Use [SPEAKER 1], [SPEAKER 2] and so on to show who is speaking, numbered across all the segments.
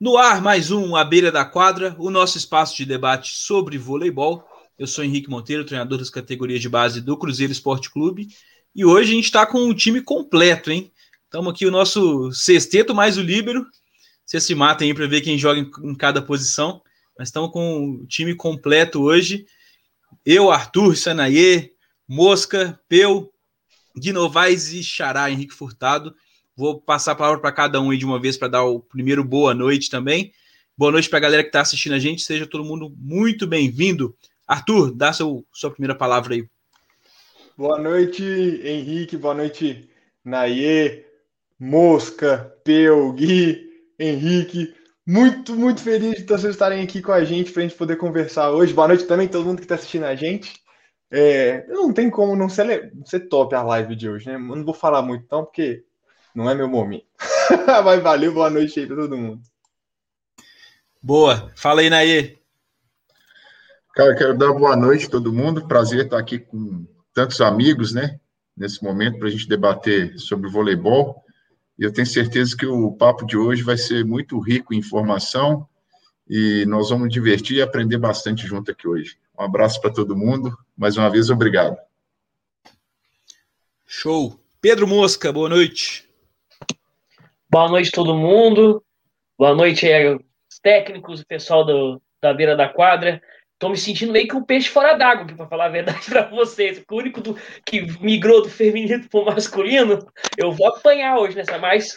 [SPEAKER 1] No ar, mais um A Beira da Quadra, o nosso espaço de debate sobre voleibol. Eu sou Henrique Monteiro, treinador das categorias de base do Cruzeiro Esporte Clube. E hoje a gente está com o time completo, hein? Estamos aqui o nosso sexteto mais o líbero. Vocês se matem aí para ver quem joga em, cada posição. Mas estamos com o time completo hoje. Eu, Arthur, Sanaê, Mosca, Peu, Guinovais e Xará, Henrique Furtado. Vou passar a palavra para cada um aí de uma vez para dar o primeiro boa noite também. Boa noite para a galera que está assistindo a gente. Seja todo mundo muito bem-vindo. Arthur, dá seu, sua primeira palavra aí.
[SPEAKER 2] Boa noite, Henrique. Boa noite, Naie, Mosca, Peu, Gui, Henrique. Muito, muito feliz de vocês estarem aqui com a gente para a gente poder conversar hoje. Boa noite também todo mundo que está assistindo a gente. É, não tem como não ser, não ser top a live de hoje, né? Eu não vou falar muito, então, porque não é meu momento. Mas valeu, boa noite aí para todo mundo.
[SPEAKER 1] Boa. Fala aí, Naê.
[SPEAKER 3] Cara, quero dar boa noite a todo mundo. Prazer estar aqui com tantos amigos, né? Nesse momento, para a gente debater sobre voleibol. E eu tenho certeza que o papo de hoje vai ser muito rico em informação e nós vamos divertir e aprender bastante junto aqui hoje. Um abraço para todo mundo. Mais uma vez, obrigado.
[SPEAKER 1] Show. Pedro Mosca, boa noite.
[SPEAKER 4] Boa noite, todo mundo. Boa noite, técnicos, o pessoal do, da beira da quadra. Estou me sentindo meio que um peixe fora d'água, para falar a verdade para vocês. O único do, que migrou do feminino para o masculino, eu vou apanhar hoje nessa. Mas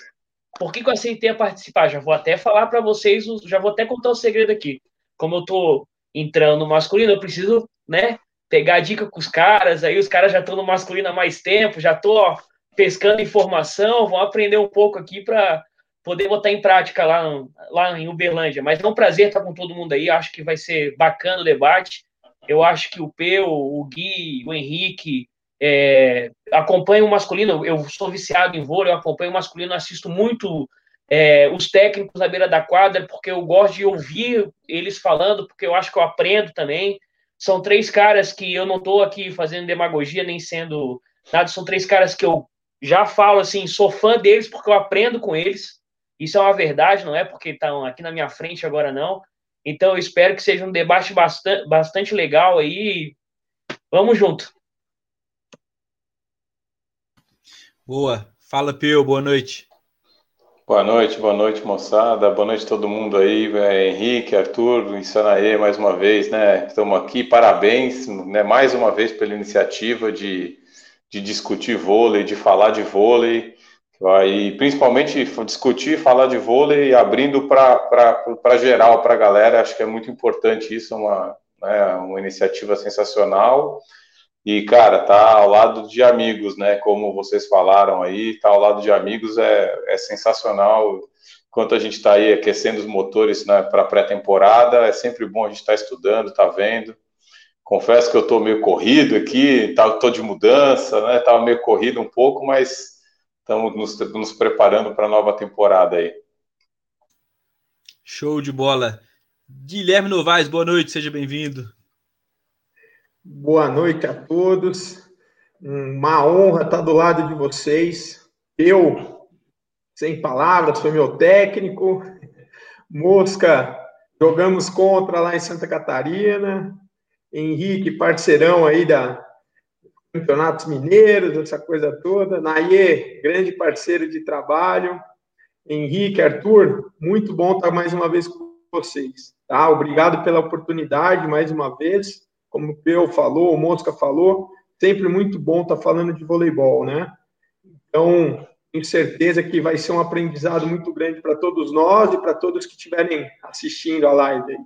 [SPEAKER 4] por que, que eu aceitei a participar? Já vou até falar para vocês, já vou até contar o um segredo aqui. Como eu estou entrando no masculino, eu preciso, né, pegar dica com os caras. Aí os caras já estão no masculino há mais tempo, já estou pescando informação, vão aprender um pouco aqui para poder botar em prática lá, lá em Uberlândia. Mas é um prazer estar com todo mundo aí, acho que vai ser bacana o debate. Eu acho que o Peu, o Gui, o Henrique é, acompanham o masculino. Eu sou viciado em vôlei, eu acompanho o masculino, assisto muito é, os técnicos na beira da quadra, porque eu gosto de ouvir eles falando, porque eu acho que eu aprendo também. São três caras que eu não estou aqui fazendo demagogia, nem sendo nada, são três caras que eu já falo assim, sou fã deles porque eu aprendo com eles. Isso é uma verdade, não é porque estão aqui na minha frente agora, não. Então, eu espero que seja um debate bastante, bastante legal aí. Vamos junto.
[SPEAKER 1] Boa. Fala, Pio. Boa noite.
[SPEAKER 5] Boa noite, boa noite, moçada. Boa noite todo mundo aí. É, Henrique, Arthur, Insanaê, mais uma vez, né? Estamos aqui. Parabéns, né? Mais uma vez pela iniciativa de de discutir vôlei, de falar de vôlei, e principalmente discutir, falar de vôlei, abrindo para geral, para a galera, acho que é muito importante isso, uma, né, uma iniciativa sensacional. E, cara, tá ao lado de amigos, né? Como vocês falaram aí, tá ao lado de amigos é, é sensacional. Enquanto a gente está aí aquecendo os motores né, para pré-temporada, é sempre bom a gente estar tá estudando, tá vendo. Confesso que eu estou meio corrido aqui, estou tá, de mudança, né? Estava meio corrido um pouco, mas estamos nos, nos preparando para a nova temporada aí.
[SPEAKER 1] Show de bola. Guilherme Novaes, boa noite, seja bem-vindo.
[SPEAKER 6] Boa noite a todos. Uma honra estar do lado de vocês. Eu, sem palavras, foi meu técnico. Mosca, jogamos contra lá em Santa Catarina. Henrique, parceirão aí da Campeonatos Mineiros, essa coisa toda. Naie, grande parceiro de trabalho. Henrique, Arthur, muito bom estar mais uma vez com vocês. Tá? Obrigado pela oportunidade mais uma vez. Como o Peu falou, o Mosca falou, sempre muito bom estar falando de voleibol, né? Então, tenho certeza que vai ser um aprendizado muito grande para todos nós e para todos que estiverem assistindo a live aí.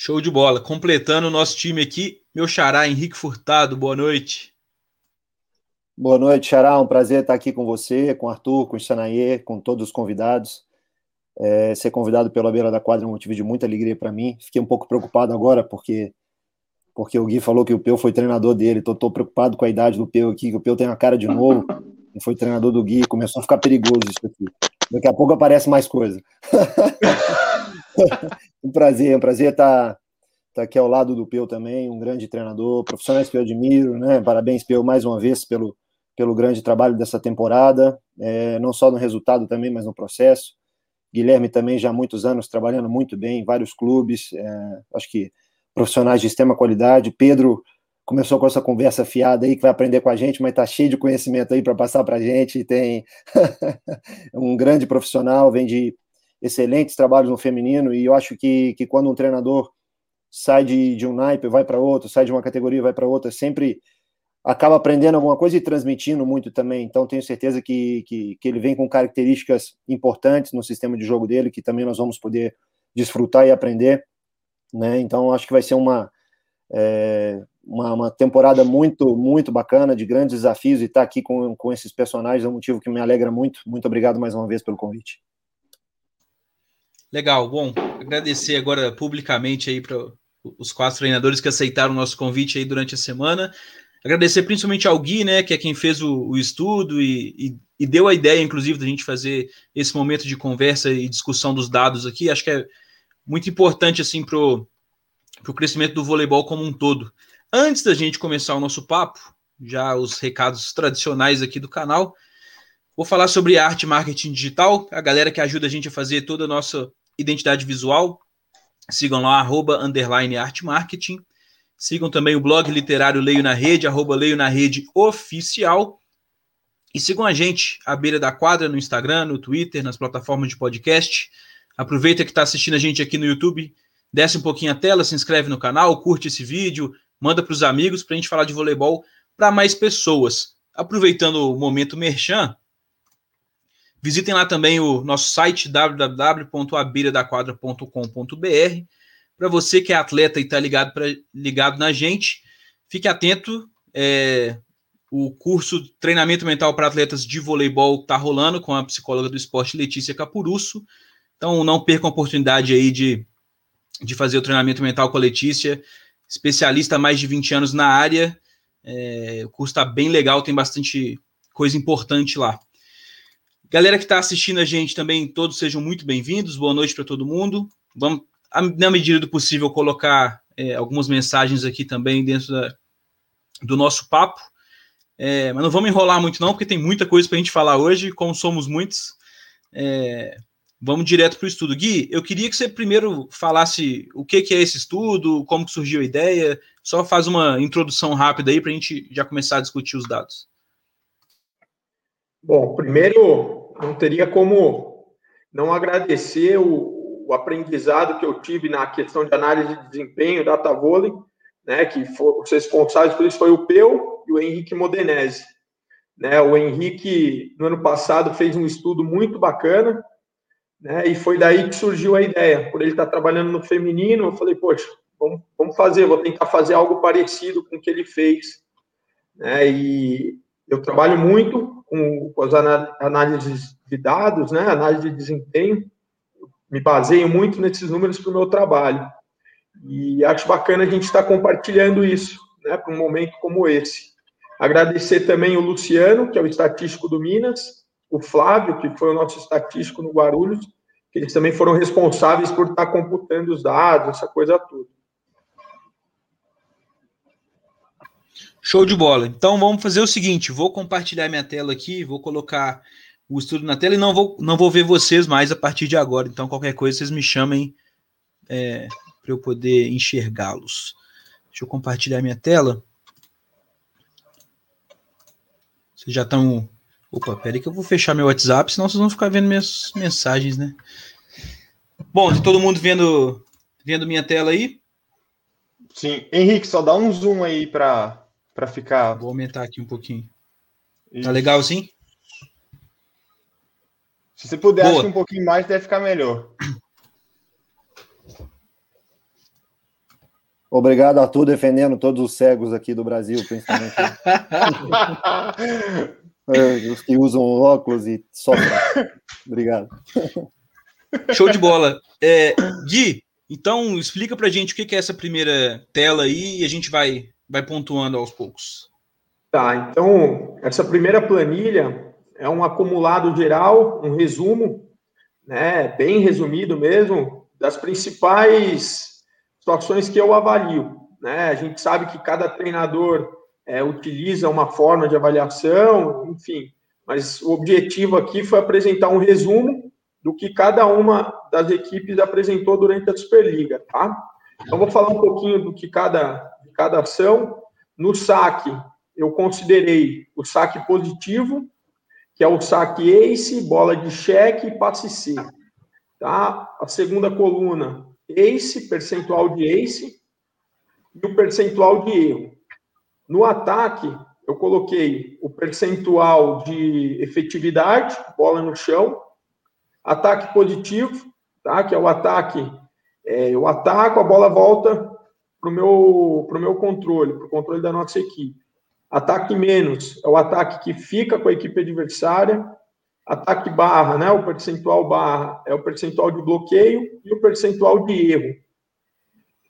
[SPEAKER 1] Show de bola. Completando o nosso time aqui, meu xará Henrique Furtado, boa noite.
[SPEAKER 7] Boa noite, Xará. Um prazer estar aqui com você, com o Arthur, com o Xanaê, com todos os convidados. É, ser convidado pela beira da quadra é um motivo de muita alegria para mim. Fiquei um pouco preocupado agora, porque porque o Gui falou que o Peu foi treinador dele. Estou preocupado com a idade do Peu aqui, que o Peu tem uma cara de novo. e foi treinador do Gui, começou a ficar perigoso isso aqui. Daqui a pouco aparece mais coisa. um prazer, um prazer estar, estar aqui ao lado do Peu também, um grande treinador, profissionais que eu admiro, né? Parabéns, Peu, mais uma vez pelo, pelo grande trabalho dessa temporada, é, não só no resultado também, mas no processo. Guilherme também já há muitos anos trabalhando muito bem em vários clubes, é, acho que profissionais de extrema qualidade. Pedro começou com essa conversa fiada aí, que vai aprender com a gente, mas está cheio de conhecimento aí para passar para a gente. Tem um grande profissional, vem de excelentes trabalhos no feminino, e eu acho que, que quando um treinador sai de, de um naipe, vai para outro, sai de uma categoria, vai para outra, sempre acaba aprendendo alguma coisa e transmitindo muito também. Então, tenho certeza que, que, que, ele vem com características importantes no sistema de jogo dele, que também nós vamos poder desfrutar e aprender. Né? Então, acho que vai ser uma, é, uma, uma, temporada muito, muito bacana, de grandes desafios, e estar tá aqui com, com esses personagens é um motivo que me alegra muito. Muito obrigado mais uma vez pelo convite.
[SPEAKER 1] Legal, bom, agradecer agora publicamente aí para os quatro treinadores que aceitaram o nosso convite aí durante a semana. Agradecer principalmente ao Gui, né, que é quem fez o, o estudo e, e, e, deu a ideia, inclusive, da gente fazer esse momento de conversa e discussão dos dados aqui. Acho que é muito importante, assim, para o crescimento do voleibol como um todo. Antes da gente começar o nosso papo, já os recados tradicionais aqui do canal, vou falar sobre arte marketing digital, a galera que ajuda a gente a fazer toda a nossa identidade visual. Sigam lá, arroba, underline, arte marketing. Sigam também o blog literário Leio na Rede, arroba Leio na Rede Oficial. E sigam a gente, à beira da quadra, no Instagram, no Twitter, nas plataformas de podcast. Aproveita que está assistindo a gente aqui no YouTube, desce um pouquinho a tela, se inscreve no canal, curte esse vídeo, manda para os amigos para a gente falar de voleibol para mais pessoas. Aproveitando o momento merchan, visitem lá também o nosso site www.abeiradaqudra.com.br para você que é atleta e está ligado, ligado na gente, fique atento. É, o curso Treinamento Mental para Atletas de Voleibol está rolando com a psicóloga do esporte Letícia Capurusso. Então não perca a oportunidade aí de, de fazer o treinamento mental com a Letícia, especialista há mais de 20 anos na área. É, o curso está bem legal, tem bastante coisa importante lá. Galera que está assistindo a gente também, todos sejam muito bem-vindos. Boa noite para todo mundo. Vamos na medida do possível, colocar é, algumas mensagens aqui também dentro da, do nosso papo. É, mas não vamos enrolar muito, não, porque tem muita coisa para a gente falar hoje, como somos muitos. É, vamos direto para o estudo. Gui, eu queria que você primeiro falasse o que, que é esse estudo, como surgiu a ideia, só faz uma introdução rápida aí para a gente já começar a discutir os dados.
[SPEAKER 6] Bom, primeiro, não teria como não agradecer o, o aprendizado que eu tive na questão de análise de desempenho, data vôlei, né, que os responsáveis por isso foi o Peu e o Henrique Modenese. Né, o Henrique, no ano passado, fez um estudo muito bacana, né, e foi daí que surgiu a ideia. Por ele estar trabalhando no feminino, eu falei, poxa, vamos, vamos fazer, vou tentar fazer algo parecido com o que ele fez. Né, e eu trabalho muito com, com as análises de dados, né, análise de desempenho, me baseio muito nesses números para o meu trabalho. E acho bacana a gente estar compartilhando isso, né, para um momento como esse. Agradecer também o Luciano, que é o estatístico do Minas, o Flávio, que foi o nosso estatístico no Guarulhos, que eles também foram responsáveis por estar computando os dados, essa coisa toda.
[SPEAKER 1] Show de bola. Então vamos fazer o seguinte: vou compartilhar minha tela aqui, vou colocar o estudo na tela e não vou, não vou ver vocês mais a partir de agora. Então, qualquer coisa, vocês me chamem é, para eu poder enxergá-los. Deixa eu compartilhar minha tela. Vocês já estão. Opa, peraí que eu vou fechar meu WhatsApp, senão vocês vão ficar vendo minhas mensagens, né? Bom, tá todo mundo vendo, vendo minha tela aí?
[SPEAKER 2] Sim. Henrique, só dá um zoom aí para ficar.
[SPEAKER 1] Vou aumentar aqui um pouquinho. Isso. Tá legal assim?
[SPEAKER 2] Se você puder, Boa. acho que um pouquinho mais deve ficar melhor.
[SPEAKER 7] Obrigado, Arthur, defendendo todos os cegos aqui do Brasil, principalmente. É, os que usam óculos e sopram. Obrigado.
[SPEAKER 1] Show de bola. É, Gui, então explica pra gente o que é essa primeira tela aí e a gente vai, vai pontuando aos poucos.
[SPEAKER 6] Tá, então, essa primeira planilha é um acumulado geral, um resumo, né, bem resumido mesmo, das principais situações que eu avalio. Né? A gente sabe que cada treinador é, utiliza uma forma de avaliação, enfim, mas o objetivo aqui foi apresentar um resumo do que cada uma das equipes apresentou durante a Superliga, tá? Então, vou falar um pouquinho do que cada, cada ação. No saque, eu considerei o saque positivo, que é o saque ace, bola de cheque e passe C. Tá? A segunda coluna, ace, percentual de ace e o percentual de erro. No ataque, eu coloquei o percentual de efetividade, bola no chão, ataque positivo, tá? que é o ataque, é, eu ataco, a bola volta para o meu, pro meu controle, para o controle da nossa equipe. Ataque menos é o ataque que fica com a equipe adversária. Ataque barra, né? O percentual barra é o percentual de bloqueio e o percentual de erro.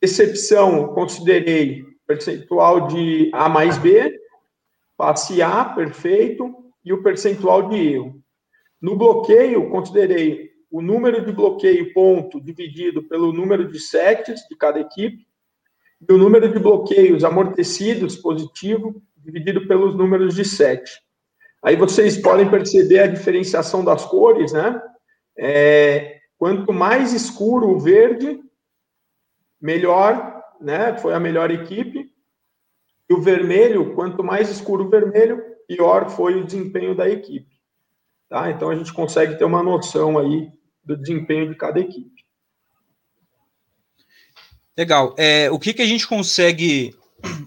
[SPEAKER 6] Excepção, considerei percentual de A mais B, passe A, perfeito, e o percentual de erro. No bloqueio, considerei o número de bloqueio ponto dividido pelo número de sets de cada equipe, e o número de bloqueios amortecidos positivo dividido pelos números de sete. Aí vocês podem perceber a diferenciação das cores, né? É, quanto mais escuro o verde, melhor, né? Foi a melhor equipe. E o vermelho, quanto mais escuro o vermelho, pior foi o desempenho da equipe. Tá? Então a gente consegue ter uma noção aí do desempenho de cada equipe.
[SPEAKER 1] Legal. É, o que, que a gente consegue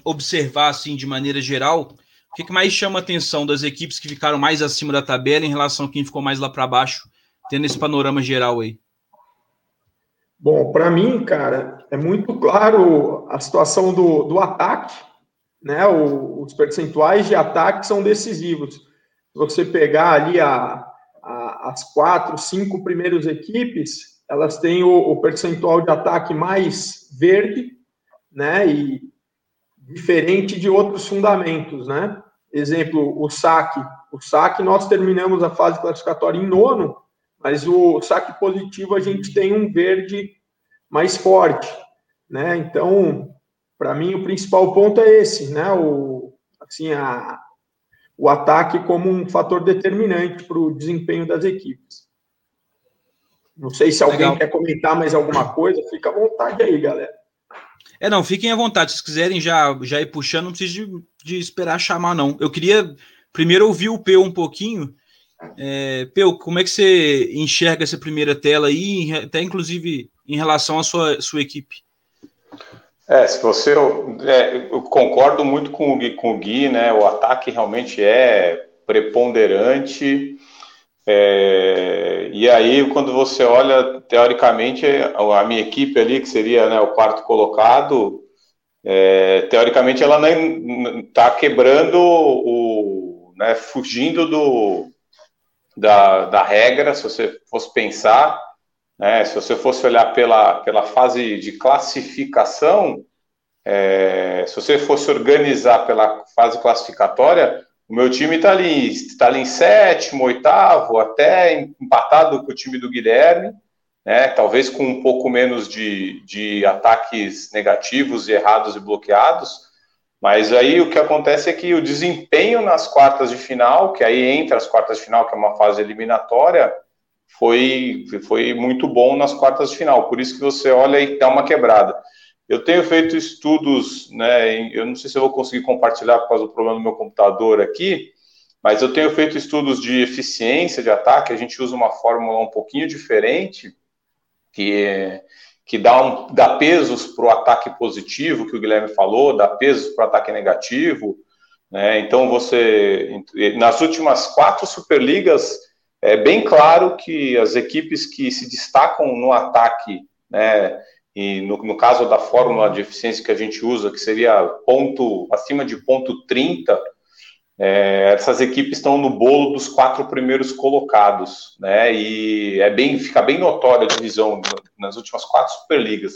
[SPEAKER 1] observar assim de maneira geral? O que, que mais chama a atenção das equipes que ficaram mais acima da tabela em relação a quem ficou mais lá para baixo, tendo esse panorama geral aí?
[SPEAKER 6] Bom, para mim, cara, é muito claro a situação do, do ataque, né? O, os percentuais de ataque são decisivos. Se você pegar ali a, a, as quatro, cinco primeiras equipes, elas têm o, o, percentual de ataque mais verde, né? E diferente de outros fundamentos, né? Exemplo, o saque. O saque, nós terminamos a fase classificatória em nono, mas o saque positivo a gente tem um verde mais forte, né? Então, para mim o principal ponto é esse, né? O assim a o ataque como um fator determinante para o desempenho das equipes. Não sei se alguém Legal. quer comentar mais alguma coisa, fica à vontade aí, galera.
[SPEAKER 1] É, não, fiquem à vontade. Se quiserem já, já ir puxando, não precisa de, de esperar chamar, não. Eu queria primeiro ouvir o Peu um pouquinho, é, Peu, como é que você enxerga essa primeira tela aí, até inclusive em relação à sua, sua equipe?
[SPEAKER 5] É, se você. É, eu concordo muito com o, Gui, com o Gui, né? O ataque realmente é preponderante. É, e aí, quando você olha, teoricamente, a minha equipe ali, que seria né, o quarto colocado, é, teoricamente ela está quebrando o. Né, fugindo do, da, da regra, se você fosse pensar, né, se você fosse olhar pela, pela fase de classificação, é, se você fosse organizar pela fase classificatória, o meu time está ali, está ali em sétimo, oitavo, até empatado com o time do Guilherme, né, talvez com um pouco menos de, de ataques negativos, errados e bloqueados, mas aí o que acontece é que o desempenho nas quartas de final, que aí entra as quartas de final, que é uma fase eliminatória, foi, foi muito bom nas quartas de final. Por isso que você olha e dá uma quebrada. Eu tenho feito estudos, né? Eu não sei se eu vou conseguir compartilhar por causa do problema do meu computador aqui, mas eu tenho feito estudos de eficiência de ataque. A gente usa uma fórmula um pouquinho diferente, que que dá, um, dá pesos para o ataque positivo, que o Guilherme falou, dá pesos para o ataque negativo. Né? Então, você, nas últimas quatro Superligas, é bem claro que as equipes que se destacam no ataque, né, e no, no, caso da fórmula de eficiência que a gente usa, que seria ponto acima de ponto 30, é, essas equipes estão no bolo dos quatro primeiros colocados, né? E é bem, fica bem notória a divisão nas últimas quatro Superligas.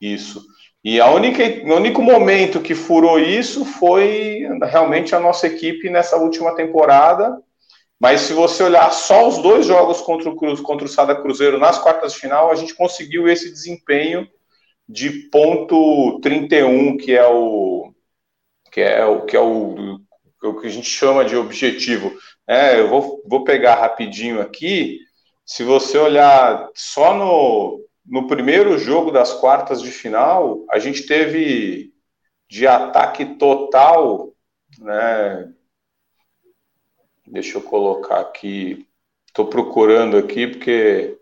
[SPEAKER 5] Isso. E a única, o único momento que furou isso foi realmente a nossa equipe nessa última temporada. Mas se você olhar só os dois jogos contra o Cruz, contra o Sada Cruzeiro nas quartas de final, a gente conseguiu esse desempenho de ponto 31, que é o que é o que é o o que a gente chama de objetivo. É, eu vou, vou pegar rapidinho aqui. se você olhar só no, no primeiro jogo das quartas de final, a gente teve de ataque total, né? Deixa eu colocar aqui, estou procurando aqui porque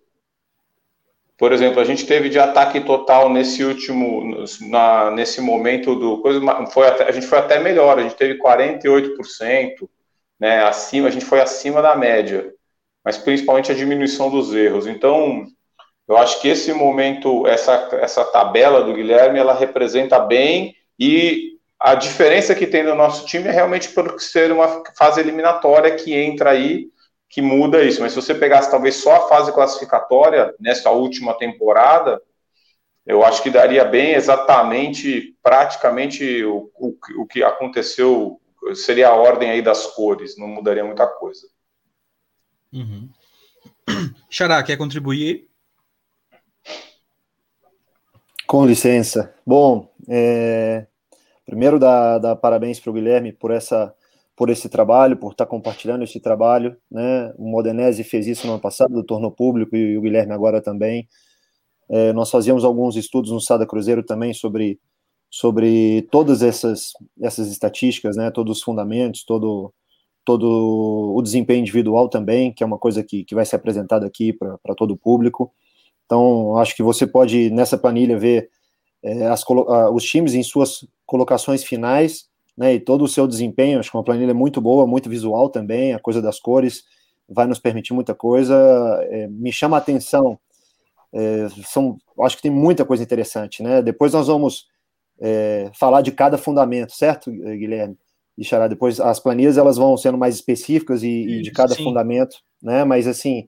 [SPEAKER 5] por exemplo, a gente teve de ataque total nesse último, na, nesse momento do coisa, foi até, a gente foi até melhor, a gente teve 48%, né, acima, a gente foi acima da média, mas principalmente a diminuição dos erros. Então, eu acho que esse momento, essa, essa tabela do Guilherme, ela representa bem e a diferença que tem no nosso time é realmente por ser uma fase eliminatória que entra aí que muda isso. Mas se você pegasse talvez só a fase classificatória nessa última temporada, eu acho que daria bem exatamente, praticamente o, o, o que aconteceu, seria a ordem aí das cores, não mudaria muita coisa.
[SPEAKER 1] Uhum. Xará, quer contribuir?
[SPEAKER 7] Com licença. Bom, é... primeiro dar, dar parabéns para o Guilherme por essa por esse trabalho, por estar compartilhando esse trabalho, né? O Modenese fez isso no ano passado, tornou público e o Guilherme agora também. É, nós fazíamos alguns estudos no Sada Cruzeiro também sobre sobre todas essas essas estatísticas, né? Todos os fundamentos, todo todo o desempenho individual também, que é uma coisa que, que vai ser apresentada aqui para todo o público. Então, acho que você pode, nessa planilha, ver é, as, os times em suas colocações finais né, e todo o seu desempenho, acho que uma planilha muito boa, muito visual também, a coisa das cores vai nos permitir muita coisa, é, me chama a atenção, é, são, acho que tem muita coisa interessante, né, depois nós vamos é, falar de cada fundamento, certo, Guilherme? E Xará, depois as planilhas elas vão sendo mais específicas e, e de cada Sim. fundamento, né, mas assim,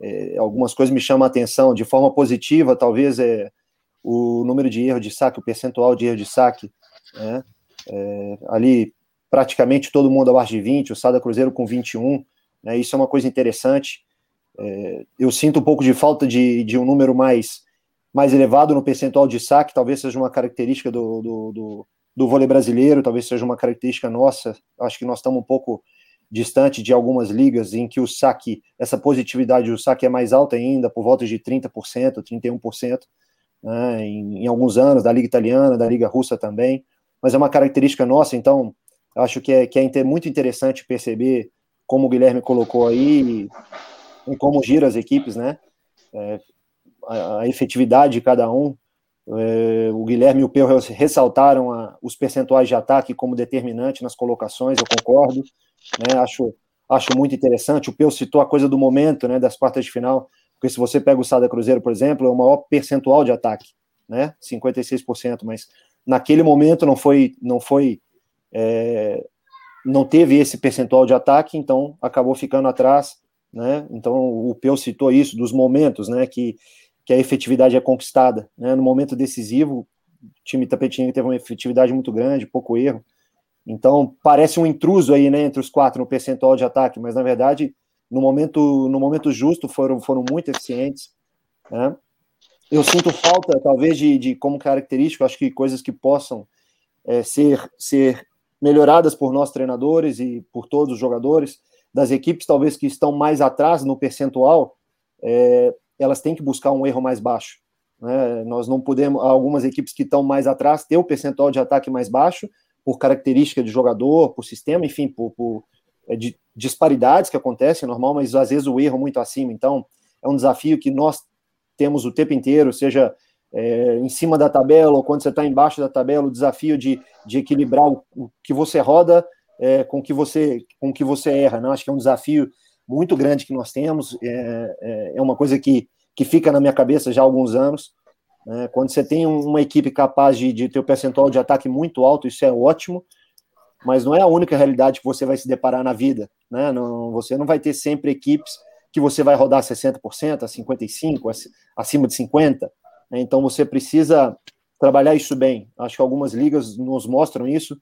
[SPEAKER 7] é, algumas coisas me chamam a atenção, de forma positiva, talvez é o número de erro de saque, o percentual de erro de saque, né, é, ali praticamente todo mundo abaixo de 20, o Sada Cruzeiro com 21, né, isso é uma coisa interessante. É, eu sinto um pouco de falta de, de um número mais, mais elevado no percentual de saque, talvez seja uma característica do, do, do, do vôlei brasileiro, talvez seja uma característica nossa, acho que nós estamos um pouco distante de algumas ligas em que o saque, essa positividade do saque é mais alta ainda, por volta de 30%, 31%, né, em, em alguns anos, da Liga Italiana, da Liga Russa também mas é uma característica nossa, então acho que é, que é muito interessante perceber como o Guilherme colocou aí e como gira as equipes, né? É, a, a, efetividade de cada um. É, o Guilherme e o Peu ressaltaram a, os percentuais de ataque como determinante nas colocações, eu concordo, né? Acho, acho muito interessante. O Peu citou a coisa do momento, né? Das quartas de final, porque se você pega o Sada Cruzeiro, por exemplo, é o maior percentual de ataque, né? 56%, mas naquele momento não foi, não foi, é, não teve esse percentual de ataque, então acabou ficando atrás, né? Então o Peu citou isso dos momentos, né? Que que a efetividade é conquistada, né? No momento decisivo, o time tapetinho teve uma efetividade muito grande, pouco erro. Então parece um intruso aí, né? Entre os quatro no percentual de ataque, mas na verdade no momento no momento justo foram foram muito eficientes, né? eu sinto falta, talvez, de, de como característico, acho que coisas que possam é, ser, ser melhoradas por nós treinadores e por todos os jogadores, das equipes talvez que estão mais atrás no percentual, é, elas têm que buscar um erro mais baixo. Né? Nós não podemos, algumas equipes que estão mais atrás, ter o percentual de ataque mais baixo, por característica de jogador, por sistema, enfim, por, por de disparidades que acontecem, normal, mas às vezes o erro muito acima. Então, é um desafio que nós temos o tempo inteiro, seja é, em cima da tabela ou quando você está embaixo da tabela, o desafio de, de equilibrar o, o que você roda é, com o que você com que você erra. Né? Acho que é um desafio muito grande que nós temos, é, é, é uma coisa que, que fica na minha cabeça já há alguns anos. Né? Quando você tem uma equipe capaz de, de ter o percentual de ataque muito alto, isso é ótimo, mas não é a única realidade que você vai se deparar na vida. Né? Não, você não vai ter sempre equipes que você vai rodar 60%, a 55%, acima de 50%. Né? Então você precisa trabalhar isso bem. Acho que algumas ligas nos mostram isso,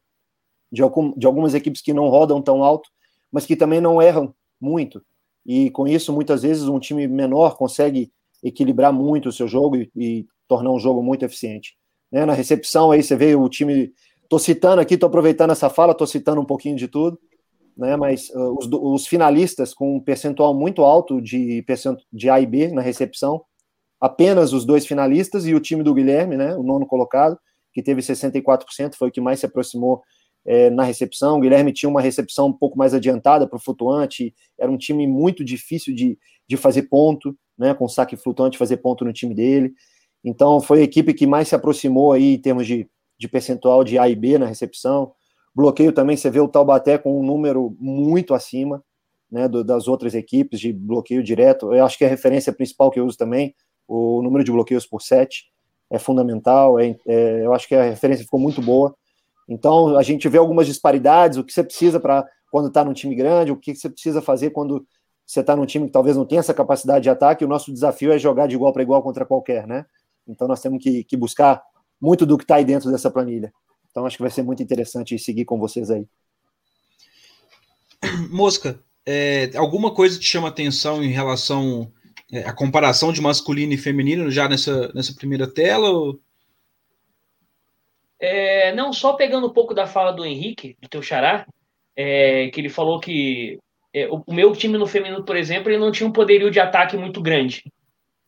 [SPEAKER 7] de, algum, de algumas equipes que não rodam tão alto, mas que também não erram muito. E com isso, muitas vezes, um time menor consegue equilibrar muito o seu jogo e, e tornar um jogo muito eficiente. Né? Na recepção, aí você vê o time. Estou citando aqui, estou aproveitando essa fala, estou citando um pouquinho de tudo. né, mas uh, os, os, finalistas com um percentual muito alto de, de A e B na recepção, apenas os dois finalistas e o time do Guilherme, né, o nono colocado, que teve 64%, foi o que mais se aproximou é, na recepção. O Guilherme tinha uma recepção um pouco mais adiantada para o flutuante, era um time muito difícil de, de fazer ponto, né, com saque flutuante, fazer ponto no time dele. Então, foi a equipe que mais se aproximou aí em termos de, de percentual de A e B na recepção. Bloqueio também, você vê o Taubaté com um número muito acima né, do, das outras equipes de bloqueio direto. Eu acho que é a referência principal que eu uso também, o número de bloqueios por set, é fundamental. É, é, eu acho que a referência ficou muito boa. Então, a gente vê algumas disparidades, o que você precisa para quando está num time grande, o que você precisa fazer quando você está num time que talvez não tenha essa capacidade de ataque. O nosso desafio é jogar de igual para igual contra qualquer, né? Então, nós temos que, que buscar muito do que está aí dentro dessa planilha. Então acho que vai ser muito interessante seguir com vocês aí.
[SPEAKER 1] Mosca, é, alguma coisa te chama atenção em relação é, à comparação de masculino e feminino já nessa, nessa primeira tela? Ou...
[SPEAKER 4] É, não, só pegando um pouco da fala do Henrique, do teu xará, é, que ele falou que é, o, o, meu time no feminino, por exemplo, ele não tinha um poderio de ataque muito grande,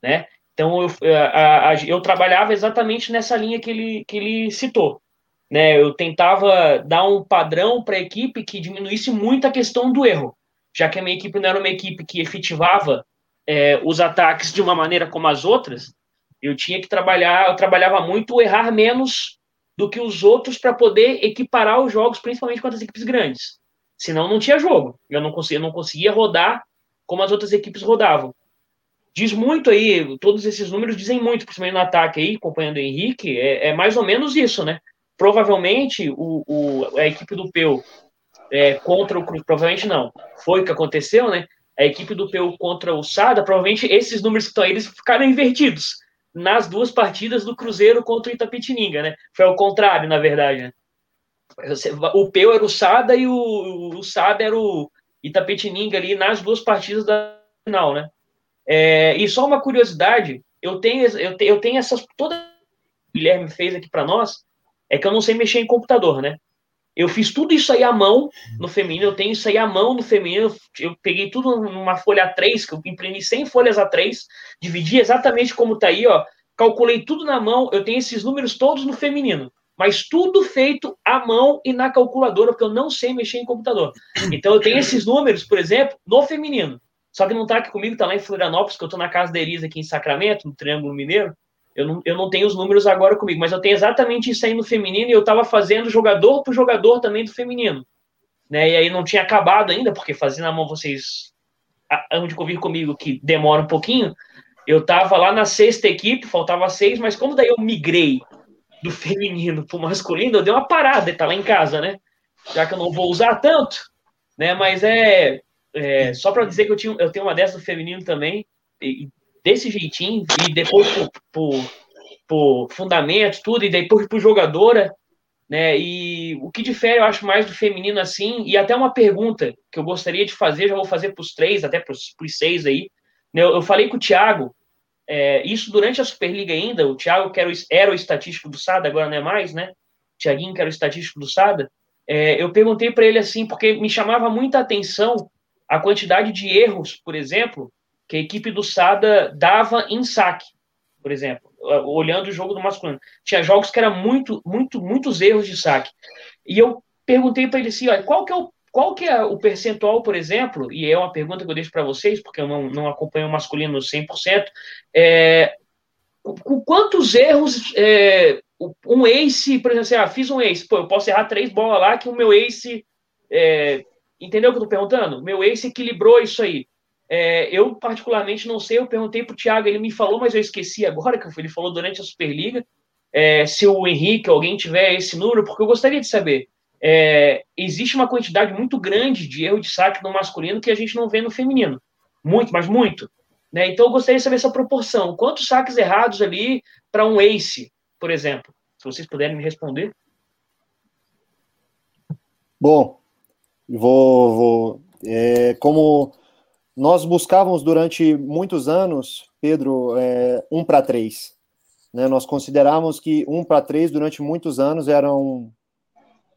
[SPEAKER 4] né? Então eu, a, a, eu trabalhava exatamente nessa linha que ele, que ele citou. Né? Eu tentava dar um padrão para a equipe que diminuísse muito a questão do erro, já que a minha equipe não era uma equipe que efetivava é, os ataques de uma maneira como as outras. Eu tinha que trabalhar, eu trabalhava muito errar menos do que os outros para poder equiparar os jogos, principalmente contra as equipes grandes. Senão não tinha jogo. Eu não conseguia, eu não conseguia rodar como as outras equipes rodavam. Diz muito aí, todos esses números dizem muito, principalmente no ataque aí, acompanhando o Henrique, é, é mais ou menos isso, né? provavelmente o, o, a equipe do Peu é, contra o Cruz, provavelmente não, foi o que aconteceu, né? A equipe do Peu contra o Sada, provavelmente esses números que estão aí, eles ficaram invertidos nas duas partidas do Cruzeiro contra o Itapetininga, né? Foi ao contrário, na verdade, né? O Peu era o Sada e o, o Sada era o Itapetininga ali nas duas partidas da final, né? É, e só uma curiosidade, eu tenho, eu tenho, eu tenho essas toda o Guilherme fez aqui para nós, é que eu não sei mexer em computador, né? Eu fiz tudo isso aí à mão no feminino, eu tenho isso aí à mão no feminino, eu peguei tudo numa folha A3, que eu imprimi 100 folhas A3, dividi exatamente como tá aí, ó, calculei tudo na mão, eu tenho esses números todos no feminino, mas tudo feito à mão e na calculadora, porque eu não sei mexer em computador. Então eu tenho esses números, por exemplo, no feminino. Só que não tá aqui comigo, tá lá em Florianópolis, que eu tô na casa da Elisa aqui em Sacramento, no Triângulo Mineiro. Eu não, eu não tenho os números agora comigo, mas eu tenho exatamente isso aí no feminino e eu estava fazendo jogador por jogador também do feminino. Né? E aí não tinha acabado ainda, porque fazendo na mão vocês hão de convir comigo que demora um pouquinho. Eu estava lá na sexta equipe, faltava seis, mas como daí eu migrei do feminino para o masculino, eu dei uma parada, tá lá em casa, né? Já que eu não vou usar tanto, né? Mas é, é só para dizer que eu, tinha, eu tenho uma dessa do feminino também, e desse jeitinho, e depois por, por, por fundamento, tudo, e depois por jogadora, né? E o que difere, eu acho, mais do feminino assim, e até uma pergunta que eu gostaria de fazer, já vou fazer para os três, até para os seis aí. Né? Eu, eu falei com o Thiago, é, isso durante a Superliga ainda, o Thiago, que era o, era o estatístico do SADA, agora não é mais, né? O Thiaguinho, que era o estatístico do SADA, é, eu perguntei para ele assim, porque me chamava muita atenção a quantidade de erros, por exemplo, que a equipe do Sada dava em saque, por exemplo, olhando o jogo do masculino. Tinha jogos que eram muito, muito, muitos erros de saque. E eu perguntei para ele assim, olha, qual que é o qual que é o percentual, por exemplo, e é uma pergunta que eu deixo para vocês, porque eu não, não acompanho o masculino 100%, é, com quantos erros é, um ace, por exemplo, assim, ah, fiz um ace, pô, eu posso errar três bolas lá que o meu ace, é, entendeu o que eu tô perguntando? Meu ace equilibrou isso aí. É, eu, particularmente, não sei. Eu perguntei para o Thiago, ele me falou, mas eu esqueci agora, que ele falou durante a Superliga. É, se o Henrique, alguém tiver esse número, porque eu gostaria de saber. É, existe uma quantidade muito grande de erro de saque no masculino que a gente não vê no feminino. Muito, mas muito. Né? Então, eu gostaria de saber essa proporção. Quantos saques errados ali para um ace, por exemplo? Se vocês puderem me responder.
[SPEAKER 7] Bom, vou. vou é, como nós buscávamos durante muitos anos, Pedro, é, um para três. Né? Nós considerávamos que um para três durante muitos anos era um,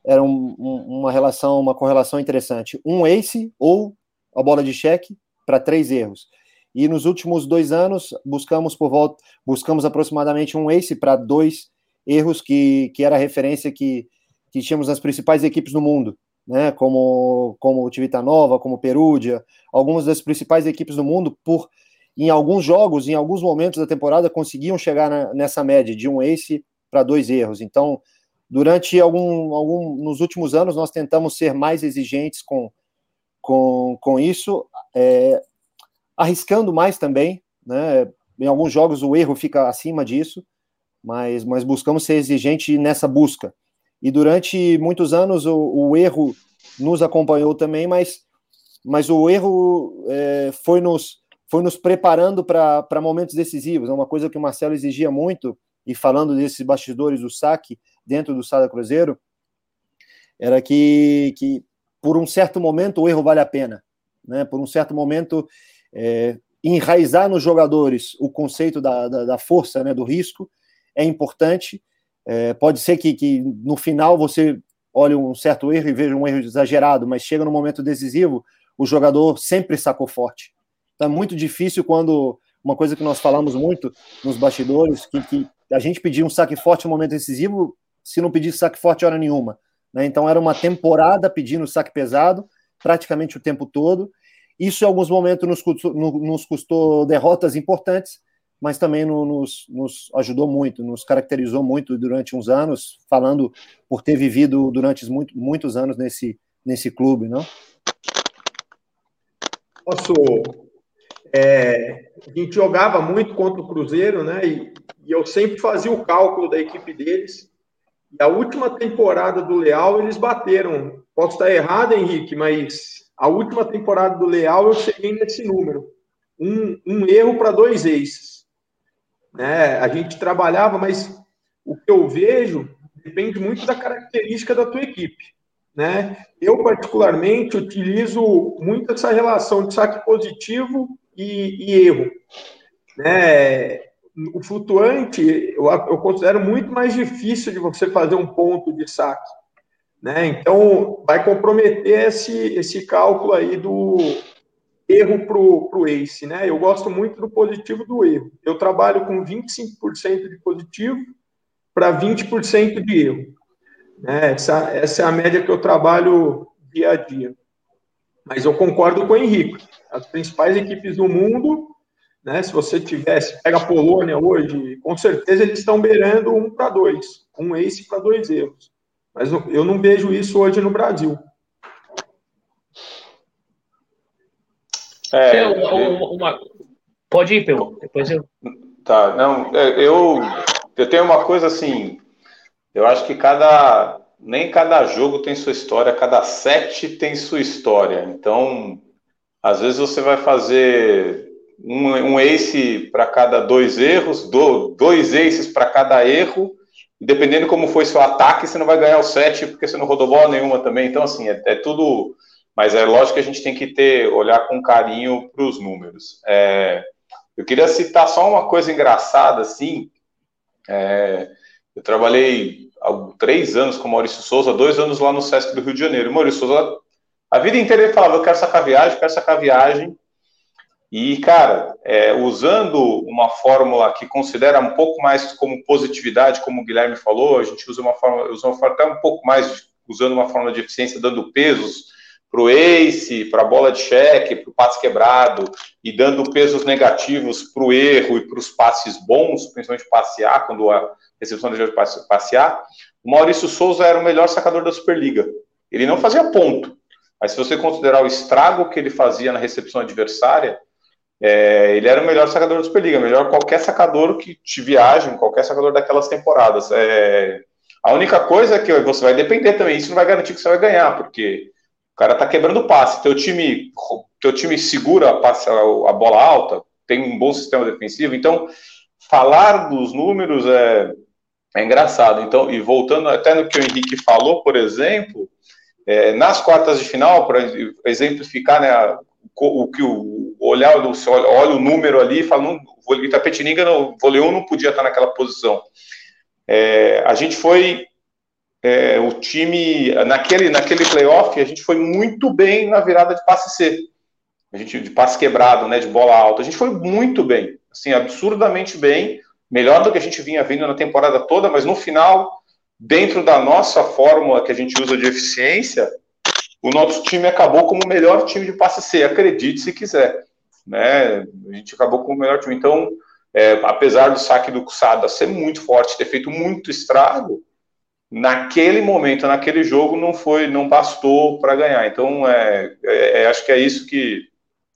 [SPEAKER 7] era um, um, uma relação, uma correlação interessante. Um ace ou a bola de cheque para três erros. E nos últimos dois anos buscamos por volta, buscamos aproximadamente um ace para dois erros que, que era a referência que, que tínhamos nas principais equipes do mundo, né? Como como Civitanova, como o Perugia, algumas das principais equipes do mundo por em alguns jogos, em alguns momentos da temporada conseguiam chegar na, nessa média de um ace para dois erros. Então, durante algum, algum nos últimos anos nós tentamos ser mais exigentes com com, com isso, é, arriscando mais também, né? Em alguns jogos o erro fica acima disso, mas, mas buscamos ser exigente nessa busca. E durante muitos anos o, o erro nos acompanhou também, mas, mas o erro é, foi, nos, foi nos preparando para momentos decisivos. É uma coisa que o Marcelo exigia muito, e falando desses bastidores do saque dentro do Sada Cruzeiro, era que, que por um certo momento o erro vale a pena. Né? Por um certo momento, é, enraizar nos jogadores o conceito da, da, da, força, né, do risco, é importante. É, pode ser que, que no final você olhe um certo erro e veja um erro exagerado, mas chega no momento decisivo, o jogador sempre sacou forte. Então é muito difícil quando uma coisa que nós falamos muito nos bastidores, que, que a gente pedia um saque forte no momento decisivo, se não pedisse saque forte hora nenhuma. Né? Então era uma temporada pedindo saque pesado, praticamente o tempo todo. Isso em alguns momentos nos custou, nos custou derrotas importantes, mas também nos, nos, ajudou muito, nos caracterizou muito durante uns anos, falando por ter vivido durante muito, muitos anos nesse, nesse clube, não?
[SPEAKER 6] Posso. É, a gente jogava muito contra o Cruzeiro, né? E, e eu sempre fazia o cálculo da equipe deles. E a última temporada do Leal, eles bateram. Posso estar errado, Henrique, mas a última temporada do Leal eu cheguei nesse número. Um, um erro para dois ex. Né? A gente trabalhava, mas o que eu vejo depende muito da característica da tua equipe. Né? Eu, particularmente, utilizo muito essa relação de saque positivo e, e erro. Né? o flutuante eu, eu, considero muito mais difícil de você fazer um ponto de saque. Né? Então, vai comprometer esse, esse cálculo aí do erro para o ACE. Né? Eu gosto muito do positivo do erro. Eu trabalho com 25% de positivo para 20% de erro. Né? Essa, essa é a média que eu trabalho dia a dia. Mas eu concordo com o Henrique. As principais equipes do mundo né? Se você tivesse, pega a Polônia hoje, com certeza eles estão beirando um para dois, um ace para dois erros. Mas eu não vejo isso hoje no Brasil.
[SPEAKER 4] É, uma, uma... Pode ir, Pelo. Depois eu.
[SPEAKER 5] Tá, não, é, eu, eu tenho uma coisa assim. Eu acho que cada. Nem cada jogo tem sua história, cada set tem sua história. Então, às vezes você vai fazer um, um ace para cada dois erros, do, dois aces para cada erro, e dependendo como foi seu ataque, você não vai ganhar o set, porque você não rodou bola nenhuma também. Então, assim, é, é tudo. Mas é lógico que a gente tem que ter, olhar com carinho para os números. É, eu queria citar só uma coisa engraçada, assim. É, eu trabalhei há três anos com o Maurício Souza, dois anos lá no Sesc do Rio de Janeiro. O Maurício Souza, a vida inteira ele falava: Eu quero sacar viagem, quero sacar viagem. E, cara, é, usando uma fórmula que considera um pouco mais como positividade, como o Guilherme falou, a gente usa uma forma, usa uma forma até um pouco mais, usando uma forma de eficiência, dando pesos para o ace, para a bola de cheque, para o passe quebrado, e dando pesos negativos para o erro e para os passes bons, principalmente passe A, quando a recepção de passe, passe A, o Maurício Souza era o melhor sacador da Superliga. Ele não fazia ponto, mas se você considerar o estrago que ele fazia na recepção adversária, é, ele era o melhor sacador da Superliga, melhor qualquer sacador que te viagem, qualquer sacador daquelas temporadas. É, a única coisa é que você vai depender também, isso não vai garantir que você vai ganhar, porque cara tá quebrando o passe, teu time, teu time segura a, passe, a bola alta, tem um bom sistema defensivo, então falar dos números é, é engraçado. Então, e voltando até no que o Henrique falou, por exemplo, é, nas quartas de final, para exemplificar né, o que o olhar você olha o número ali fala, não, o Itapetininga, no vôlei 1 não podia estar naquela posição. É, a gente foi é, o time, naquele, naquele playoff, a gente foi muito bem na virada de passe C. A gente, de passe quebrado, né, de bola alta. A gente foi muito bem, assim, absurdamente bem, melhor do que a gente vinha vindo na temporada toda, mas no final, dentro da nossa fórmula que a gente usa de eficiência, o nosso time acabou como o melhor time de passe C, acredite se quiser. Né? A gente acabou como o melhor time. Então, é, apesar do saque do Sada ser muito forte, ter feito muito estrago, naquele momento, naquele jogo, não foi, não bastou para ganhar. Então, é, é, é, acho que é isso que,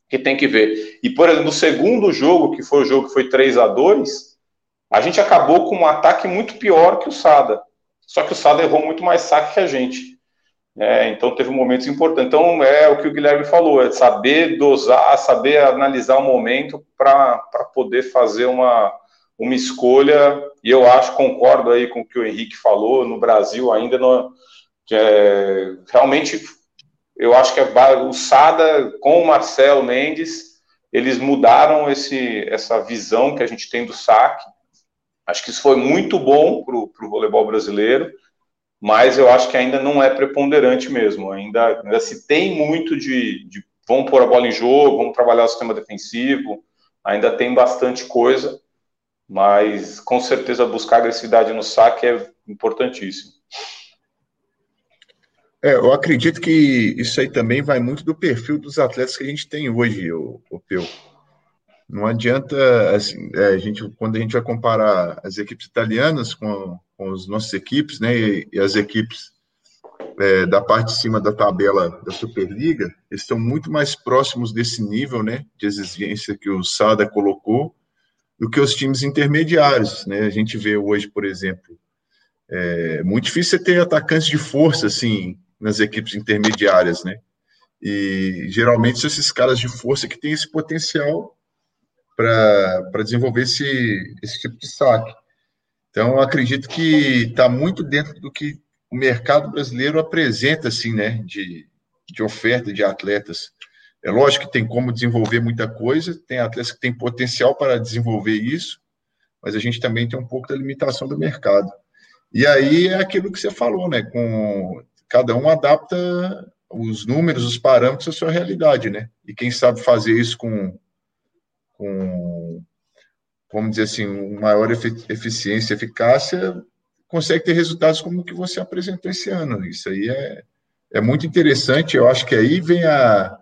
[SPEAKER 5] que tem que ver. E, por exemplo, no segundo jogo, que foi o jogo que foi 3 a 2 a gente acabou com um ataque muito pior que o Sada. Só que o Sada errou muito mais saque que a gente. É, então teve momentos importantes. Então é o que o Guilherme falou, é saber dosar, saber analisar o momento para poder fazer uma, uma escolha, e eu acho, concordo aí com o que o Henrique falou, no Brasil ainda não, é, realmente eu acho que é, o Sada com o Marcelo Mendes, eles mudaram esse, essa visão que a gente tem do saque, acho que isso foi muito bom para o voleibol brasileiro, mas eu acho que ainda não é preponderante mesmo, ainda, ainda se tem muito de, de vamos pôr a bola em jogo, vamos trabalhar o sistema defensivo, ainda tem bastante coisa, mas com certeza buscar agressividade no saque é importantíssimo.
[SPEAKER 3] É, eu acredito que isso aí também vai muito do perfil dos atletas que a gente tem hoje, o, o Peu. Não adianta, assim, é, a gente, quando a gente vai comparar as equipes italianas com, com as nossas equipes, né, e, e as equipes é, da parte de cima da tabela da Superliga, eles estão muito mais próximos desse nível, né, de exigência que o Sada colocou, do que os times intermediários, né? A gente vê hoje, por exemplo, é muito difícil você ter atacantes de força, assim, nas equipes intermediárias, né? E geralmente são esses caras de força que têm esse potencial para desenvolver esse, esse tipo de saque. Então, acredito que está muito dentro do que o mercado brasileiro apresenta, assim, né, de, de oferta de atletas. É lógico que tem como desenvolver muita coisa, tem atletas que têm potencial para desenvolver isso, mas a gente também tem um pouco da limitação do mercado. E aí é aquilo que você falou, né? Com cada um adapta os números, os parâmetros à sua realidade, né? E quem sabe fazer isso com, com vamos dizer assim, maior eficiência, eficácia, consegue ter resultados como o que você apresentou esse ano. Isso aí é, é muito interessante. Eu acho que aí vem a,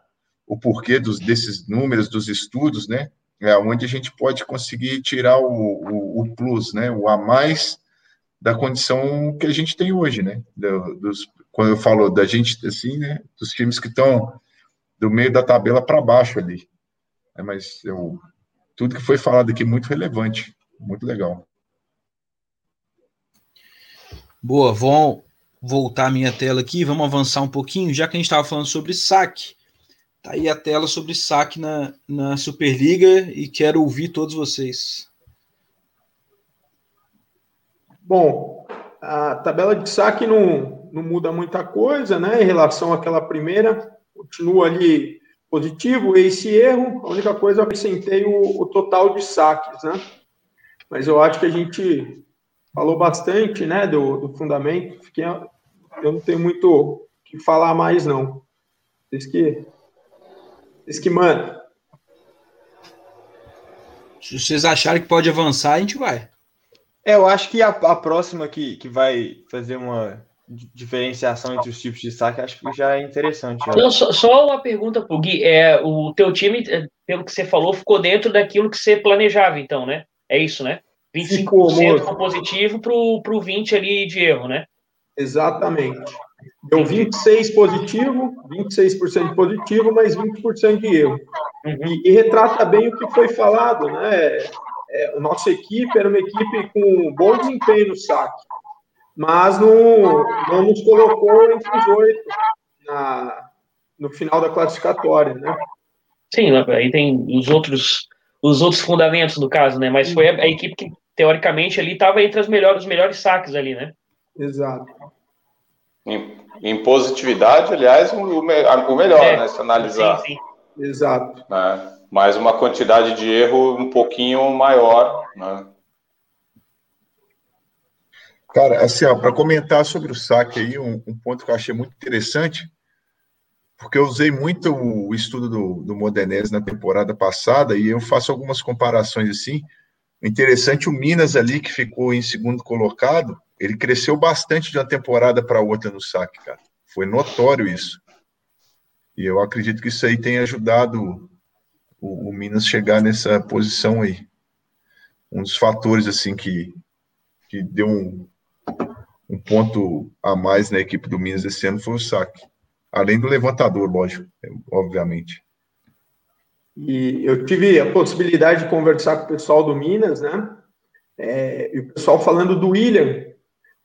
[SPEAKER 3] o porquê dos, desses números, dos estudos, né? É onde a gente pode conseguir tirar o, o, o, plus, né? O a mais da condição que a gente tem hoje, né? Dos, quando eu falo da gente, assim, né? Dos times que estão do meio da tabela para baixo ali. É, mas eu, tudo que foi falado aqui muito relevante, muito legal.
[SPEAKER 1] Boa, vamos voltar a minha tela aqui, vamos avançar um pouquinho, já que a gente estava falando sobre saque. Tá aí a tela sobre saque na, na Superliga e quero ouvir todos vocês.
[SPEAKER 6] Bom, a tabela de saque não, não muda muita coisa, né? Em relação àquela primeira, continua ali positivo, esse erro. A única coisa eu acrescentei o, o total de saques, né? Mas eu acho que a gente falou bastante, né, do, do fundamento. Fiquei, eu não tenho muito o que falar mais, não. Vocês que vocês que mandam.
[SPEAKER 1] Se vocês acharem que pode avançar, a gente vai.
[SPEAKER 2] É, eu acho que a, a próxima que, que vai fazer uma diferenciação entre os tipos de saque, acho que já é interessante.
[SPEAKER 4] Não, só, só, uma pergunta pro Gui. É, o teu time, é, pelo que você falou, ficou dentro daquilo que você planejava, então, né? É isso, né? 25% ficou, positivo pro, pro 20% ali de erro, né?
[SPEAKER 6] Exatamente. Deu 26 positivo, 26% positivo, mas 20% de erro. Uhum. E, e, retrata bem o que foi falado, né? É, a nossa equipe era uma equipe com bom desempenho no saque, mas não, não nos colocou entre os oito no final da classificatória, né?
[SPEAKER 4] Sim, aí tem os outros os outros fundamentos do caso, né? Mas foi a, a equipe que teoricamente ali estava entre as melhores, os melhores saques ali, né?
[SPEAKER 6] Exato.
[SPEAKER 5] Em, em positividade, aliás, o, o melhor, é, né? Se analisar. Sim, sim.
[SPEAKER 6] Exato.
[SPEAKER 5] Né? Mas uma quantidade de erro um pouquinho maior, né?
[SPEAKER 3] Cara, assim, para comentar sobre o saque aí, um, um, ponto que eu achei muito interessante, porque eu usei muito o estudo do, do Modenese na temporada passada e eu faço algumas comparações assim. Interessante o Minas ali, que ficou em segundo colocado, ele cresceu bastante de uma temporada para outra no saque, cara. Foi notório isso. E eu acredito que isso aí tem ajudado o, o Minas chegar nessa posição aí. Um dos fatores, assim, que, que deu um, um ponto a mais na equipe do Minas esse ano foi o saque. Além do levantador, lógico, obviamente.
[SPEAKER 6] E eu tive a possibilidade de conversar com o pessoal do Minas, né? É, e o pessoal falando do William.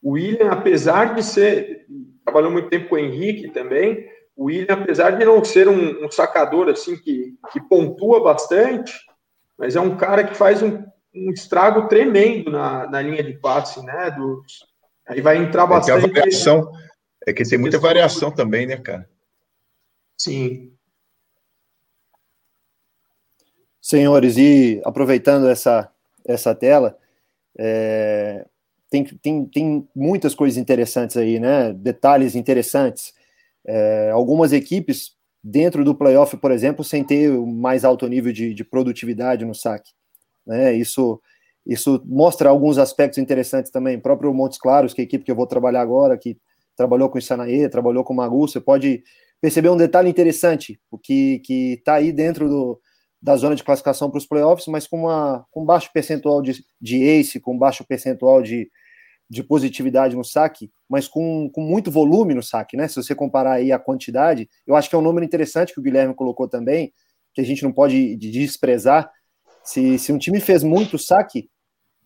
[SPEAKER 6] O William, apesar de ser. Trabalhou muito tempo com o Henrique também. O William, apesar de não ser um, um sacador assim que, que pontua bastante, mas é um cara que faz um, um estrago tremendo na, na linha de passe, né? Dos, Aí vai entrar bastante.
[SPEAKER 3] É que, variação, é que tem muita variação também, né, cara?
[SPEAKER 6] Sim.
[SPEAKER 7] Senhores, e aproveitando essa, essa tela, é, tem, tem, tem muitas coisas interessantes aí, né? Detalhes interessantes. É, algumas equipes dentro do playoff, por exemplo, sem ter o mais alto nível de, de produtividade no saque. Né? Isso isso mostra alguns aspectos interessantes também. O próprio Montes Claros, que é a equipe que eu vou trabalhar agora, que trabalhou com o Isanaê, trabalhou com o Magu, você pode perceber um detalhe interessante, o que está aí dentro do, da zona de classificação para os playoffs, mas com, uma, com baixo percentual de, de ace, com baixo percentual de, de positividade no saque, mas com, com muito volume no saque, né? Se você comparar aí a quantidade, eu acho que é um número interessante que o Guilherme colocou também, que a gente não pode desprezar. Se, se um time fez muito saque,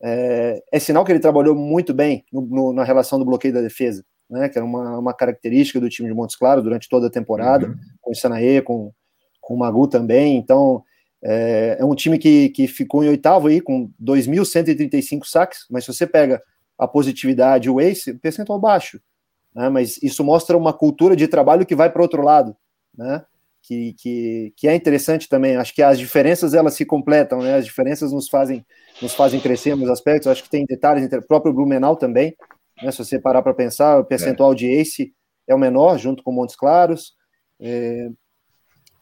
[SPEAKER 7] é, é, sinal que ele trabalhou muito bem no, no, na relação do bloqueio da defesa, né, que era uma, uma característica do time de Montes Claros durante toda a temporada, uhum. com o Sanaê, com, com o Magu também. Então, é, é, um time que, que ficou em oitavo aí, com 2.135 saques, mas se você pega a positividade, o ace, percentual baixo. Né, mas isso mostra uma cultura de trabalho que vai para outro lado, né? Que, que, que é interessante também. Acho que as diferenças elas se completam, né? As diferenças nos fazem nos fazem crescer nos aspectos. Acho que tem detalhes, o próprio Blumenau também, né, se você parar para pensar, o percentual é. de ace é o menor, junto com Montes Claros, é,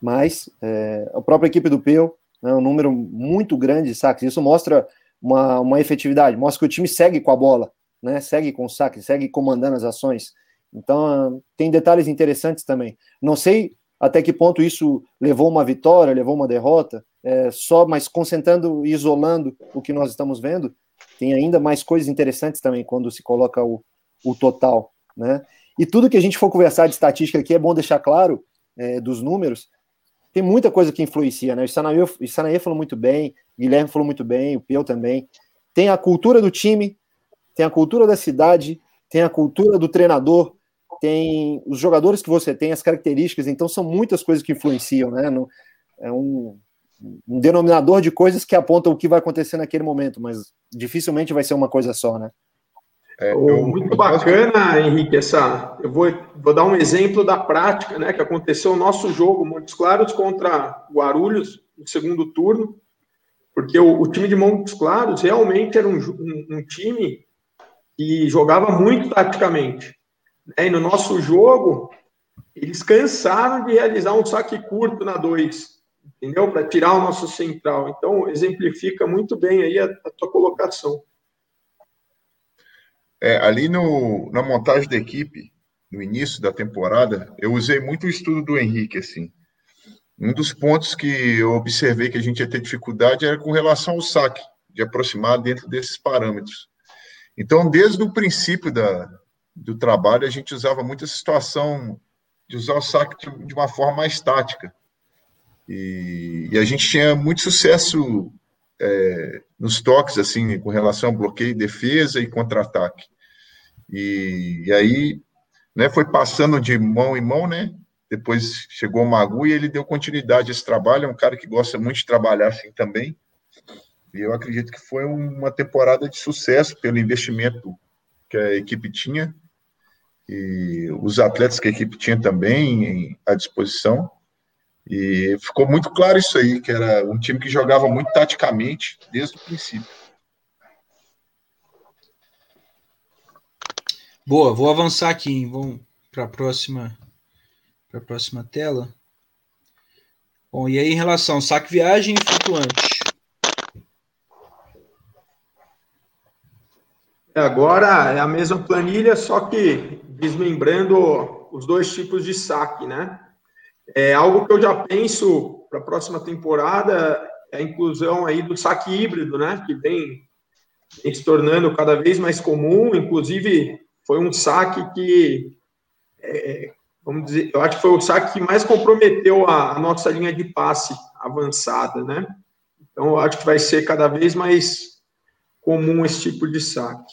[SPEAKER 7] mas é, a própria equipe do Peu, né, um número muito grande de saques, isso mostra uma, uma efetividade, mostra que o time segue com a bola, né, segue com o saque, segue comandando as ações. Então, tem detalhes interessantes também. Não sei até que ponto isso levou uma vitória, levou uma derrota, é, só, mas concentrando e isolando o que nós estamos vendo, tem ainda mais coisas interessantes também quando se coloca o, o total, né? E tudo que a gente for conversar de estatística aqui é bom deixar claro é, dos números. Tem muita coisa que influencia, né? O Sanaê, falou muito bem, o Guilherme falou muito bem, o Peu também. Tem a cultura do time, tem a cultura da cidade, tem a cultura do treinador, tem os jogadores que você tem, as características, então são muitas coisas que influenciam, né? No, é um, um denominador de coisas que apontam o que vai acontecer naquele momento, mas dificilmente vai ser uma coisa só, né?
[SPEAKER 6] É, eu, muito bacana, Henrique, essa. Eu vou, vou dar um exemplo da prática, né? Que aconteceu o nosso jogo, Montes Claros contra Guarulhos, no segundo turno, porque o, o time de Montes Claros realmente era um, um, um time que jogava muito taticamente. Né? E no nosso jogo, eles cansaram de realizar um saque curto na 2 entendeu? Para tirar o nosso central. Então, exemplifica muito bem aí a, a tua colocação.
[SPEAKER 3] É, ali no, na montagem da equipe, no início da temporada, eu usei muito o estudo do Henrique, assim. Um dos pontos que eu observei que a gente ia ter dificuldade era com relação ao saque, de aproximar dentro desses parâmetros. Então, desde o princípio da, do trabalho, a gente usava muito essa situação de usar o saque de, de uma forma mais tática. E, e a gente tinha muito sucesso é, nos toques, assim, com relação ao bloqueio, defesa e contra-ataque. E, e, aí, né, foi passando de mão em mão, né? Depois chegou o Magu e ele deu continuidade a esse trabalho. É um cara que gosta muito de trabalhar assim também. E eu acredito que foi uma temporada de sucesso pelo investimento que a equipe tinha e os atletas que a equipe tinha também à disposição. E ficou muito claro isso aí, que era um time que jogava muito taticamente desde o princípio.
[SPEAKER 1] Boa, vou avançar aqui. Vamos para a próxima, para a próxima tela. Bom, e aí em relação ao saque viagem e flutuante?
[SPEAKER 6] É, agora é a mesma planilha, só que desmembrando os dois tipos de saque, né? É algo que eu já penso para a próxima temporada é a inclusão aí do saque híbrido, né? Que vem, vem se tornando cada vez mais comum, inclusive foi um saque que, é, vamos dizer, eu acho que foi o saque que mais comprometeu a, a, nossa linha de passe avançada, né? Então, eu acho que vai ser cada vez mais comum esse tipo de saque.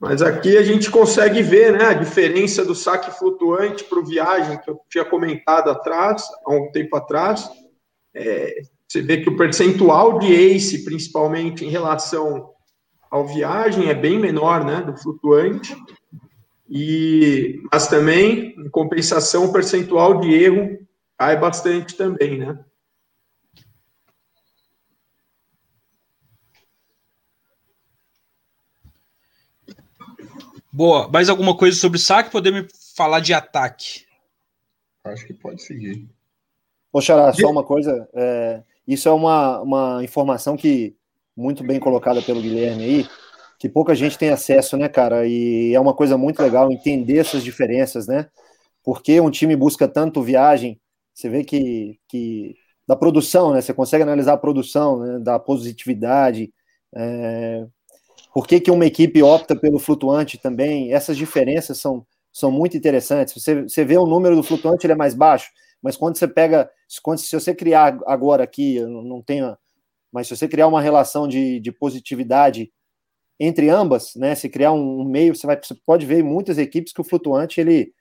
[SPEAKER 6] Mas aqui a gente consegue ver né, a diferença do saque flutuante para o viagem, que eu tinha comentado atrás, há um tempo atrás. É, você vê que o percentual de ace, principalmente em relação ao viagem, é bem menor né, do flutuante. E, mas também, em compensação, o percentual de erro cai bastante também, né?
[SPEAKER 1] Boa. Mais alguma coisa sobre saque? Podemos falar de ataque?
[SPEAKER 3] Acho que pode seguir.
[SPEAKER 7] Xará, só uma coisa. É, isso é uma, uma informação que muito bem colocada pelo Guilherme aí que pouca gente tem acesso, né, cara? E é uma coisa muito legal entender essas diferenças, né? Porque um time busca tanto viagem, você vê que, que da produção, né? Você consegue analisar a produção, né? da positividade. É... Por que, que uma equipe opta pelo flutuante também? Essas diferenças são, são muito interessantes. Você, você vê o número do flutuante, ele é mais baixo, mas quando você pega, quando, se você criar agora aqui, eu não tenho, mas se você criar uma relação de, de positividade entre ambas, né? Se criar um, meio, você, vai, você pode ver muitas equipes que o flutuante ele,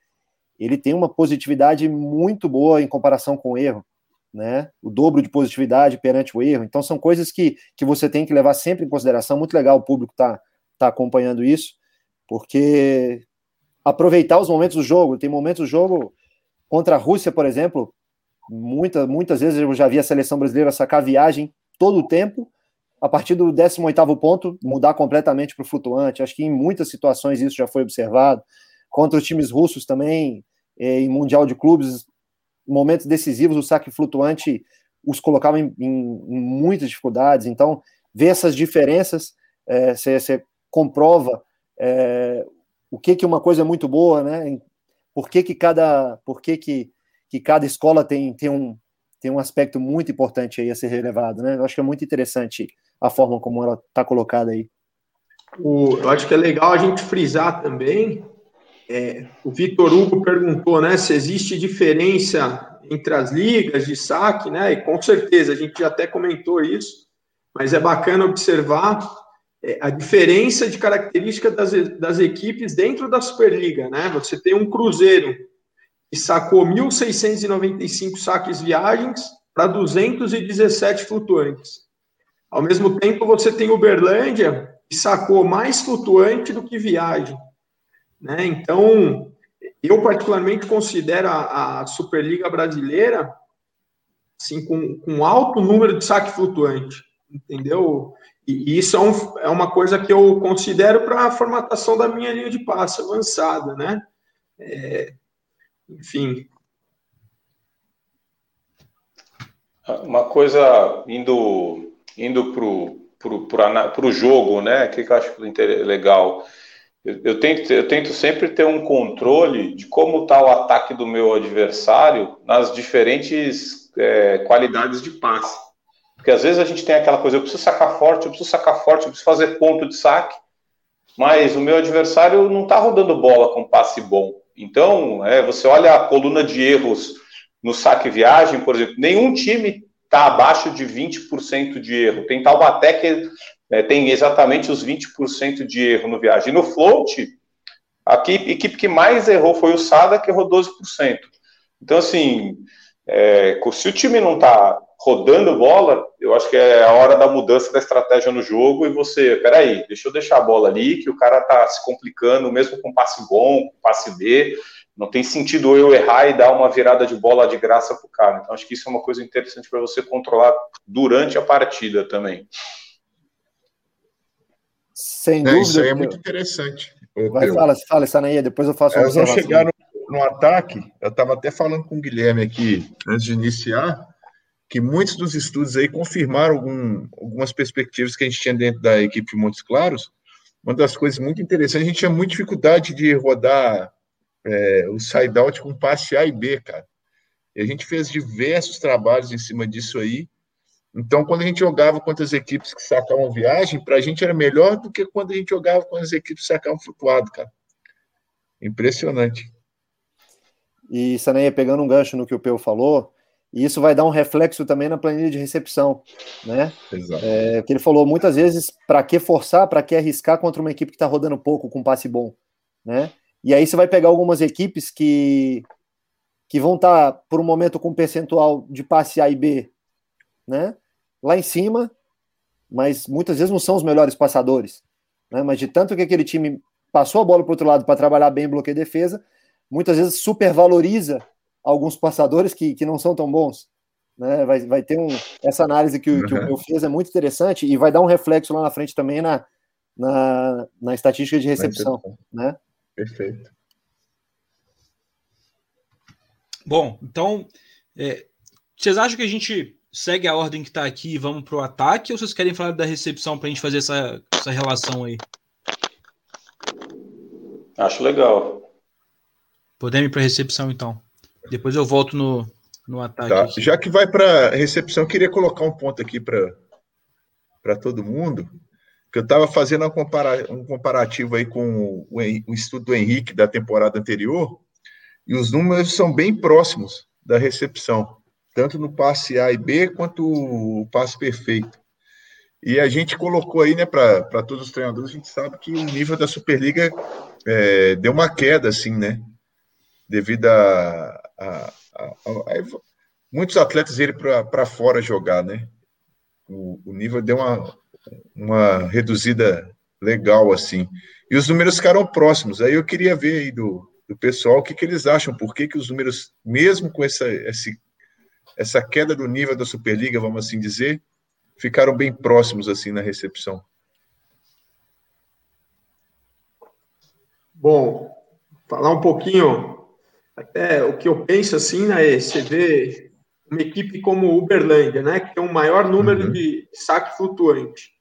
[SPEAKER 7] ele tem uma positividade muito boa em comparação com o erro, né? O dobro de positividade perante o erro. Então são coisas que, que você tem que levar sempre em consideração. Muito legal o público tá tá acompanhando isso, porque aproveitar os momentos do jogo. Tem momentos do jogo contra a Rússia, por exemplo, muita, muitas vezes eu já vi a seleção brasileira sacar viagem todo o tempo a partir do 18º ponto, mudar completamente para o flutuante. Acho que em muitas situações isso já foi observado. Contra os times russos também, eh, em Mundial de Clubes, momentos decisivos, o saque flutuante os colocava em, em, em muitas dificuldades. Então, ver essas diferenças, você é, comprova é, o que, que uma coisa é muito boa, né? Por que, que, cada, por que, que, que cada escola tem, tem, um, tem um aspecto muito importante aí a ser relevado, né? Eu acho que é muito interessante a forma como ela está colocada aí.
[SPEAKER 6] O, eu acho que é legal a gente frisar também. É, o Vitor Hugo perguntou, né, se existe diferença entre as ligas de saque, né? E com certeza a gente já até comentou isso, mas é bacana observar é, a diferença de característica das, das equipes dentro da Superliga, né? Você tem um Cruzeiro que sacou 1.695 saques viagens para 217 flutuantes. Ao mesmo tempo, você tem Uberlândia, que sacou mais flutuante do que viagem. Né? Então, eu particularmente considero a, a Superliga Brasileira assim, com, com alto número de saque flutuante, entendeu? E, e isso é, um, é, uma coisa que eu considero para a formatação da minha linha de passe avançada, né? É, enfim.
[SPEAKER 5] Uma coisa indo indo para o jogo, né? Que eu acho legal? Eu, eu, tento, eu tento sempre ter um controle de como está o ataque do meu adversário nas diferentes é, qualidades de passe. Porque às vezes a gente tem aquela coisa, eu preciso sacar forte, eu preciso sacar forte, eu preciso fazer ponto de saque, mas o meu adversário não está rodando bola com passe bom. Então, é, você olha a coluna de erros no saque viagem, por exemplo, nenhum time está abaixo de 20% de erro. Tem Taubaté que é, tem exatamente os 20% de erro no viagem. E no float, a equipe, que mais errou foi o Sada, que errou 12%. Então, assim, é, se o time não está rodando bola, eu acho que é a hora da mudança da estratégia no jogo e você, peraí, deixa eu deixar a bola ali, que o cara está se complicando, mesmo com passe bom, com passe B, não tem sentido eu errar e dar uma virada de bola de graça para o cara. Então, acho que isso é uma coisa interessante para você controlar durante a partida também.
[SPEAKER 7] Sem dúvida. Isso
[SPEAKER 3] aí é muito interessante.
[SPEAKER 7] Vai, fala, fala, Sanaia, depois eu faço
[SPEAKER 3] uma é, observação. chegar no, no ataque, eu estava até falando com o Guilherme aqui, antes de iniciar, que muitos dos estudos aí confirmaram algum, algumas perspectivas que a gente tinha dentro da equipe de Montes Claros. Uma das coisas muito interessantes, a gente tinha muita dificuldade de rodar é, o side-out com passe A e B, cara. E a gente fez diversos trabalhos em cima disso aí. Então, quando a gente jogava contra as equipes que sacavam viagem, para a gente era melhor do que quando a gente jogava com as equipes que sacavam flutuado, cara. Impressionante.
[SPEAKER 7] E, Saneia, pegando um gancho no que o Peu falou, e isso vai dar um reflexo também na planilha de recepção, né? Exato. É, que ele falou muitas vezes, para que forçar, para que arriscar contra uma equipe que está rodando pouco com passe bom, né? E aí você vai pegar algumas equipes que que vão estar tá, por um momento com um percentual de passe A e B, né? Lá em cima, mas muitas vezes não são os melhores passadores, né? Mas de tanto que aquele time passou a bola para o outro lado para trabalhar bem bloqueio e defesa, muitas vezes supervaloriza alguns passadores que, que não são tão bons. Né? Vai, vai ter um. Essa análise que, uhum. que o meu fez é muito interessante e vai dar um reflexo lá na frente também na, na, na estatística de recepção. Né?
[SPEAKER 3] Perfeito.
[SPEAKER 1] Bom, então, é, vocês acham que a gente segue a ordem que está aqui e vamos para o ataque, ou vocês querem falar da recepção para a gente fazer essa, essa relação aí?
[SPEAKER 5] Acho legal.
[SPEAKER 1] Podemos ir para recepção, então. Depois eu volto no, no ataque. Tá.
[SPEAKER 3] Já que vai para recepção, queria colocar um ponto aqui para todo mundo. Que eu estava fazendo um, compara um comparativo aí com o, o estudo do Henrique da temporada anterior, e os números são bem próximos da recepção, tanto no passe A e B quanto o passe perfeito. E a gente colocou aí, né, para todos os treinadores, a gente sabe que o nível da Superliga é, deu uma queda, assim, né? devido a, a, a, a muitos atletas irem para fora jogar, né? O, o, nível deu uma, uma reduzida legal, assim. E os números ficaram próximos. Aí eu queria ver aí do, do pessoal o que, que eles acham, por que, que os números, mesmo com essa, esse, essa queda do nível da Superliga, vamos assim dizer, ficaram bem próximos assim na recepção.
[SPEAKER 6] Bom, falar um pouquinho até o que eu penso assim, né, você vê uma equipe como o Uberlândia, né, que tem um maior número uhum. de saque flutuante.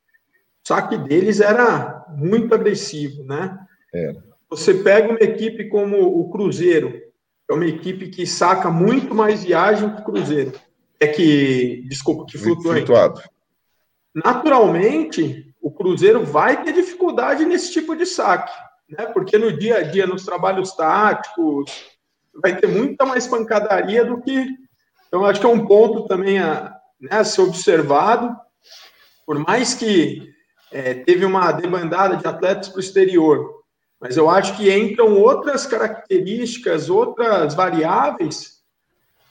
[SPEAKER 6] O saque deles era muito agressivo, né? É. Você pega uma equipe como o Cruzeiro, é uma equipe que saca muito mais viagem que o Cruzeiro. É que, desculpa, que flutuante. Flutuado. Naturalmente, o Cruzeiro vai ter dificuldade nesse tipo de saque, né? Porque no dia a dia, nos trabalhos táticos, vai ter muita mais pancadaria do que. Então, acho que é um ponto também a, né, a ser observado. Por mais que é, teve uma demandada de atletas para o exterior, mas eu acho que entram outras características, outras variáveis,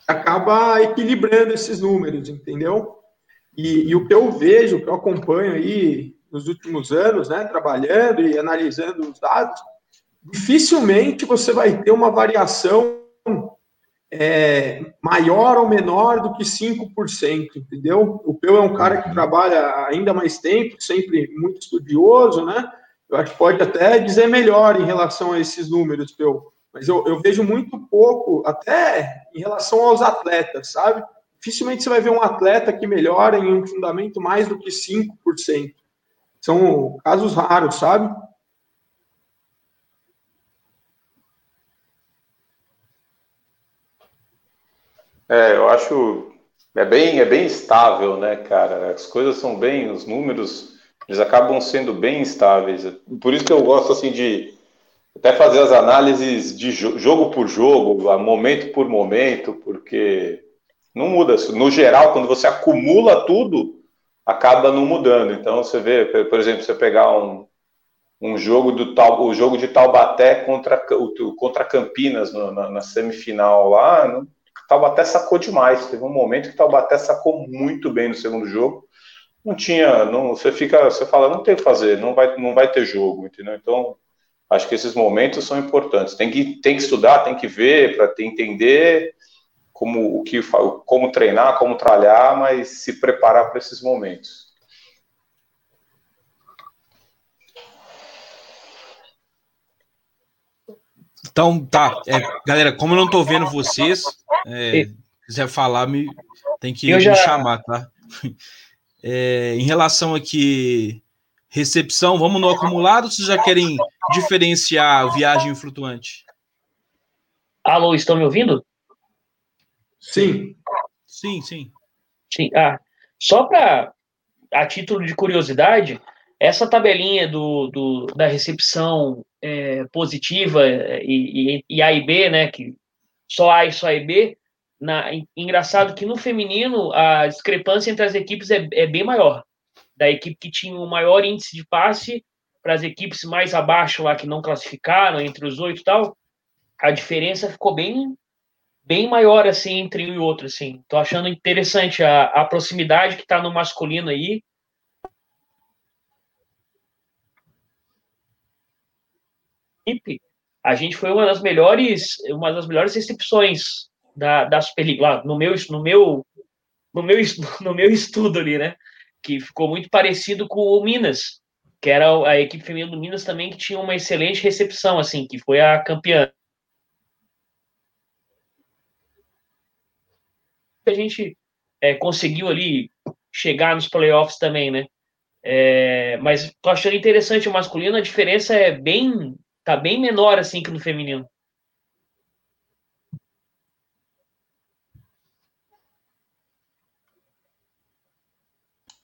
[SPEAKER 6] acaba equilibrando esses números, entendeu? E, e, o que eu vejo, que eu acompanho aí nos últimos anos, né, trabalhando e analisando os dados, dificilmente você vai ter uma variação é, maior ou menor do que 5%, entendeu? O Peu é um cara que trabalha ainda mais tempo, sempre muito estudioso, né? Eu acho que pode até dizer melhor em relação a esses números. Mas eu, eu vejo muito pouco, até em relação aos atletas, sabe? Dificilmente você vai ver um atleta que melhora em um fundamento mais do que 5%. São casos raros, sabe?
[SPEAKER 5] É, eu acho é bem é bem estável, né, cara? As coisas são bem, os números eles acabam sendo bem estáveis. Por isso que eu gosto assim de até fazer as análises de jogo por jogo, momento por momento, porque não muda. No geral, quando você acumula tudo, acaba não mudando. Então você vê, por exemplo, você pegar um, um jogo do tal, o jogo de Taubaté contra contra Campinas na, na semifinal lá, não, Taubaté sacou demais. Teve um momento que Taubaté sacou muito bem no segundo jogo não tinha, não, você fica, você fala, não tem o que fazer, não vai, não vai ter jogo, entendeu? Então, acho que esses momentos são importantes. Tem que, tem que estudar, tem que ver para entender como o que como treinar, como tralhar, mas se preparar para esses momentos.
[SPEAKER 1] Então, tá. É, galera, como eu não estou vendo vocês, é, quiser falar, me, tem que já... me chamar, tá? É, em relação aqui, recepção, vamos no acumulado ou vocês já querem diferenciar viagem flutuante?
[SPEAKER 4] Alô, estão me ouvindo?
[SPEAKER 2] Sim.
[SPEAKER 1] Sim, sim.
[SPEAKER 4] Sim. Ah, só para, a título de curiosidade, essa tabelinha do, do da recepção é, positiva e, e, e, A e B, né, que só A e só A e B, na, engraçado que no feminino a discrepância entre as equipes é, é bem maior. Da equipe que tinha o maior índice de passe para as equipes mais abaixo lá que não classificaram, entre os oito e tal, a diferença ficou bem bem maior assim entre um e outro assim. Tô achando interessante a, a proximidade que está no masculino aí a gente foi uma das melhores, uma das melhores recepções da, da Superliga, no meu, no meu, no meu, no meu estudo ali, né? Que ficou muito parecido com o Minas, que era a equipe feminina do Minas também que tinha uma excelente recepção, assim, que foi a campeã. A gente é, conseguiu ali chegar nos playoffs também, né? É, mas tô achando interessante o masculino, a diferença é bem Tá bem menor assim que no feminino.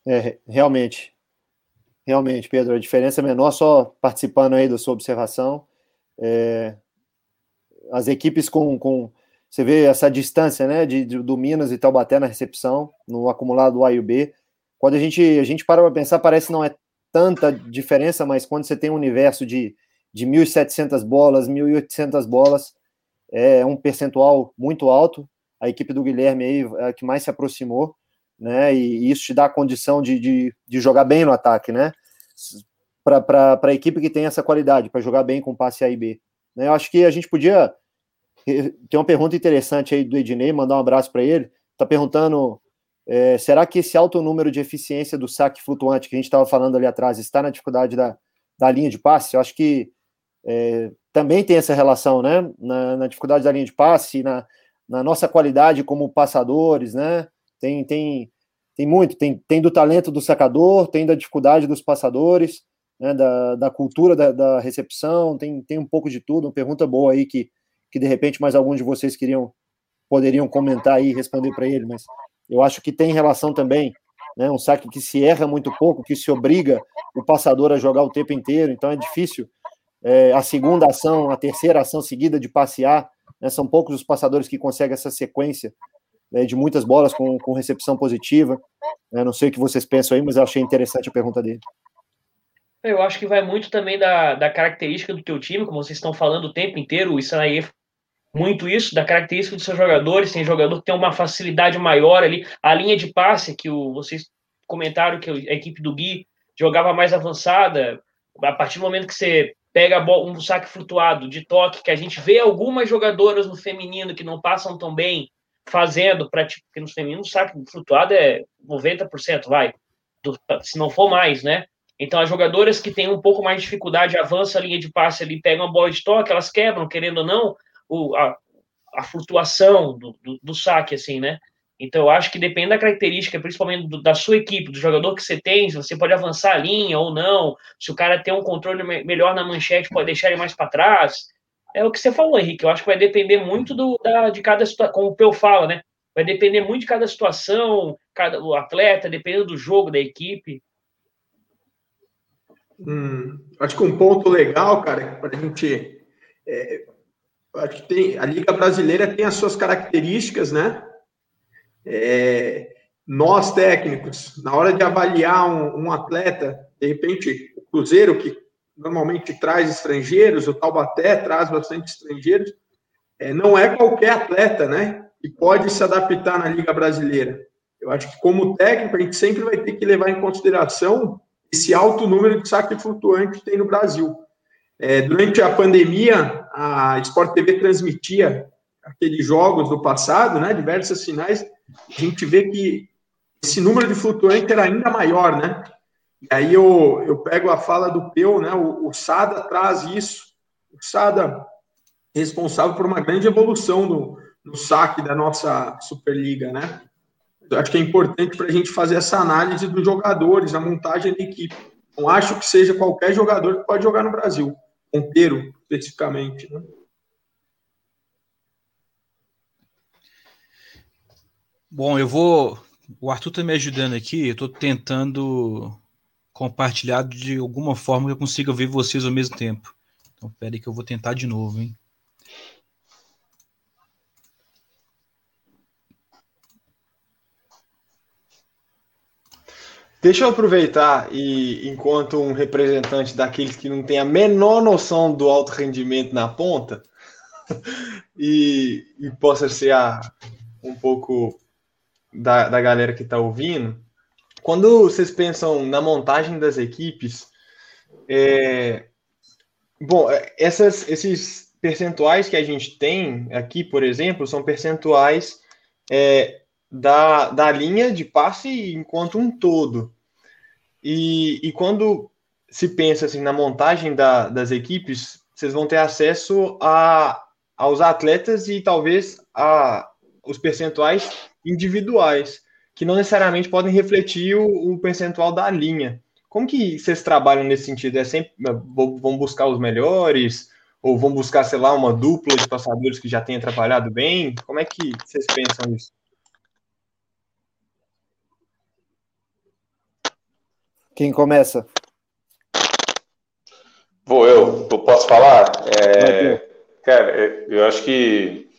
[SPEAKER 7] É, realmente. Realmente, Pedro, a diferença é menor, só participando aí da sua observação. É, as equipes com, com. Você vê essa distância né, de, de, do Minas e Taubaté na recepção, no acumulado A e B. Quando a gente, a gente para para pensar, parece não é tanta diferença, mas quando você tem um universo de de 1.700 bolas, 1.800 bolas, é um percentual muito alto. A equipe do Guilherme aí é a que mais se aproximou, né? E isso te dá a condição de, de, de jogar bem no ataque, né? Para a equipe que tem essa qualidade, para jogar bem com passe A e B. Né? Eu acho que a gente podia. Tem uma pergunta interessante aí do Ednei, mandar um abraço para ele. Está perguntando é, será que esse alto número de eficiência do saque flutuante que a gente estava falando ali atrás está na dificuldade da, da linha de passe? Eu acho que é, também tem essa relação, né? Na, na, dificuldade da linha de passe, na, na nossa qualidade como passadores, né? Tem, tem, tem muito, tem, tem do talento do sacador, tem da dificuldade dos passadores, né? da, da cultura da, da recepção, tem, tem um pouco de tudo. Uma pergunta boa aí que, que de repente mais alguns de vocês queriam poderiam comentar e responder para ele, mas eu acho que tem relação também, né? Um saque que se erra muito pouco, que se obriga o passador a jogar o tempo inteiro, então é difícil é, a segunda ação, a terceira ação seguida de passear. Né, são poucos os passadores que conseguem essa sequência né, de muitas bolas com, com recepção positiva. Né, não sei o que vocês pensam aí, mas eu achei interessante a pergunta dele.
[SPEAKER 4] Eu acho que vai muito também da, da característica do teu time, como vocês estão falando o tempo inteiro, o Israel muito isso, da característica dos seus jogadores, tem jogador que tem uma facilidade maior ali, a linha de passe que o, vocês comentaram que a equipe do Gui jogava mais avançada, a partir do momento que você pega um saque flutuado de toque, que a gente vê algumas jogadoras no feminino que não passam tão bem fazendo, para tipo, porque no feminino o saque flutuado é 90%, vai, do, se não for mais, né? Então, as jogadoras que têm um pouco mais de dificuldade, avançam a linha de passe ali, pegam a bola de toque, elas quebram, querendo ou não, o, a, a flutuação do, do, do saque, assim, né? Então, eu acho que depende da característica, principalmente do, da sua equipe, do jogador que você tem, se você pode avançar a linha ou não, se o cara tem um controle melhor na manchete, pode deixar ele mais para trás. É o que você falou, Henrique. Eu acho que vai depender muito do, da, de cada situação, como o Peu fala, né? Vai depender muito de cada situação, cada, o atleta, dependendo do jogo, da equipe.
[SPEAKER 6] Hum, acho que um ponto legal, cara, para a gente. É, acho que tem, a Liga Brasileira tem as suas características, né? É, nós técnicos, na hora de avaliar um, um, atleta, de repente, o Cruzeiro, que normalmente traz estrangeiros, o Taubaté traz bastante estrangeiros, é, não é qualquer atleta, né? Que pode se adaptar na Liga Brasileira. Eu acho que, como técnico, a gente sempre vai ter que levar em consideração esse alto número de saque flutuante que tem no Brasil. É, durante a pandemia, a Sport TV transmitia aqueles jogos do passado, né? Diversas finais a gente vê que esse número de flutuante era ainda maior, né? E aí eu, eu pego a fala do Peu, né? O, o Sada traz isso. O Sada responsável por uma grande evolução no, no saque da nossa Superliga, né? Eu acho que é importante para a gente fazer essa análise dos jogadores, a montagem da equipe. Não acho que seja qualquer jogador que pode jogar no Brasil, ponteiro especificamente. Né?
[SPEAKER 1] Bom, eu vou. O Arthur está me ajudando aqui. Eu estou tentando compartilhar de alguma forma que eu consiga ver vocês ao mesmo tempo. Então, peraí que eu vou tentar de novo, hein?
[SPEAKER 2] Deixa eu aproveitar e, enquanto um representante daqueles que não tem a menor noção do alto rendimento na ponta, e, e possa ser a, um pouco da, da galera que está ouvindo, quando vocês pensam na montagem das equipes, é, bom, essas, esses percentuais que a gente tem aqui, por exemplo, são percentuais é, da, da linha de passe enquanto um todo. E, e quando se pensa assim na montagem da, das equipes, vocês vão ter acesso a, aos atletas e talvez a os percentuais individuais, que não necessariamente podem refletir o, o percentual da linha. Como que vocês trabalham nesse sentido? É sempre vão buscar os melhores ou vão buscar, sei lá, uma dupla de passadores que já tenha trabalhado bem? Como é que vocês pensam isso?
[SPEAKER 7] Quem começa?
[SPEAKER 5] Vou eu. Eu posso falar? É, cara, eu acho que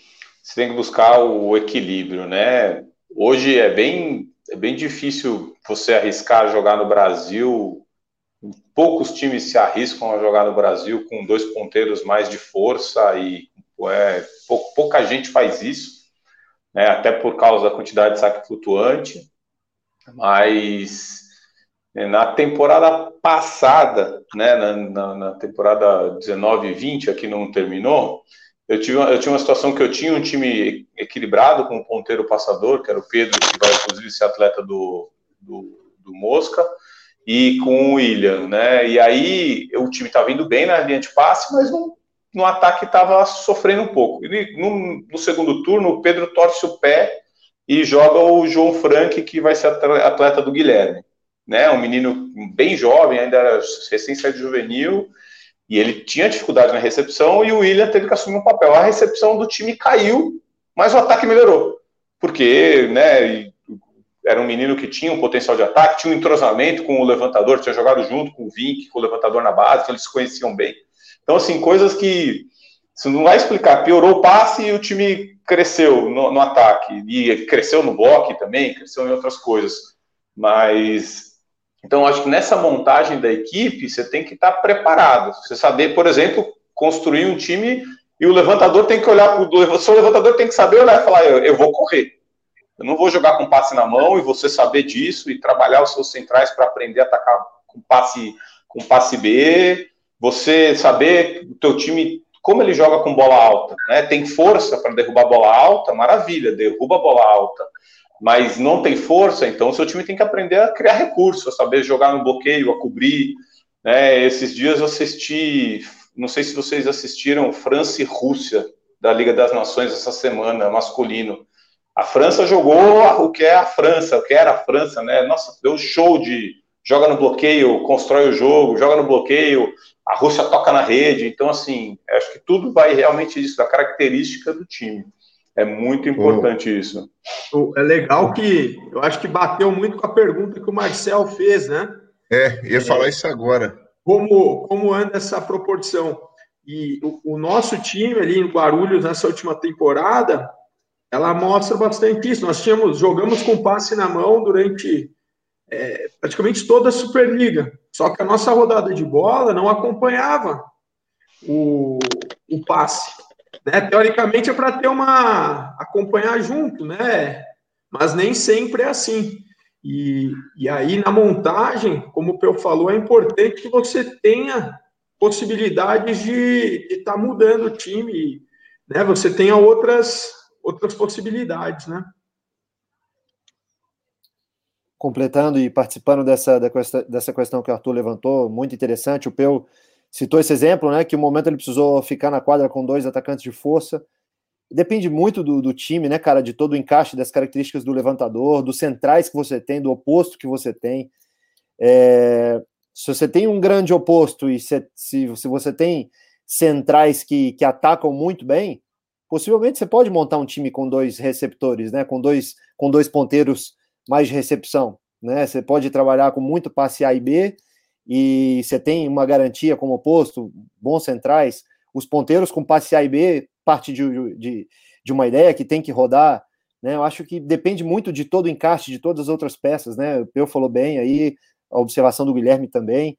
[SPEAKER 5] você tem que buscar o equilíbrio, né? Hoje é bem, é bem difícil você arriscar jogar no Brasil. Poucos times se arriscam a jogar no Brasil com dois ponteiros mais de força e é, pouca gente faz isso, né? Até por causa da quantidade de saque flutuante. Mas é, na temporada passada, né, na, na, na temporada 19 e 20, aqui não terminou, eu tive, eu tinha uma situação que eu tinha um time equilibrado com o ponteiro passador, que era o Pedro, que vai inclusive ser atleta do, do, do Mosca, e com o William, né? E aí o time estava indo bem na linha de passe, mas no, no ataque estava sofrendo um pouco. No, no, segundo turno, o Pedro torce o pé e joga o João Frank, que vai ser atleta do Guilherme né? Um menino bem jovem, ainda era recém-saído juvenil, e ele tinha dificuldade na recepção e o William teve que assumir um papel. A recepção do time caiu, mas o ataque melhorou. Porque, né, era um menino que tinha um potencial de ataque, tinha um entrosamento com o levantador, tinha jogado junto com o Vink, com o levantador na base, então eles se conheciam bem. Então, assim, coisas que você não vai explicar. Piorou o passe e o time cresceu no, no ataque. E cresceu no bloco também, cresceu em outras coisas. Mas então, acho que nessa montagem da equipe, você tem que estar preparado. Você saber, por exemplo, construir um time e o levantador tem que olhar para o seu levantador tem que saber olhar e falar: eu, eu, vou correr. Eu não vou jogar com passe na mão e você saber disso e trabalhar os seus centrais para aprender a atacar com passe com passe B. Você saber o teu time como ele joga com bola alta, né? Tem força para derrubar bola alta, maravilha, derruba bola alta mas não tem força, então o seu time tem que aprender a criar recursos, a saber jogar no bloqueio, a cobrir. Né? Esses dias eu assisti, não sei se vocês assistiram França e Rússia da Liga das Nações essa semana, masculino. A França jogou o que é a França, o que era a França, né? Nossa, deu show de joga no bloqueio, constrói o jogo, joga no bloqueio, a Rússia toca na rede. Então, assim, acho que tudo vai realmente disso, da característica do time. É muito importante oh. isso.
[SPEAKER 6] É legal que eu acho que bateu muito com a pergunta que o Marcel fez, né?
[SPEAKER 3] É, ia falar isso agora.
[SPEAKER 6] Como, como anda essa proporção? E o, o nosso time ali em Guarulhos, nessa última temporada, ela mostra bastante isso. Nós tínhamos, jogamos com passe na mão durante é, praticamente toda a Superliga. Só que a nossa rodada de bola não acompanhava o, o passe. Né? Teoricamente é para ter uma. acompanhar junto, né? Mas nem sempre é assim. E, e aí, na montagem, como o Peu falou, é importante que você tenha possibilidades de estar tá mudando o time, né? Você tenha outras, outras possibilidades, né?
[SPEAKER 7] Completando e participando dessa, dessa questão que o Arthur levantou, muito interessante. O Peu citou esse exemplo, né? Que o momento ele precisou ficar na quadra com dois atacantes de força. Depende muito do, do, time, né, cara? De todo o encaixe das características do levantador, dos centrais que você tem, do oposto que você tem. É, se você tem um grande oposto e se, se, se você tem centrais que, que atacam muito bem, possivelmente você pode montar um time com dois receptores, né? Com dois, com dois ponteiros mais de recepção, né? Você pode trabalhar com muito passe A e B e você tem uma garantia como oposto, bons centrais, os ponteiros com passe A e B parte de, de, de uma ideia que tem que rodar, né? Eu acho que depende muito de todo o encaixe de todas as outras peças, né? O Peu falou bem aí, a observação do Guilherme também.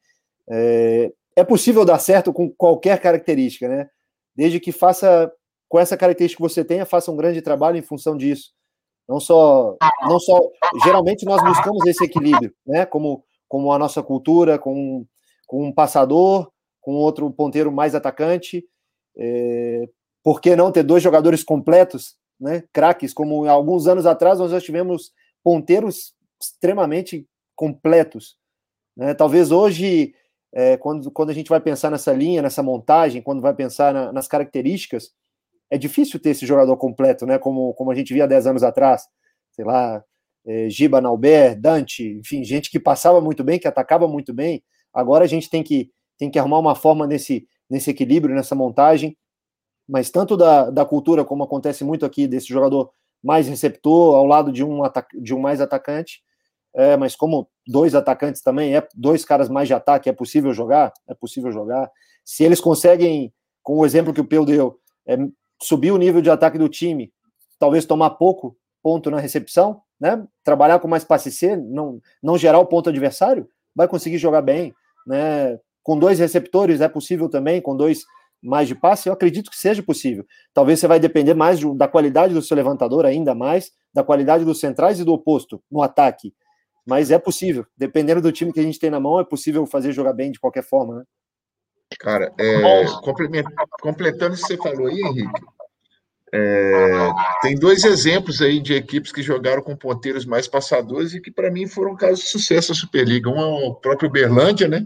[SPEAKER 7] É, é possível dar certo com qualquer característica, né? Desde que faça com essa característica que você tenha, faça um grande trabalho em função disso. Não só, não só. Geralmente nós buscamos esse equilíbrio, né? Como, como a nossa cultura, com, com um passador, com outro ponteiro mais atacante. É, por que não ter dois jogadores completos, né? Craques, como alguns anos atrás nós já tivemos ponteiros extremamente completos. Né? Talvez hoje é, quando, quando a gente vai pensar nessa linha, nessa montagem, quando vai pensar na, nas características, é difícil ter esse jogador completo, né? Como, como a gente via 10 anos atrás, sei lá, é, Giba Nauber, Dante, enfim, gente que passava muito bem, que atacava muito bem. Agora a gente tem que, tem que arrumar uma forma nesse, nesse equilíbrio, nessa montagem, mas tanto da, da cultura, como acontece muito aqui, desse jogador mais receptor ao lado de um, de um mais atacante, é, mas como dois atacantes também, é dois caras mais de ataque, é possível jogar? É possível jogar. Se eles conseguem, com o exemplo que o Peu deu, é, subir o nível de ataque do time, talvez tomar pouco ponto na recepção, né? Trabalhar com mais passe C, não, não gerar o ponto adversário, vai conseguir jogar bem, né? Com dois receptores é possível também, com dois mais de passe, eu acredito que seja possível. Talvez você vai depender mais de, da qualidade do seu levantador, ainda mais, da qualidade dos centrais e do oposto no ataque mas é possível. Dependendo do time que a gente tem na mão, é possível fazer jogar bem de qualquer forma, né?
[SPEAKER 3] Cara, é, completando o que você falou aí, Henrique, é, tem dois exemplos aí de equipes que jogaram com ponteiros mais passadores e que para mim foram casos de sucesso da Superliga. Um é o próprio Berlândia, né?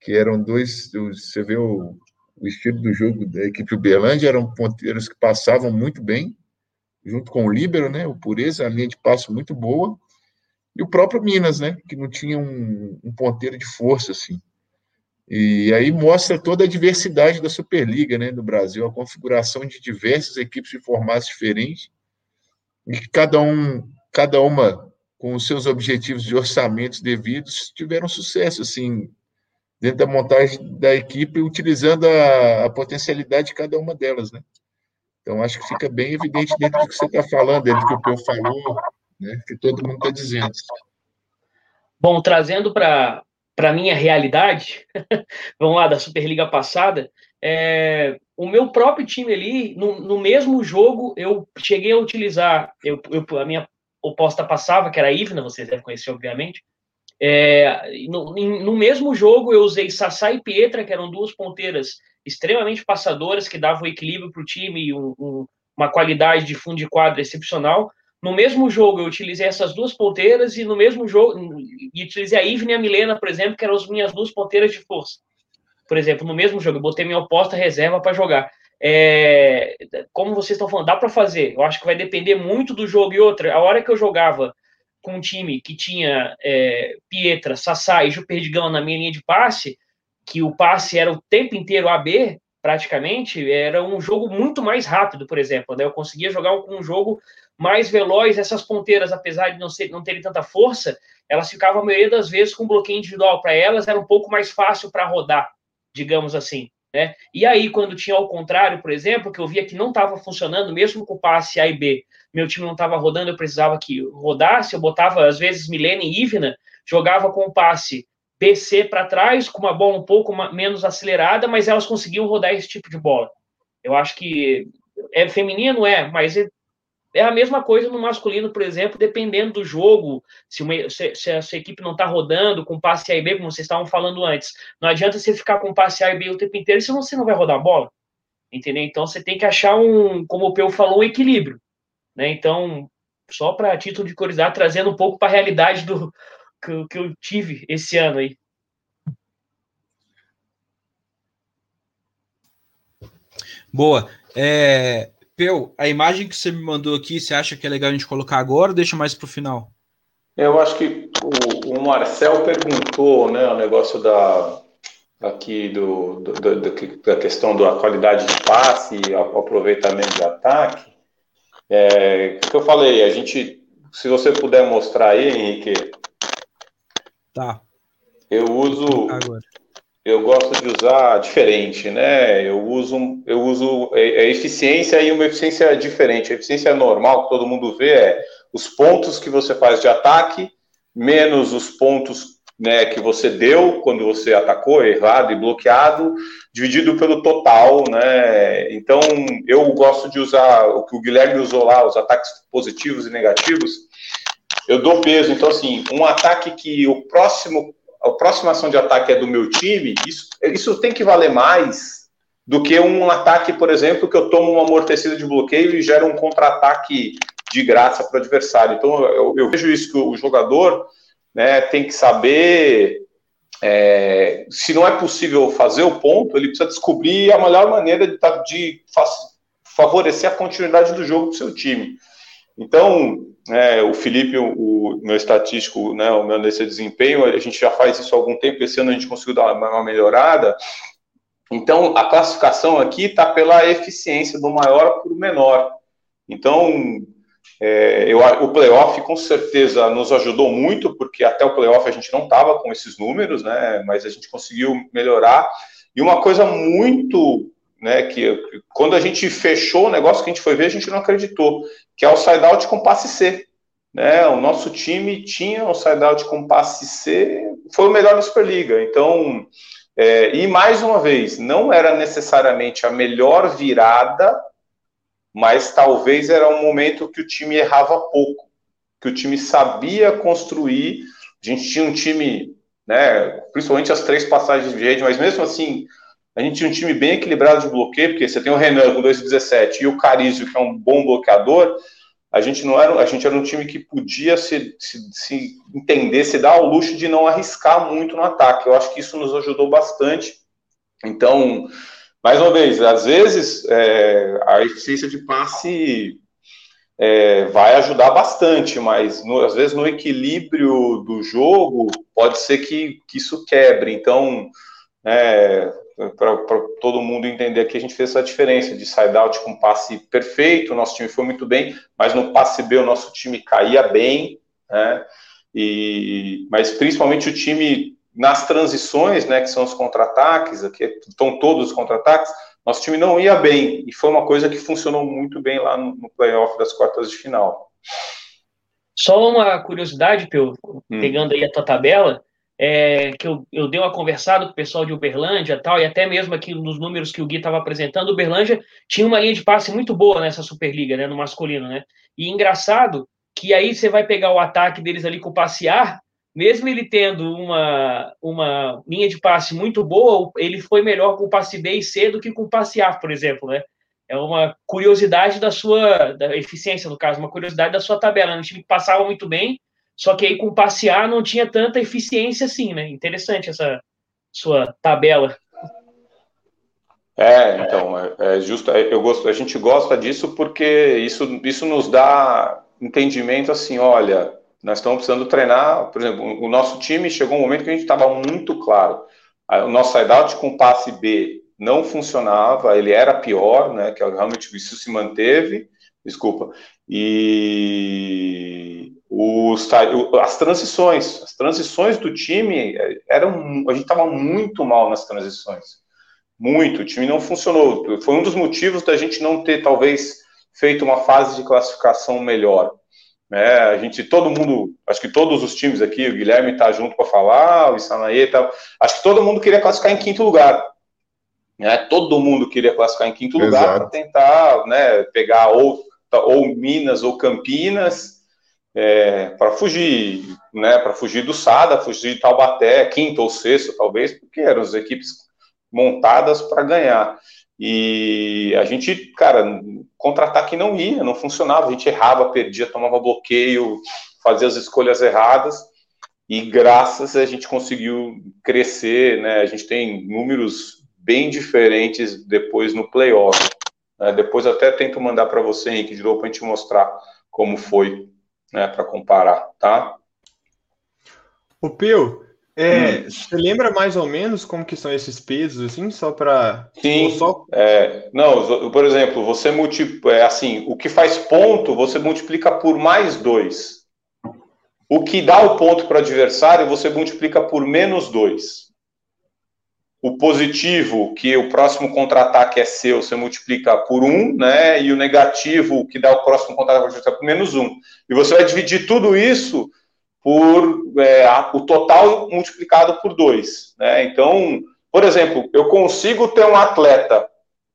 [SPEAKER 3] Que eram dois, você vê o, o estilo do jogo da equipe Uberlândia, eram ponteiros que passavam muito bem, junto com o Líbero, né? O Pureza, a linha de passo muito boa. E o próprio Minas, né? Que não tinha um, um ponteiro de força, assim. E aí mostra toda a diversidade da Superliga, né? No Brasil, a configuração de diversas equipes de formatos diferentes, e que cada um, cada uma com os seus objetivos de orçamentos devidos, tiveram sucesso, assim, dentro da montagem da equipe, utilizando a, a potencialidade de cada uma delas, né? Então, acho que fica bem evidente dentro do que você está falando, dentro do que o Peu falou, né, que todo mundo está dizendo.
[SPEAKER 4] Bom, trazendo para a minha realidade, vamos lá, da Superliga passada, é, o meu próprio time ali, no, no, mesmo jogo, eu cheguei a utilizar, eu, eu, a minha oposta passava, que era a Ivna, vocês devem conhecer, obviamente, é, no, no, mesmo jogo eu usei Sassá e Pietra, que eram duas ponteiras extremamente passadoras, que davam equilíbrio para o time e um, um, uma qualidade de fundo de quadro excepcional, no mesmo jogo, eu utilizei essas duas ponteiras e no mesmo jogo, e utilizei a Ivne e a Milena, por exemplo, que eram as minhas duas ponteiras de força. Por exemplo, no mesmo jogo, eu botei minha oposta reserva para jogar. É, como vocês estão falando, dá para fazer. Eu acho que vai depender muito do jogo e outra. A hora que eu jogava com um time que tinha é, Pietra, Sassá e Juperdigão na minha linha de passe, que o passe era o tempo inteiro AB, praticamente, era um jogo muito mais rápido, por exemplo. Né? Eu conseguia jogar um, um jogo mais veloz, essas ponteiras, apesar de não, ser, não terem tanta força, elas ficavam a maioria das vezes com bloqueio individual. Para elas era um pouco mais fácil para rodar, digamos assim. Né? E aí, quando tinha ao contrário, por exemplo, que eu via que não estava funcionando, mesmo com o passe A e B, meu time não estava rodando, eu precisava que rodasse, eu botava, às vezes, Milene e Ivna, jogava com o passe BC para trás, com uma bola um pouco menos acelerada, mas elas conseguiam rodar esse tipo de bola. Eu acho que é feminino, é, mas é a mesma coisa no masculino, por exemplo, dependendo do jogo, se, uma, se, se a sua equipe não está rodando com passe A e B, como vocês estavam falando antes, não adianta você ficar com passe A e B o tempo inteiro, senão você não vai rodar a bola. Entendeu? Então você tem que achar um, como o Peu falou, um equilíbrio. Né? Então, só para título de curiosidade, trazendo um pouco para a realidade do que, que eu tive esse ano aí.
[SPEAKER 1] Boa. É, Peu, a imagem que você me mandou aqui, você acha que é legal a gente colocar agora ou deixa mais para o final?
[SPEAKER 5] Eu acho que o, o, Marcel perguntou, né, o negócio da aqui do, do, do da questão da qualidade de passe e aproveitamento de ataque. É, que eu falei, a gente, se você puder mostrar aí, Henrique.
[SPEAKER 1] Tá.
[SPEAKER 5] Eu uso. Agora eu gosto de usar diferente, né? Eu uso, eu uso a é, é eficiência e uma eficiência diferente. A eficiência normal que todo mundo vê é os pontos que você faz de ataque menos os pontos né, que você deu quando você atacou, errado e bloqueado, dividido pelo total, né? Então, eu gosto de usar o que o Guilherme usou lá, os ataques positivos e negativos. Eu dou peso, então assim, um ataque que o próximo a próxima ação de ataque é do meu time, isso, isso tem que valer mais do que um ataque, por exemplo, que eu tomo uma amortecida de bloqueio e gera um contra-ataque de graça para o adversário. Então, eu, eu, vejo isso que o jogador né, tem que saber. É, se não é possível fazer o ponto, ele precisa descobrir a melhor maneira de, de favorecer a continuidade do jogo do seu time. Então, é, o Felipe, o, o, meu estatístico, né, o meu nesse desempenho, a gente já faz isso há algum tempo, esse ano a gente conseguiu dar uma, uma melhorada. Então, a classificação aqui está pela eficiência do maior para o menor. Então, é, eu, o playoff com certeza nos ajudou muito, porque até o playoff a gente não estava com esses números, né, mas a gente conseguiu melhorar. E uma coisa muito né, que quando a gente fechou o negócio que a gente foi ver, a gente não acreditou, que é o side-out com passe C. Né? O nosso time tinha um side-out com passe C, foi o melhor da Superliga. Então, é, e mais uma vez, não era necessariamente a melhor virada, mas talvez era um momento que o time errava pouco, que o time sabia construir. A gente tinha um time, né, principalmente as três passagens de rede, mas mesmo assim, a gente tinha um time bem equilibrado de bloqueio, porque você tem o Renan com 2,17 e o Carizio, que é um bom bloqueador. A gente não era, a gente era um time que podia se, se, se entender, se dar ao luxo de não arriscar muito no ataque. Eu acho que isso nos ajudou bastante. Então, mais uma vez, às vezes é, a eficiência de passe é, vai ajudar bastante, mas no, às vezes no equilíbrio do jogo pode ser que, que isso quebre. Então, é, para todo mundo entender que a gente fez essa diferença de side out com passe perfeito, o nosso time foi muito bem, mas no passe B o nosso time caía bem, né? E, mas principalmente o time nas transições, né, que são os contra-ataques, aqui estão todos os contra-ataques, nosso time não ia bem, e foi uma coisa que funcionou muito bem lá no, no playoff das quartas de final.
[SPEAKER 4] Só uma curiosidade, Pio, hum. pegando aí a tua tabela, é, que eu, eu dei uma conversada com o pessoal de Uberlândia tal, e até mesmo aqui nos números que o Gui estava apresentando, Uberlândia tinha uma linha de passe muito boa nessa Superliga, né, no masculino, né? E engraçado que aí você vai pegar o ataque deles ali com o passear, mesmo ele tendo uma, uma linha de passe muito boa, ele foi melhor com o passe B e C do que com o passe A, por exemplo, né? É uma curiosidade da sua da eficiência, no caso, uma curiosidade da sua tabela. Né? Um time que passava muito bem, só que aí com passear não tinha tanta eficiência assim, né? Interessante essa sua tabela.
[SPEAKER 5] É, então, é, é justo, é, eu gosto, a gente gosta disso porque isso, isso nos dá entendimento assim, olha, nós estamos precisando treinar, por exemplo, o nosso time chegou um momento que a gente estava muito claro, o nosso side-out com passe B não funcionava, ele era pior, né, que realmente isso se manteve, desculpa, e os, as transições, as transições do time eh, eram, a gente estava muito mal nas transições, muito, o time não funcionou, foi um dos motivos da gente não ter talvez feito uma fase de classificação melhor, né, a gente, todo mundo, acho que todos os times aqui, o Guilherme está junto para falar, o Isanaê tá, acho que todo mundo queria classificar em quinto lugar, né, todo mundo queria classificar em quinto Exato. lugar para tentar, né, pegar ou ou Minas ou Campinas, é, para fugir, né, para fugir do Sada, fugir de Taubaté, quinto ou sexto, talvez, porque eram as equipes montadas para ganhar. E a gente, cara, contra-ataque não ia, não funcionava, a gente errava, perdia, tomava bloqueio, fazia as escolhas erradas, e graças a gente conseguiu crescer, né, a gente tem números bem diferentes depois no playoff. Né? Depois até tento mandar para você, Henrique, de novo, para a gente mostrar como foi, né, para comparar, tá?
[SPEAKER 2] O Pio, é, hum. Você lembra mais ou menos como que são esses pesos, assim, só para...
[SPEAKER 5] Sim, só... É, não, por exemplo, você multiplica, é, assim, o que faz ponto, você multiplica por mais dois. O que dá o ponto para o adversário, você multiplica por menos dois. O positivo, que o próximo contra-ataque é seu, você multiplica por um, né? E o negativo, que dá o próximo contra-ataque, por menos um. E você vai dividir tudo isso por é, o total multiplicado por dois. Né? Então, por exemplo, eu consigo ter um atleta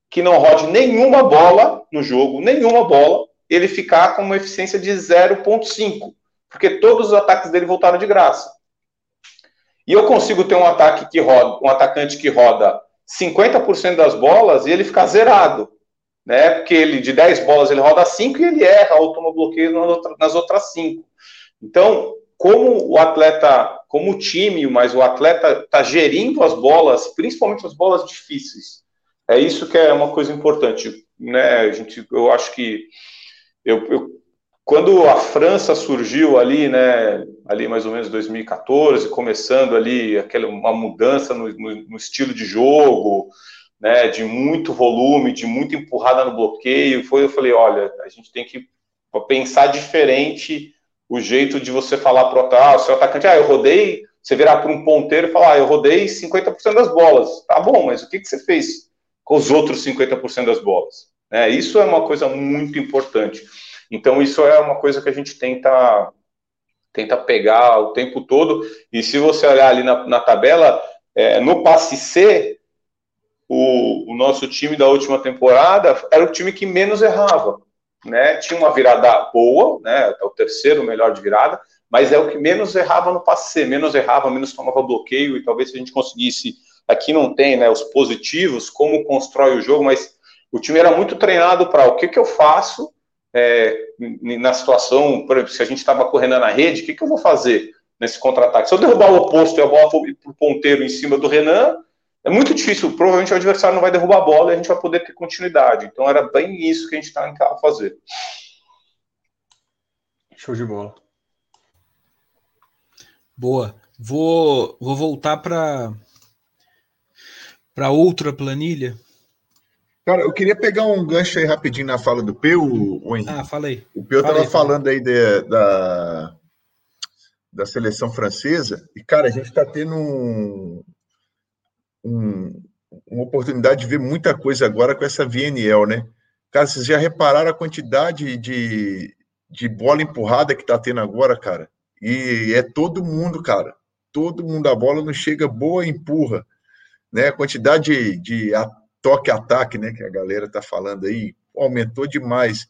[SPEAKER 5] que não rode nenhuma bola no jogo, nenhuma bola, ele ficar com uma eficiência de 0,5, porque todos os ataques dele voltaram de graça. E eu consigo ter um ataque que roda, um atacante que roda 50% das bolas e ele ficar zerado. Né? Porque ele de 10 bolas ele roda 5 e ele erra ou toma bloqueio nas outras 5. Então, como o atleta, como o time, mas o atleta está gerindo as bolas, principalmente as bolas difíceis. É isso que é uma coisa importante, né? A gente, eu acho que eu, eu, quando a França surgiu ali, né, ali mais ou menos 2014, começando ali aquela uma mudança no, no, no estilo de jogo, né, de muito volume, de muita empurrada no bloqueio, foi eu falei, olha, a gente tem que pensar diferente o jeito de você falar para ah, o seu atacante, ah, eu rodei, você virar para um ponteiro e falar, ah, eu rodei 50% das bolas. Tá bom, mas o que, que você fez com os outros 50% das bolas? É, isso é uma coisa muito importante. Então, isso é uma coisa que a gente tenta, tenta pegar o tempo todo. E se você olhar ali na, na tabela, é, no passe C, o, o nosso time da última temporada era o time que menos errava né? Tinha uma virada boa, né? É o terceiro melhor de virada, mas é o que menos errava no passe, menos errava, menos tomava bloqueio, e talvez se a gente conseguisse, aqui não tem, né, os positivos, como constrói o jogo, mas o time era muito treinado para o que, que eu faço é, na situação, por exemplo, se a gente estava correndo na rede, o que, que eu vou fazer nesse contra-ataque? Se eu derrubar o oposto e a bola for para o ponteiro em cima do Renan, é muito difícil, provavelmente o adversário não vai derrubar a bola e a gente vai poder ter continuidade. Então era bem isso que a gente está tentando fazer.
[SPEAKER 2] Show de bola.
[SPEAKER 1] Boa. Vou, vou voltar para para outra planilha.
[SPEAKER 3] Cara, eu queria pegar um gancho aí rapidinho na fala do Peu, o
[SPEAKER 1] Henrique. Ah, falei.
[SPEAKER 3] O Peu estava falando aí de, da, da seleção francesa, e, cara, a gente está tendo um, um, uma oportunidade de ver muita coisa agora com essa VNL, né? Cara, vocês já repararam a quantidade de, de bola empurrada que tá tendo agora, cara? E é todo mundo, cara. Todo mundo, a bola não chega boa, empurra. Né? A quantidade de, de toque-ataque, né, que a galera tá falando aí, aumentou demais.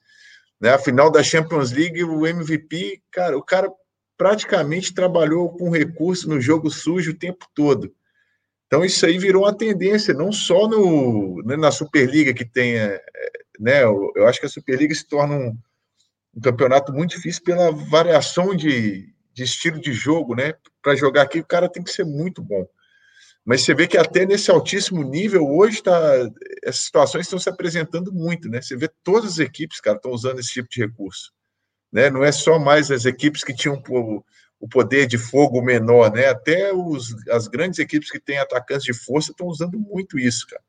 [SPEAKER 3] Né? A final da Champions League, o MVP, cara, o cara praticamente trabalhou com recurso no jogo sujo o tempo todo. Então, isso aí virou uma tendência, não só no, né, na Superliga, que tem. É, né, eu acho que a Superliga se torna um, um campeonato muito difícil pela variação de, de estilo de jogo, né? Para jogar aqui, o cara tem que ser muito bom. Mas você vê que até nesse altíssimo nível, hoje tá, essas situações estão se apresentando muito, né? Você vê todas as equipes, cara, estão usando esse tipo de recurso. Né? Não é só mais as equipes que tinham o poder de fogo menor, né? Até os, as grandes equipes que têm atacantes de força estão usando muito isso, cara.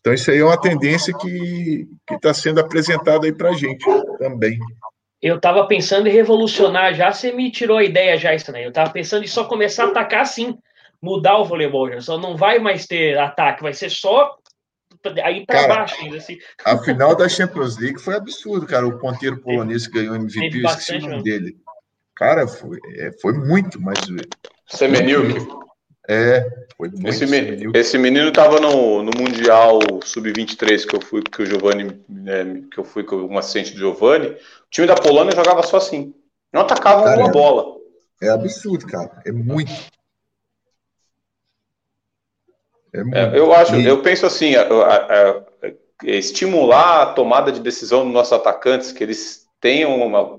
[SPEAKER 3] Então, isso aí é uma tendência que está sendo apresentada aí para a gente também.
[SPEAKER 4] Eu estava pensando em revolucionar já, você me tirou a ideia já, isso né? Eu estava pensando em só começar a atacar assim, mudar o voleibol, já. só não vai mais ter ataque, vai ser só aí para baixo. Ainda, assim.
[SPEAKER 3] A final da Champions League foi absurdo, cara. O ponteiro polonês que ganhou MVP, eu esqueci o nome dele. Cara, foi, é, foi muito, mas.
[SPEAKER 5] Semenilk.
[SPEAKER 3] É, foi muito.
[SPEAKER 5] Esse, menino, esse menino estava no, no Mundial Sub-23 que eu fui, que o Giovanni, né, que eu fui com uma assistente do Giovanni. O time da Polônia jogava só assim. Não atacava cara, uma é, bola.
[SPEAKER 3] É absurdo, cara. É muito.
[SPEAKER 5] É muito. É, eu acho, eu penso assim, a, a, a, estimular a tomada de decisão dos nossos atacantes, que eles tenham uma,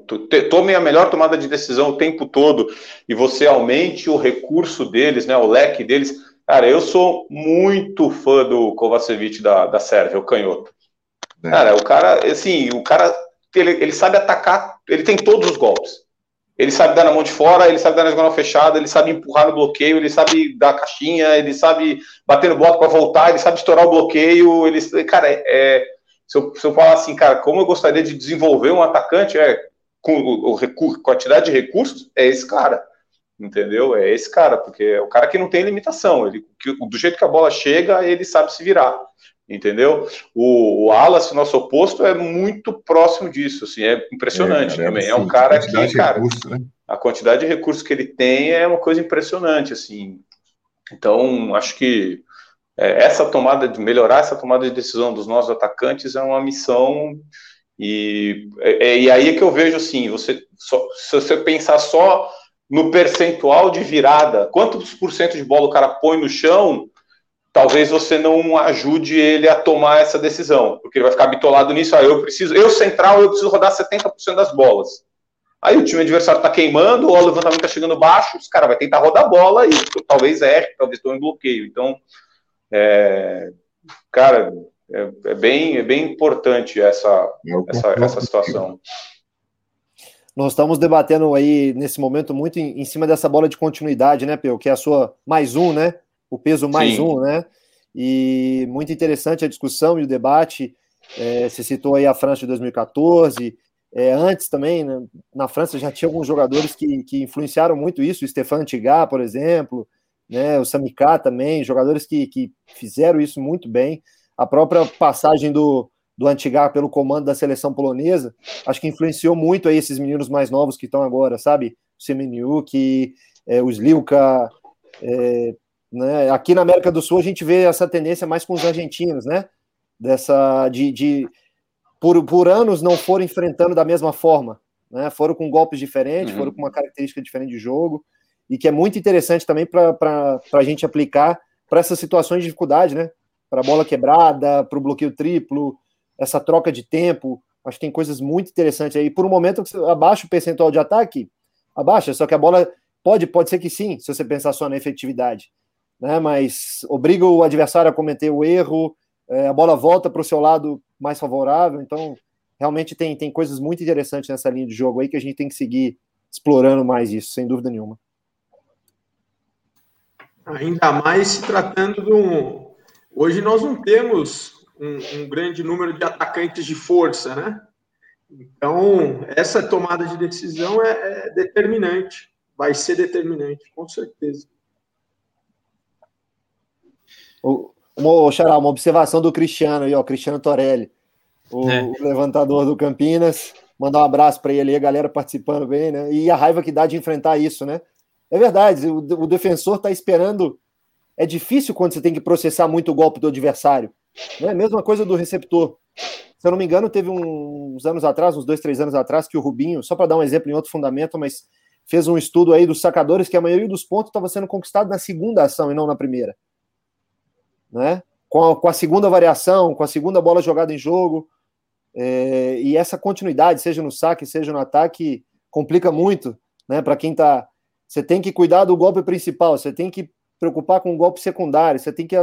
[SPEAKER 5] tomem a melhor tomada de decisão o tempo todo e você aumente o recurso deles, né, o leque deles. Cara, eu sou muito fã do Kovacevic da, da Sérvia, o canhoto. É. Cara, o cara, assim, o cara, ele, ele sabe atacar, ele tem todos os golpes. Ele sabe dar na mão de fora, ele sabe dar na diagonal fechada, ele sabe empurrar no bloqueio, ele sabe dar caixinha, ele sabe bater no bloco para voltar, ele sabe estourar o bloqueio. Ele, cara, é, é, se, eu, se eu falar assim, cara, como eu gostaria de desenvolver um atacante, é, com o, o quantidade de recursos, é esse cara entendeu? É esse cara, porque é o cara que não tem limitação, ele, que, do jeito que a bola chega, ele sabe se virar, entendeu? O, o Alas, nosso oposto, é muito próximo disso, assim, é impressionante é, também, é, um cara que, cara, recurso, né? a quantidade de recursos que ele tem é uma coisa impressionante, assim, então, acho que é, essa tomada de melhorar essa tomada de decisão dos nossos atacantes é uma missão e, é, e aí é que eu vejo assim, você só, se você pensar só no percentual de virada, quantos por cento de bola o cara põe no chão, talvez você não ajude ele a tomar essa decisão, porque ele vai ficar bitolado nisso, ah, eu preciso, eu central, eu preciso rodar 70% das bolas. Aí o time adversário está queimando, o levantamento está chegando baixo, os caras vai tentar rodar a bola e talvez erre, talvez tome bloqueio. Então, é, cara, é, é, bem, é bem importante essa, essa, essa situação.
[SPEAKER 7] Nós estamos debatendo aí nesse momento muito em, em, cima dessa bola de continuidade, né, Peu? Que é a sua mais um, né? O peso mais Sim. um, né? E muito interessante a discussão e o debate. É, você citou aí a França de 2014. É, antes também, né, na França já tinha alguns jogadores que, que influenciaram muito isso. O Stéphane Tigat, por exemplo, né? O Samika também, jogadores que, que fizeram isso muito bem. A própria passagem do, do Antigar pelo comando da seleção polonesa, acho que influenciou muito aí esses meninos mais novos que estão agora, sabe? O Semeniuk, é, o Slilka, é, né? Aqui na América do Sul a gente vê essa tendência mais com os argentinos, né? Dessa de, de por, por anos não foram enfrentando da mesma forma, né? Foram com golpes diferentes, uhum. foram com uma característica diferente de jogo e que é muito interessante também para a gente aplicar para essas situações de dificuldade, né? Para a bola quebrada, para o bloqueio triplo, essa troca de tempo. Acho que tem coisas muito interessantes aí. Por um momento, abaixa o percentual de ataque, abaixa, só que a bola pode, pode ser que sim, se você pensar só na efetividade. Né? Mas obriga o adversário a cometer o erro, é, a bola volta para o seu lado mais favorável. Então, realmente tem, tem coisas muito interessantes nessa linha de jogo aí que a gente tem que seguir explorando mais isso, sem dúvida nenhuma.
[SPEAKER 6] Ainda mais se tratando de um. Hoje nós não temos um, um grande número de atacantes de força, né? Então, essa tomada de decisão é, é determinante, vai ser determinante, com certeza.
[SPEAKER 7] O, uma, Xará, uma observação do Cristiano aí, ó, Cristiano Torelli, o, é. o levantador do Campinas. Mandar um abraço para ele aí, a galera participando bem, né? E a raiva que dá de enfrentar isso, né? É verdade, o, o defensor está esperando. É difícil quando você tem que processar muito o golpe do adversário. Né? Mesma coisa do receptor. Se eu não me engano, teve uns anos atrás, uns dois, três anos atrás, que o Rubinho, só para dar um exemplo em outro fundamento, mas fez um estudo aí dos sacadores que a maioria dos pontos estava sendo conquistado na segunda ação e não na primeira. Né? Com a, com a segunda variação, com a segunda bola jogada em jogo. É, e essa continuidade, seja no saque, seja no ataque, complica muito né, para quem está. Você tem que cuidar do golpe principal, você tem que preocupar com o golpe secundário, você tem que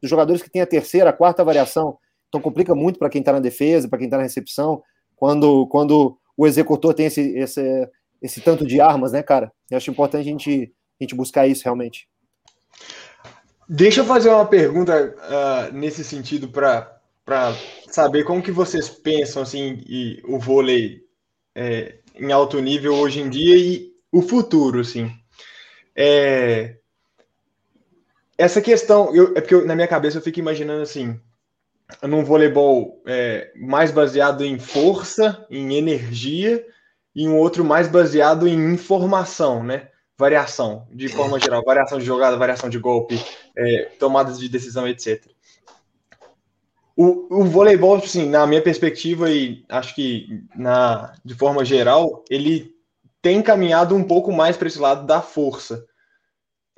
[SPEAKER 7] dos jogadores que têm a terceira, a quarta variação. Então complica muito para quem está na defesa, para quem está na recepção, quando, quando o executor tem esse, esse, esse tanto de armas, né, cara? Eu acho importante a gente, a gente buscar isso realmente.
[SPEAKER 2] Deixa eu fazer uma pergunta uh, nesse sentido para saber como que vocês pensam assim e o vôlei é, em alto nível hoje em dia e o futuro, assim. É, essa questão, eu, é porque eu, na minha cabeça eu fico imaginando assim, num voleibol é, mais baseado em força, em energia, e um outro mais baseado em informação, né? Variação, de forma geral, variação de jogada, variação de golpe, é, tomadas de decisão, etc. O, o voleibol, assim, na minha perspectiva e acho que na, de forma geral, ele tem caminhado um pouco mais para esse lado da força.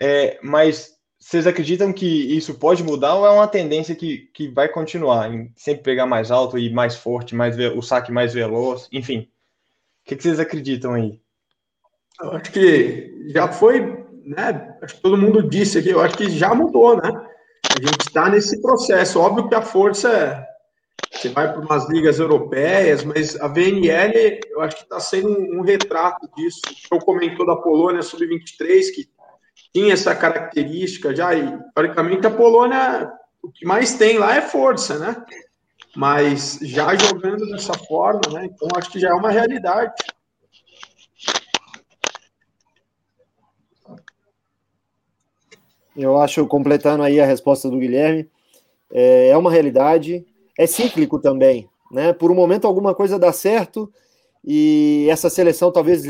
[SPEAKER 2] É, mas vocês acreditam que isso pode mudar ou é uma tendência que, que vai continuar em sempre pegar mais alto e mais forte, mais o saque mais veloz, enfim? O que, que vocês acreditam aí?
[SPEAKER 6] Eu acho que já foi, né? Acho que todo mundo disse aqui, eu acho que já mudou, né? A gente está nesse processo. Óbvio que a força você vai para umas ligas europeias, mas a VNL eu acho que está sendo um, um, retrato disso. Eu comentou da Polônia sub-23 que tinha essa característica já e teoricamente a Polônia o que mais tem lá é força, né? Mas já jogando dessa forma, né? Então acho que já é uma realidade.
[SPEAKER 7] Eu acho, completando aí a resposta do Guilherme, é, é uma realidade, é cíclico também, né? Por um momento alguma coisa dá certo e essa seleção talvez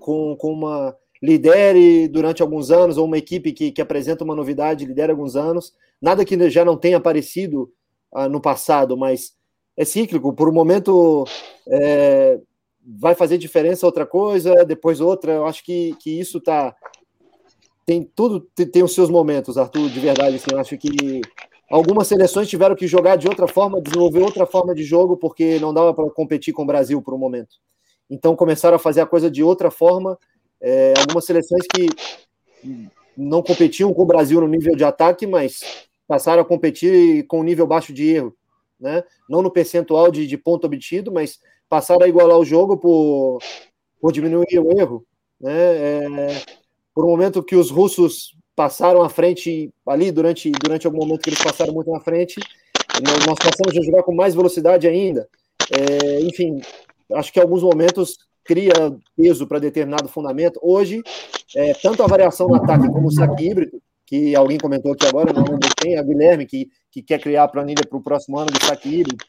[SPEAKER 7] com, com uma lidere durante alguns anos, ou uma equipe que, que apresenta uma novidade lidere alguns anos, nada que já não tenha aparecido ah, no passado, mas é cíclico, por um momento é, vai fazer diferença outra coisa, depois outra, eu acho que, que isso tá tem tudo tem, os seus momentos, Arthur, de verdade, assim, eu acho que algumas seleções tiveram que jogar de outra forma, desenvolver outra forma de jogo, porque não dava para competir com o Brasil por um momento. Então começaram a fazer a coisa de outra forma. É, algumas seleções que não competiam com o Brasil no nível de ataque, mas passaram a competir com um nível baixo de erro, né? Não no percentual de, de ponto obtido, mas passaram a igualar o jogo por, por diminuir o erro, né? É, por um momento que os russos passaram à frente ali durante, durante algum momento que eles passaram muito na frente, nós passamos a jogar com mais velocidade ainda. É, enfim, acho que em alguns momentos cria peso para determinado fundamento. Hoje, é, tanto a variação no ataque como o saque híbrido, que alguém comentou aqui agora, não lembro quem, a Guilherme, que, que quer criar a planilha para o próximo ano do saque híbrido.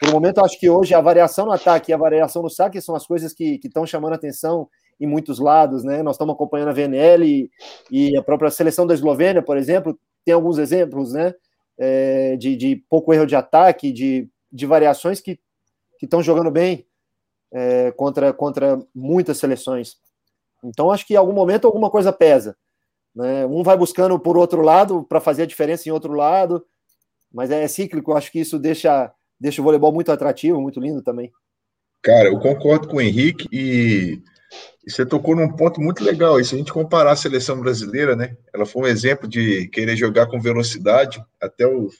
[SPEAKER 7] Por um momento, acho que hoje a variação no ataque e a variação no saque são as coisas que estão chamando atenção em muitos lados, né? Nós estamos acompanhando a VNL e, e, a própria seleção da Eslovênia, por exemplo, tem alguns exemplos, né? É, de, de, pouco erro de ataque, de, de variações que estão jogando bem é, contra, contra muitas seleções. Então, acho que em algum momento alguma coisa pesa. Né? Um vai buscando por outro lado para fazer a diferença em outro lado, mas é, é cíclico. Acho que isso deixa, deixa o voleibol muito atrativo, muito lindo também.
[SPEAKER 3] Cara, eu concordo com o Henrique e e você tocou num ponto muito legal. E se a gente comparar a seleção brasileira, né? Ela foi um exemplo de querer jogar com velocidade. Até os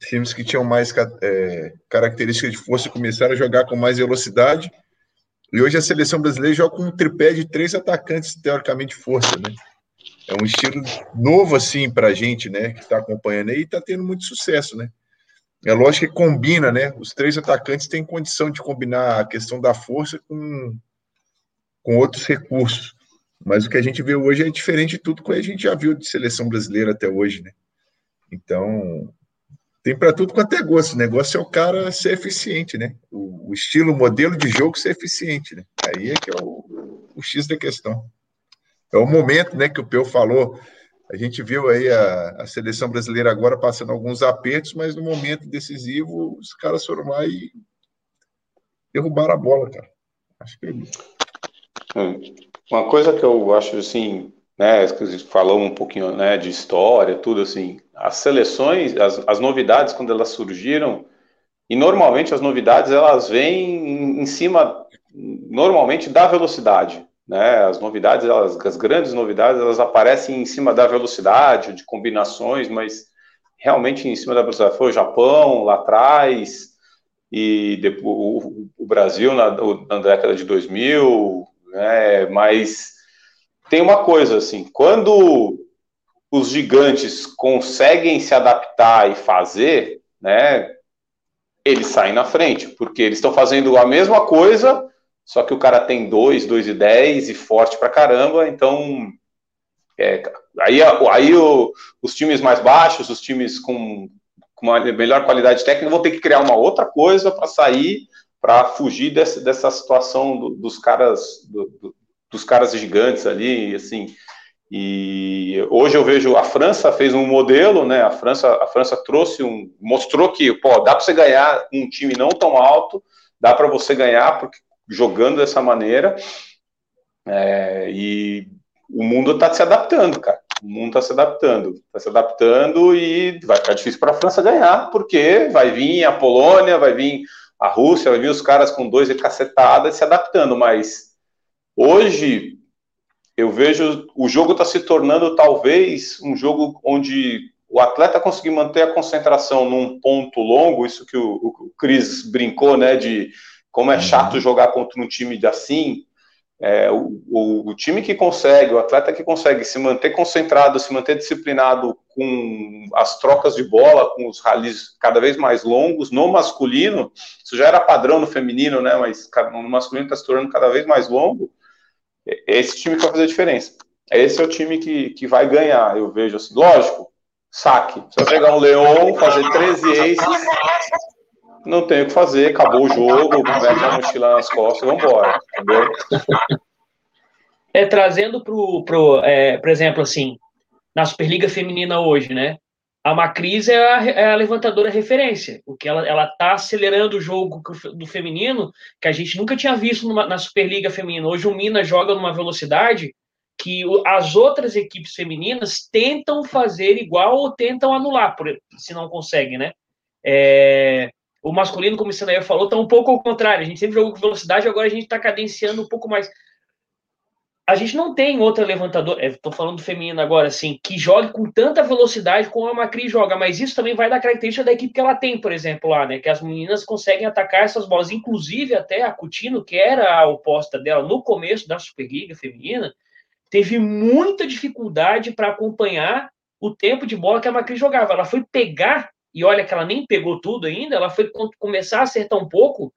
[SPEAKER 3] times que tinham mais é, características de força começaram a jogar com mais velocidade. E hoje a seleção brasileira joga com um tripé de três atacantes, teoricamente, de força, né? É um estilo novo, assim, para a gente, né? Que está acompanhando aí e está tendo muito sucesso, né? É lógico que combina, né? Os três atacantes têm condição de combinar a questão da força com com outros recursos. Mas o que a gente vê hoje é diferente de tudo que a gente já viu de seleção brasileira até hoje, né? Então, tem para tudo quanto é gosto. O negócio é o cara ser eficiente, né? O, o, estilo, o modelo de jogo ser eficiente, né? Aí é que é o, o X da questão. É o momento, né, que o Peu falou. A gente viu aí a, a seleção brasileira agora passando alguns apertos, mas no momento decisivo os caras foram lá e derrubaram a bola, cara. Acho que é isso.
[SPEAKER 5] Uma coisa que eu acho assim, né, falou um pouquinho, né, de história, tudo assim, as seleções, as, as novidades quando elas surgiram, e normalmente as novidades elas vêm em, em cima, normalmente da velocidade, né, as novidades, elas, as grandes novidades, elas aparecem em cima da velocidade, de combinações, mas realmente em cima da velocidade. Foi o Japão lá atrás, e depois, o, o Brasil na, na década de 2000, né? Mas tem uma coisa assim, quando os gigantes conseguem se adaptar e fazer, né? Eles saem na frente, porque eles estão fazendo a mesma coisa, só que o cara tem 2, 2 e 10 e forte pra caramba, então é, aí, aí o, os times mais baixos, os times com, com uma melhor qualidade técnica vão ter que criar uma outra coisa para sair para fugir desse, dessa situação do, dos caras do, do, dos caras gigantes ali, assim. E hoje eu vejo a França fez um modelo, né? A França a França trouxe um mostrou que pô, dá para você ganhar um time não tão alto, dá para você ganhar porque jogando dessa maneira. É, e o mundo está se adaptando, cara. O mundo está se adaptando, está se adaptando e vai ficar difícil para a França ganhar, porque vai vir a Polônia, vai vir a Rússia, vai vir os caras com dois e cacetada se adaptando, mas hoje eu vejo o jogo está se tornando talvez um jogo onde o atleta conseguir manter a concentração num ponto longo, isso que o, o Cris brincou, né, de como é chato uhum. jogar contra um time de assim, é, o, o, time que consegue, o atleta que consegue se manter concentrado, se manter disciplinado com as trocas de bola, com os ralis cada vez mais longos, no masculino, isso já era padrão no feminino, né? Mas no masculino está se tornando cada vez mais longo. Esse time que vai fazer a diferença. Esse é o time que, que vai ganhar, eu vejo assim. Lógico, saque. Você vai pegar um Leão, fazer 13 aces, não tem o que fazer, acabou o jogo, mete a mochila nas costas e vambora, entendeu?
[SPEAKER 4] É, trazendo pro, pro é, por exemplo, assim, na Superliga Feminina hoje, né? A Macris é a, é a levantadora referência, porque ela, ela tá acelerando o jogo do feminino que a gente nunca tinha visto numa, na Superliga Feminina. Hoje o Minas joga numa velocidade que as outras equipes femininas tentam fazer igual ou tentam anular, se não conseguem, né? É, o masculino, como o Sanaia falou, está um pouco ao contrário. A gente sempre jogou com velocidade, agora a gente está cadenciando um pouco mais. A gente não tem outra levantadora, estou é, falando do feminino agora, assim, que jogue com tanta velocidade como a Macri joga, mas isso também vai da característica da equipe que ela tem, por exemplo, lá, né? Que as meninas conseguem atacar essas bolas, inclusive até a Coutinho, que era a oposta dela no começo da Superliga feminina, teve muita dificuldade para acompanhar o tempo de bola que a Macri jogava. Ela foi pegar e olha que ela nem pegou tudo ainda, ela foi começar a acertar um pouco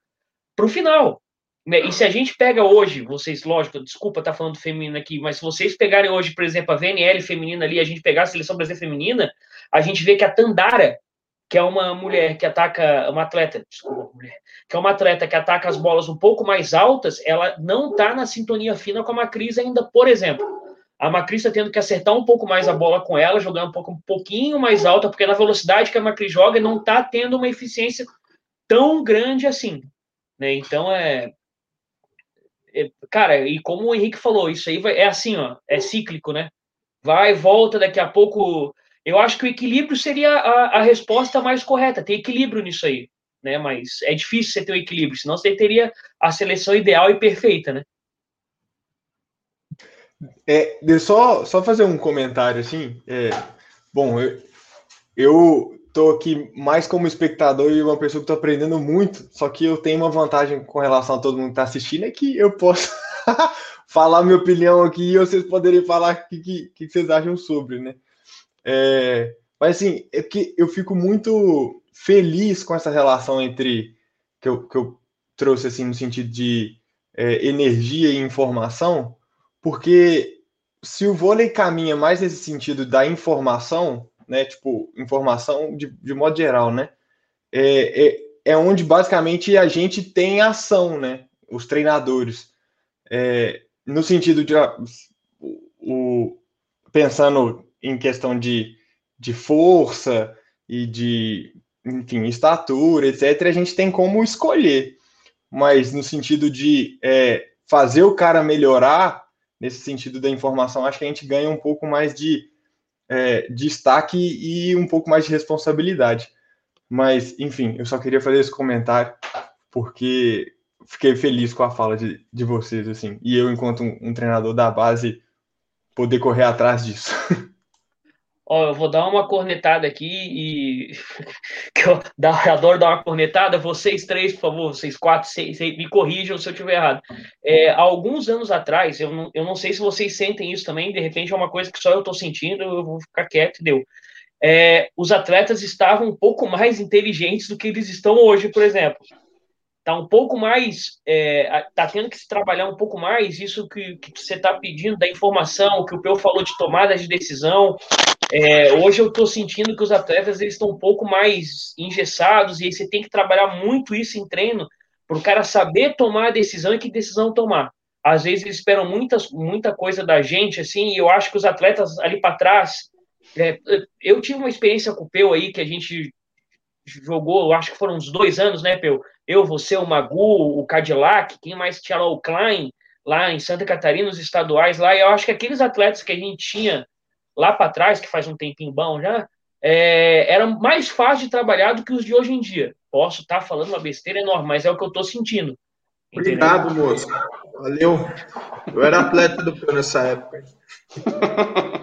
[SPEAKER 4] para o final. Né? E se a gente pega hoje, vocês, lógico, desculpa estar tá falando feminino aqui, mas se vocês pegarem hoje, por exemplo, a VNL feminina ali, a gente pegar a seleção brasileira feminina, a gente vê que a Tandara, que é uma mulher que ataca, uma atleta, desculpa, mulher, que é uma atleta que ataca as bolas um pouco mais altas, ela não está na sintonia fina com a Macris ainda, por exemplo. A Macri está tendo que acertar um pouco mais a bola com ela, jogando um, pouco, um pouquinho mais alta, porque na velocidade que a Macri joga não está tendo uma eficiência tão grande assim. Né? Então é, é, Cara, e como o Henrique falou, isso aí vai, é assim, ó, é cíclico, né? Vai, volta, daqui a pouco. Eu acho que o equilíbrio seria a, a resposta mais correta, ter equilíbrio nisso aí. Né? Mas é difícil você ter o um equilíbrio, senão você teria a seleção ideal e perfeita, né?
[SPEAKER 2] É, de só, só fazer um comentário assim. É, bom, eu, eu tô aqui mais como espectador e uma pessoa que tô aprendendo muito, só que eu tenho uma vantagem com relação a todo mundo que tá assistindo, é que eu posso falar minha opinião aqui e vocês poderem falar o que, que, que, vocês acham sobre, né? É, mas assim, é que eu fico muito feliz com essa relação entre que eu, que eu trouxe assim no sentido de é, energia e informação, porque se o vôlei caminha mais nesse sentido da informação, né, tipo, informação de, de modo geral, né, é, é, é onde basicamente a gente tem ação, né, os treinadores, é, no sentido de o, pensando em questão de, de força e de, enfim, estatura, etc., a gente tem como escolher, mas no sentido de é, fazer o cara melhorar, nesse sentido da informação, acho que a gente ganha um pouco mais de é, destaque e um pouco mais de responsabilidade. Mas, enfim, eu só queria fazer esse comentário porque fiquei feliz com a fala de, de vocês, assim. E eu, enquanto um, um treinador da base, poder correr atrás disso.
[SPEAKER 4] Ó, eu vou dar uma cornetada aqui e que eu, adoro dar uma cornetada. Vocês três, por favor, vocês quatro, seis, seis me corrijam se eu estiver errado. É, alguns anos atrás, eu não, eu não sei se vocês sentem isso também, de repente é uma coisa que só eu estou sentindo, eu vou ficar quieto e deu. É, os atletas estavam um pouco mais inteligentes do que eles estão hoje, por exemplo. Tá um pouco mais, é, tá tendo que se trabalhar um pouco mais isso que, que você está pedindo da informação, que o Peu falou de tomada de decisão, é, hoje eu estou sentindo que os atletas eles estão um pouco mais engessados e aí você tem que trabalhar muito isso em treino para o cara saber tomar a decisão e que decisão tomar. Às vezes eles esperam muitas, muita coisa da gente, assim, e eu acho que os atletas ali para trás. É, eu tive uma experiência com o Peu aí que a gente jogou, acho que foram uns dois anos, né, Peu? Eu, você, o Magu, o Cadillac, quem mais tinha lá, o Klein, lá em Santa Catarina, os estaduais lá, e eu acho que aqueles atletas que a gente tinha lá para trás, que faz um tempinho bom já, é, era mais fácil de trabalhar do que os de hoje em dia. Posso estar tá falando uma besteira enorme, mas é o que eu estou sentindo.
[SPEAKER 6] Obrigado, moço. Valeu. Eu era atleta do Pio nessa época.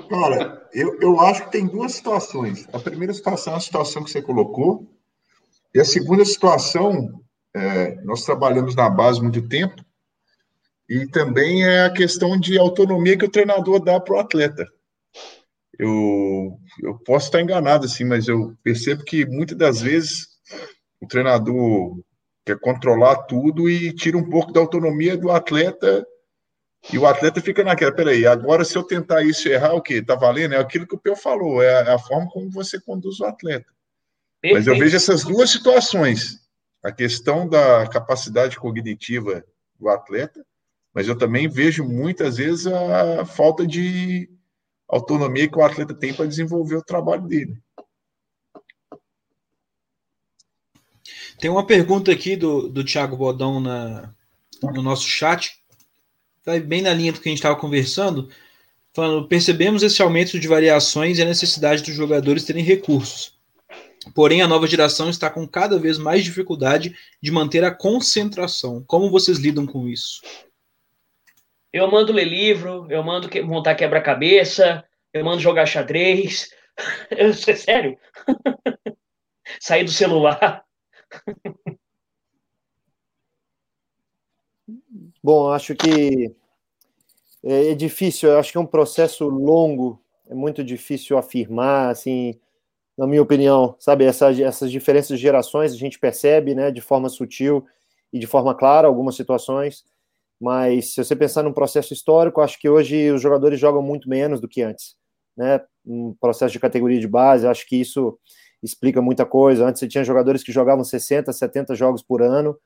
[SPEAKER 7] Cara,
[SPEAKER 3] eu, eu acho que tem duas situações. A primeira situação é a situação que você colocou, e a segunda situação, é, nós trabalhamos na base muito tempo, e também é a questão de autonomia que o treinador dá para o atleta. Eu, eu posso estar enganado, assim, mas eu percebo que muitas das vezes o treinador quer controlar tudo e tira um pouco da autonomia do atleta e o atleta fica naquela, peraí, agora se eu tentar isso errar, o quê? Tá valendo? É aquilo que o Peu falou, é a, é a forma como você conduz o atleta. Perfeito. Mas eu vejo essas duas situações, a questão da capacidade cognitiva do atleta, mas eu também vejo muitas vezes a falta de autonomia que o atleta tem para desenvolver o trabalho dele.
[SPEAKER 1] Tem uma pergunta aqui do, do Thiago Bodão na, no nosso chat, bem na linha do que a gente estava conversando, falando: percebemos esse aumento de variações e a necessidade dos jogadores terem recursos. Porém, a nova geração está com cada vez mais dificuldade de manter a concentração. Como vocês lidam com isso?
[SPEAKER 4] Eu mando ler livro, eu mando montar quebra-cabeça, eu mando jogar xadrez. Eu, é sério. Sair do celular.
[SPEAKER 7] Bom, acho que é, é difícil, eu acho que é um processo longo, é muito difícil afirmar, assim, na minha opinião, sabe, essas, essas diferenças de gerações a gente percebe, né, de forma sutil e de forma clara, algumas situações, mas se você pensar num processo histórico, acho que hoje os jogadores jogam muito menos do que antes, né? Um processo de categoria de base, acho que isso explica muita coisa. Antes você tinha jogadores que jogavam 60, 70 jogos por ano,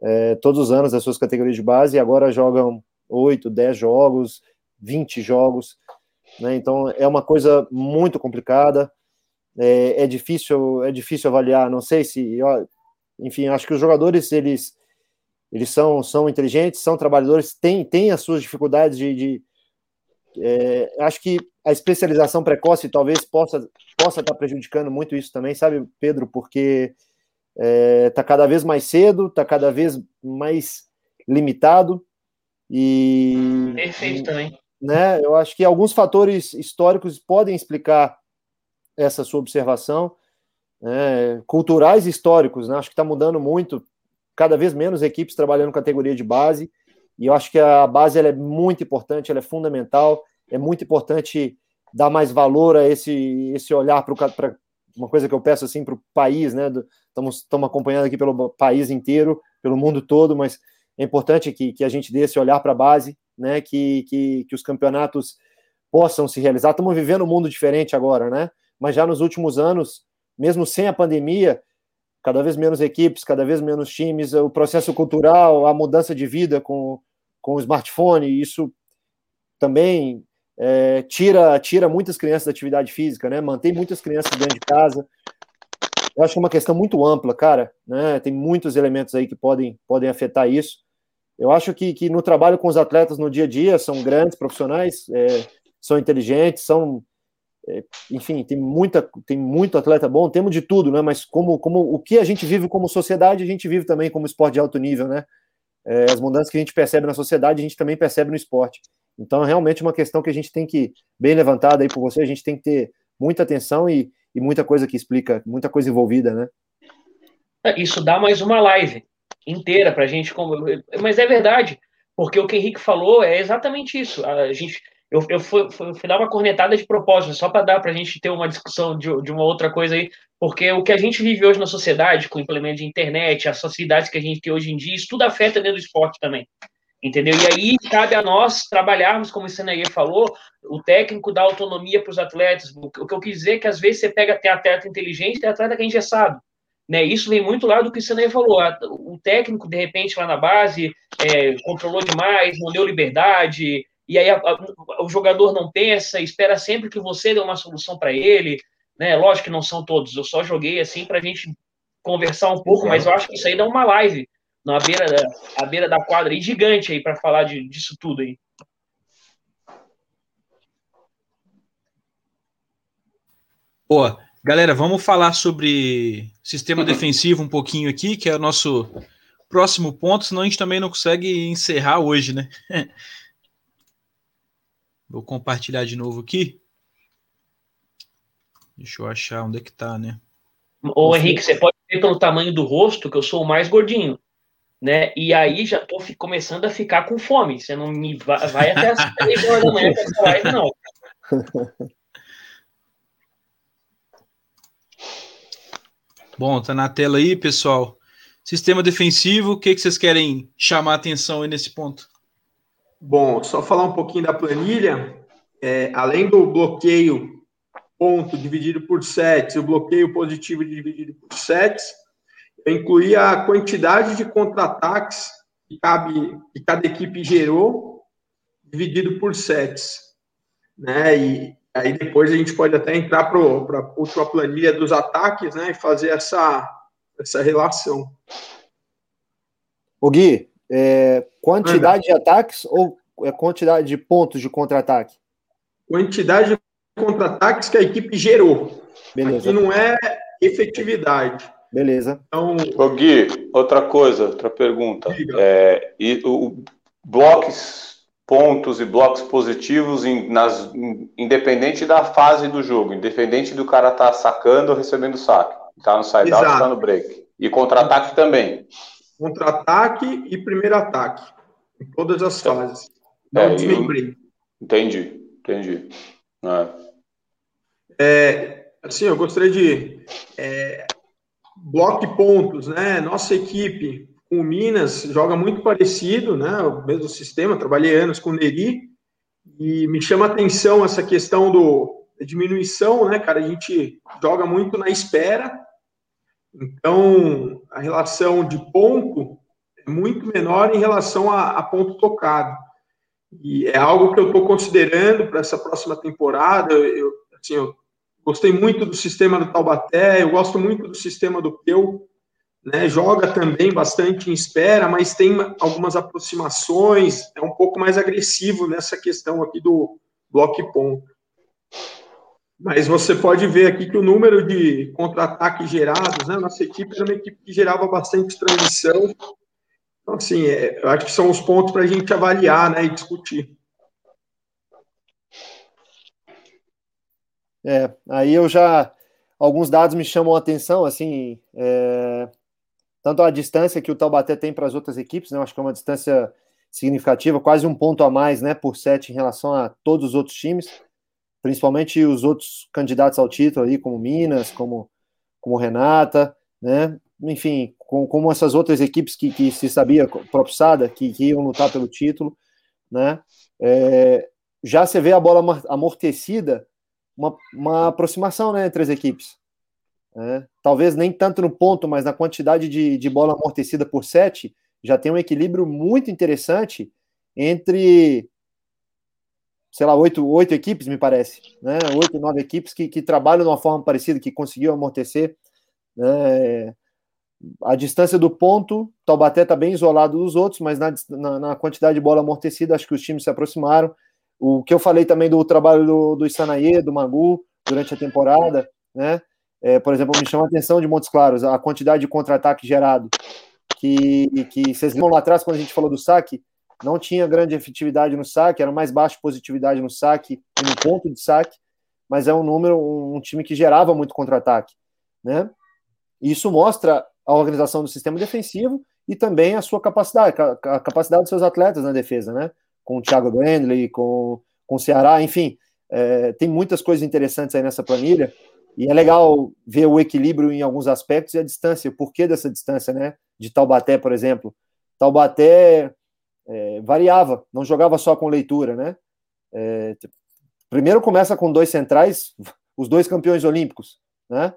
[SPEAKER 7] é, todos os anos das suas categorias de base, e agora jogam 8, 10 jogos, 20 jogos, né? Então é uma coisa muito complicada. É, é difícil, é difícil avaliar. Não sei se, enfim, acho que os jogadores eles eles são, são inteligentes, são trabalhadores, têm, têm as suas dificuldades de. de é, acho que a especialização precoce talvez possa possa estar prejudicando muito isso também, sabe, Pedro? Porque está é, tá cada vez mais cedo, está cada vez mais limitado e
[SPEAKER 4] perfeito também.
[SPEAKER 7] Né, eu acho que alguns fatores históricos podem explicar essa sua observação, né, culturais e históricos, né, acho que está mudando muito cada vez menos equipes trabalhando categoria de base, e eu acho que a base ela é muito importante, ela é fundamental, é muito importante dar mais valor a esse, esse olhar para uma coisa que eu peço assim para o país, né? Estamos, acompanhando aqui pelo país inteiro, pelo mundo todo, mas é importante que, que a gente dê esse olhar para a base, né? Que, que, que os campeonatos possam se realizar. Estamos vivendo um mundo diferente agora, né? Mas já nos últimos anos, mesmo sem a pandemia, cada vez menos equipes, cada vez menos times, o processo cultural, a mudança de vida com, com o smartphone, isso também é, tira, tira muitas crianças da atividade física, né? Mantém muitas crianças dentro de casa. Eu acho que é uma questão muito ampla, cara, né? Tem muitos elementos aí que podem, podem afetar isso. Eu acho que, que no trabalho com os atletas no dia a dia são grandes profissionais, é, são inteligentes, são é, enfim, tem muita, tem muito atleta bom, temos de tudo, né? Mas como, como o que a gente vive como sociedade, a gente vive também como esporte de alto nível, né? É, as mudanças que a gente percebe na sociedade, a gente também percebe no esporte. Então, é realmente uma questão que a gente tem que, bem levantada aí por você, a gente tem que ter muita atenção e, e muita coisa que explica, muita coisa envolvida, né?
[SPEAKER 4] Isso dá mais uma live inteira para a gente. Mas é verdade, porque o que o Henrique falou é exatamente isso. A gente eu, eu, fui, fui, fui dar uma cornetada de propósito, só para dar para a gente ter uma discussão de, de uma outra coisa aí, porque o que a gente vive hoje na sociedade, com o implemento de internet, as sociedades que a gente tem hoje em dia, isso tudo afeta dentro do esporte também. Entendeu? E aí cabe a nós trabalharmos, como o Seneguê falou, o técnico dá autonomia para os atletas. O que eu quis dizer é que às vezes você pega tem atleta inteligente tem atleta que é engessado. Né? Isso vem muito lá do que o Seneguê falou. O técnico, de repente, lá na base, é, controlou demais, não deu liberdade, e aí a, a, o jogador não pensa, espera sempre que você dê uma solução para ele, né? Lógico que não são todos, eu só joguei assim para a gente conversar um pouco, mas eu acho que isso aí dá uma live na beira da, à beira da quadra aí, gigante aí para falar de, disso tudo aí.
[SPEAKER 1] Boa. Galera, vamos falar sobre sistema defensivo um pouquinho aqui, que é o nosso próximo ponto, senão a gente também não consegue encerrar hoje, né? Vou compartilhar de novo aqui. Deixa eu achar onde é que tá, né?
[SPEAKER 4] Ô, Henrique, você pode ver pelo tamanho do rosto que eu sou o mais gordinho, né? E aí já tô começando a ficar com fome. Você não me vai, vai até as três horas da manhã com essa live, não.
[SPEAKER 1] Bom, tá na tela aí, pessoal. Sistema defensivo, o que, que vocês querem chamar a atenção aí nesse ponto?
[SPEAKER 6] Bom, só falar um pouquinho da planilha. É, além do bloqueio ponto dividido por sets, o bloqueio positivo dividido por sets, eu incluí a quantidade de contra-ataques que, cabe, que cada equipe gerou, dividido por sets. Né? E aí depois a gente pode até entrar para a planilha dos ataques né? e fazer essa, essa relação.
[SPEAKER 7] O Gui, é, quantidade Anda. de ataques ou é quantidade de pontos de contra-ataque?
[SPEAKER 6] Quantidade de contra-ataques que a equipe gerou. Beleza. Aqui não é efetividade.
[SPEAKER 7] Beleza.
[SPEAKER 5] Então, Ô Gui, outra coisa, outra pergunta. É, e o blocos, pontos e blocos positivos em, nas, independente da fase do jogo, independente do cara estar tá sacando ou recebendo saque. Tá no side out, tá no break. E contra-ataque também.
[SPEAKER 6] Contra-ataque e primeiro ataque. Em todas as fases. Não é, desmembrei.
[SPEAKER 5] Entendi, entendi. É.
[SPEAKER 6] É, assim, eu gostaria de é, bloco de pontos, né? Nossa equipe com o Minas joga muito parecido, né? O mesmo sistema, trabalhei anos com o Neri e me chama a atenção essa questão do da diminuição, né, cara? A gente joga muito na espera, então a relação de ponto é muito menor em relação a, a ponto tocado. E é algo que eu estou considerando para essa próxima temporada. Eu, assim, eu Gostei muito do sistema do Taubaté, eu gosto muito do sistema do Peu, né? Joga também bastante em espera, mas tem algumas aproximações, é um pouco mais agressivo nessa questão aqui do bloco ponto. Mas você pode ver aqui que o número de contra-ataques gerados, né? Nossa equipe era uma equipe que gerava bastante transição. Então, assim, é, eu acho que são os pontos para a gente avaliar né, e discutir.
[SPEAKER 7] É, aí eu já. Alguns dados me chamam a atenção, assim. É, tanto a distância que o Taubaté tem para as outras equipes, né? Eu acho que é uma distância significativa, quase um ponto a mais, né, por sete em relação a todos os outros times, principalmente os outros candidatos ao título aí, como Minas, como, como Renata, né? Enfim, com, como essas outras equipes que, que se sabia, próprio Sada, que, que iam lutar pelo título, né? É, já você vê a bola amortecida uma, uma aproximação né, entre as equipes. É, talvez nem tanto no ponto, mas na quantidade de, de bola amortecida por sete, já tem um equilíbrio muito interessante entre, sei lá, oito, oito equipes, me parece, né? Oito, nove equipes que, que trabalham de uma forma parecida, que conseguiu amortecer. Né? A distância do ponto, Taubaté está bem isolado dos outros, mas na, na, na, quantidade de bola amortecida, acho que os times se aproximaram. O que eu falei também do trabalho do, do Isanaie, do Magu, durante a temporada, né? É, por exemplo, me chama a atenção de Montes Claros, a quantidade de contra-ataque gerado. Que, que vocês lembram lá atrás, quando a gente falou do saque, não tinha grande efetividade no saque, era mais baixa positividade no saque e no ponto de saque, mas é um número, um, um time que gerava muito contra-ataque, né? Isso mostra a organização do sistema defensivo e também a sua capacidade, a capacidade dos seus atletas na defesa, né? com o Thiago Brandley, com, com o Ceará, enfim, é, tem muitas coisas interessantes aí nessa planilha, e é legal ver o equilíbrio em alguns aspectos e a distância, o porquê dessa distância, né? De Taubaté, por exemplo. Taubaté é, variava, não jogava só com leitura, né? É, primeiro começa com dois centrais, os dois campeões olímpicos, né?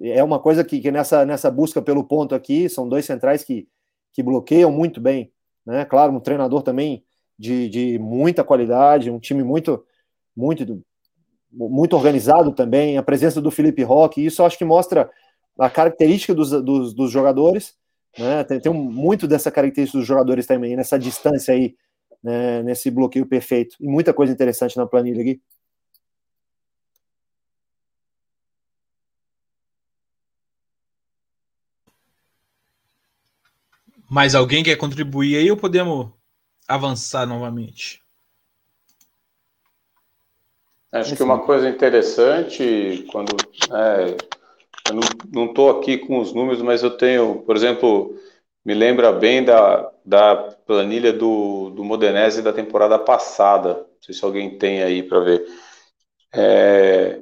[SPEAKER 7] É uma coisa que, que nessa, nessa busca pelo ponto aqui, são dois centrais que, que bloqueiam muito bem né? Claro, um treinador também de, de muita qualidade, um time muito, muito, muito organizado também, a presença do Felipe Roque, isso acho que mostra a característica dos, dos, dos jogadores, né? Tem, tem muito dessa característica dos jogadores também, nessa distância aí, né? nesse bloqueio perfeito. E muita coisa interessante na planilha aqui.
[SPEAKER 1] Mais alguém quer contribuir aí ou podemos avançar novamente?
[SPEAKER 5] Acho que uma coisa interessante, quando é, não estou aqui com os números, mas eu tenho, por exemplo, me lembra bem da, da planilha do, do Modenese da temporada passada. Não sei se alguém tem aí para ver. É,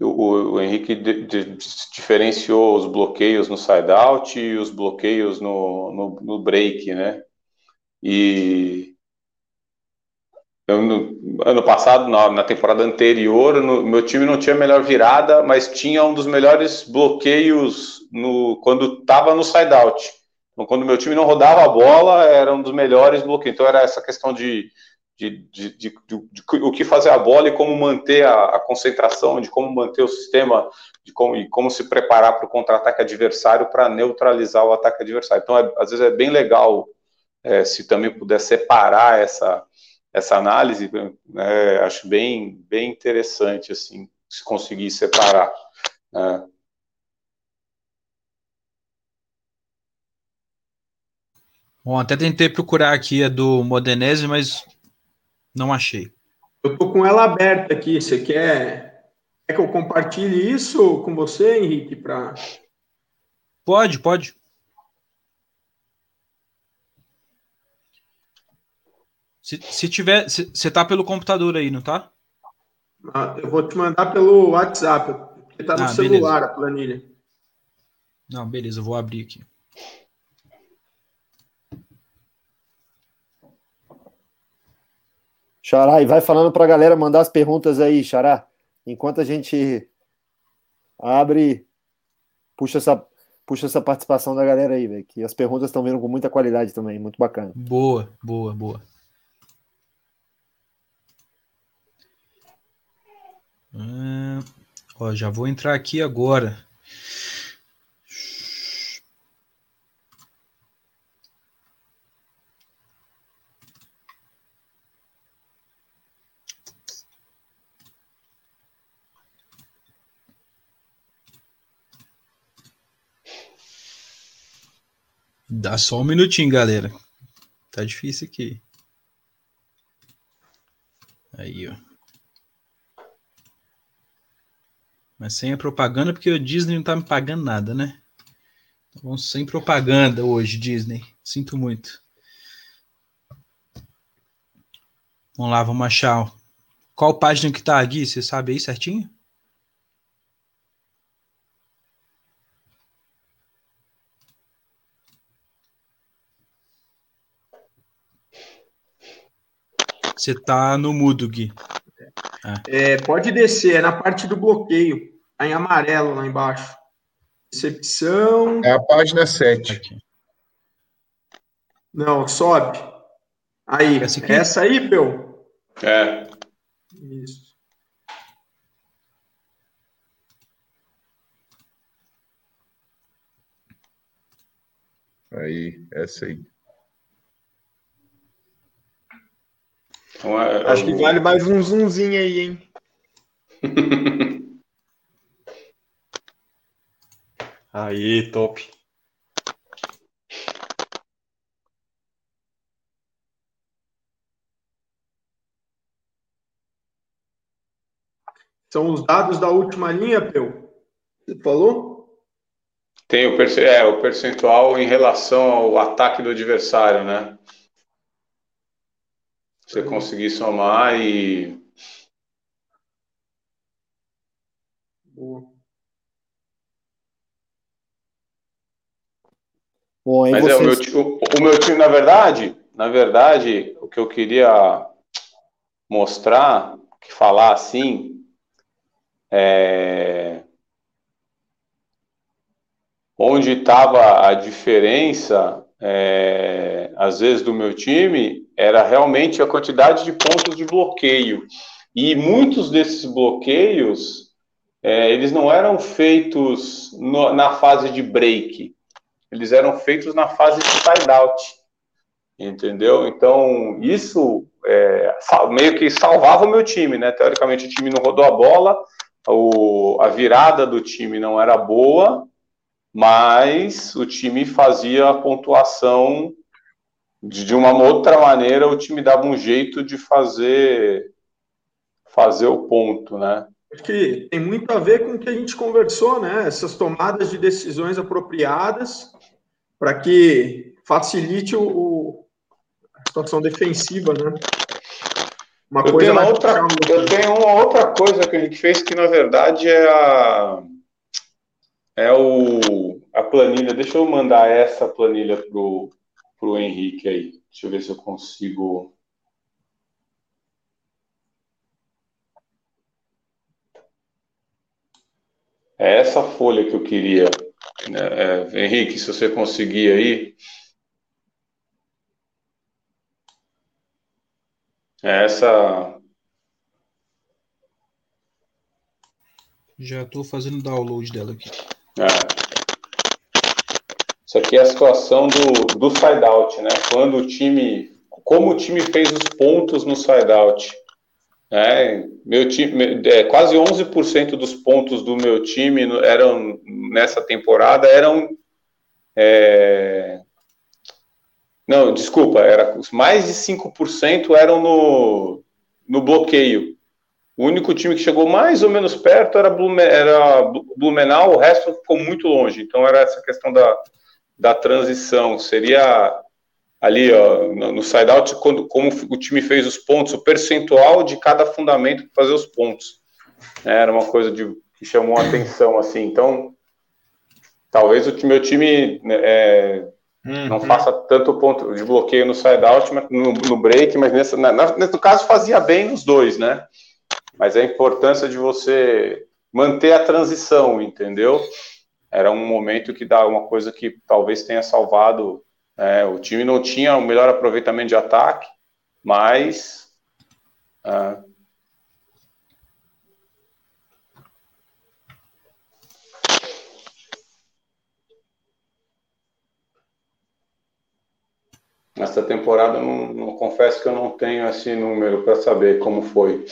[SPEAKER 5] o, o, Henrique de, de, diferenciou os bloqueios no side-out e os bloqueios no, no, no break, né? E eu, no, ano passado, na, na temporada anterior, no, meu time não tinha melhor virada, mas tinha um dos melhores bloqueios no, quando estava no side-out. Então, quando meu time não rodava a bola, era um dos melhores bloqueios. Então, era essa questão de, de, de, de, de o que fazer a bola e como manter a, a, concentração, de como manter o sistema, de como, e como se preparar para o contra-ataque adversário para neutralizar o ataque adversário. Então, é, às vezes é bem legal é, se também puder separar essa essa análise, é, acho bem, bem interessante, assim, se conseguir separar. Né?
[SPEAKER 1] Bom, até tentei procurar aqui a do Modenese, mas não achei.
[SPEAKER 6] Eu tô com ela aberta aqui. Você quer, quer que eu compartilhe isso com você, Henrique? Pra...
[SPEAKER 1] Pode, pode. Se, se tiver. Você tá pelo computador aí, não tá?
[SPEAKER 6] Ah, eu vou te mandar pelo WhatsApp, porque tá no ah, celular beleza. a planilha.
[SPEAKER 1] Não, beleza, eu vou abrir aqui.
[SPEAKER 7] Xará, e vai falando para a galera mandar as perguntas aí, Xará. Enquanto a gente abre, puxa essa, puxa essa participação da galera aí, velho. Que as perguntas estão vindo com muita qualidade também, muito bacana.
[SPEAKER 1] Boa, boa, boa. Ah, ó, já vou entrar aqui agora. Dá só um minutinho, galera. Tá difícil aqui. Aí, ó. Mas sem a propaganda, porque o Disney não tá me pagando nada, né? Então, sem propaganda hoje, Disney. Sinto muito. Vamos lá, vamos achar. Qual página que tá aqui? Você sabe aí certinho? Você tá no mudo, Gui.
[SPEAKER 6] É, pode descer, é na parte do bloqueio, tá em amarelo lá embaixo. Recepção.
[SPEAKER 3] É a página 7. Aqui.
[SPEAKER 6] Não, sobe. Aí, essa, essa aí, Peu?
[SPEAKER 5] É.
[SPEAKER 6] Isso.
[SPEAKER 3] Aí, essa aí.
[SPEAKER 6] Então, é, é Acho que vale mais um zoomzinho aí, hein? aí, top. São os dados da última linha, Peu? Você falou?
[SPEAKER 5] Tem o, é, o percentual em relação ao ataque do adversário, né? Você conseguir somar e.
[SPEAKER 7] Boa. Bom,
[SPEAKER 5] Mas vocês... é o meu, o, o meu time, na verdade, na verdade, o que eu queria mostrar, que falar assim, é... onde estava a diferença, é... às vezes, do meu time, era realmente a quantidade de pontos de bloqueio. E muitos desses bloqueios, é, eles não eram feitos no, na fase de break, eles eram feitos na fase de side-out, entendeu? Então, isso é, meio que salvava o meu time, né? Teoricamente, o time não rodou a bola, o, a virada do time não era boa, mas o time fazia a pontuação de uma outra maneira o time dava um jeito de fazer fazer o ponto, né?
[SPEAKER 6] Acho que tem muito a ver com o que a gente conversou, né? Essas tomadas de decisões apropriadas para que facilite o, o, a situação defensiva, né?
[SPEAKER 5] Uma eu, coisa tenho outra, eu tenho uma outra coisa que a gente fez que, na verdade, é a, é o, a planilha. Deixa eu mandar essa planilha pro, pro Henrique aí. Deixa eu ver se eu consigo. É essa folha que eu queria. É, é, Henrique, se você conseguir aí. É essa.
[SPEAKER 1] Já estou fazendo download dela aqui.
[SPEAKER 5] É. Isso aqui é a situação do, do side-out, né? Quando o time. Como o time fez os pontos no side-out. É, meu time, é, quase 11% dos pontos do meu time eram nessa temporada eram é, não, desculpa, era mais de 5% eram no, no bloqueio. O único time que chegou mais ou menos perto era, era Blumenau, o resto ficou muito longe. Então era essa questão da, da transição. Seria ali ó, no, no side-out, como o time fez os pontos, o percentual de cada fundamento para fazer os pontos. É, era uma coisa de, que chamou a atenção. assim. Então, talvez o meu time né, é, Uhum. Não faça tanto ponto de bloqueio no side-out, no, no break, mas nesse, na, nesse caso fazia bem nos dois, né? Mas a importância de você manter a transição, entendeu? Era um momento que dá uma coisa que talvez tenha salvado. É, o time não tinha o melhor aproveitamento de ataque, mas Essa temporada, não, não, confesso que eu não tenho esse número para saber como foi.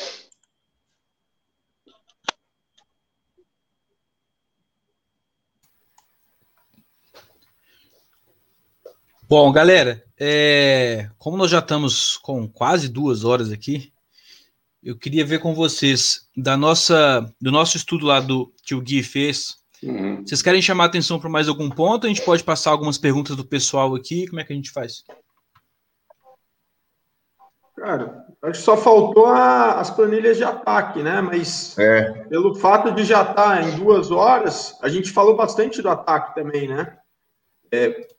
[SPEAKER 1] Bom, galera, é, como nós já estamos com quase duas horas aqui, eu queria ver com vocês da nossa, do nosso estudo lá do que o Gui fez. Uhum. Vocês querem chamar atenção para mais algum ponto? A gente pode passar algumas perguntas do pessoal aqui. Como é que a gente faz?
[SPEAKER 6] Cara, acho que só faltou a, as planilhas de ataque, né? Mas é. pelo fato de já estar tá em duas horas, a gente falou bastante do ataque também, né? É,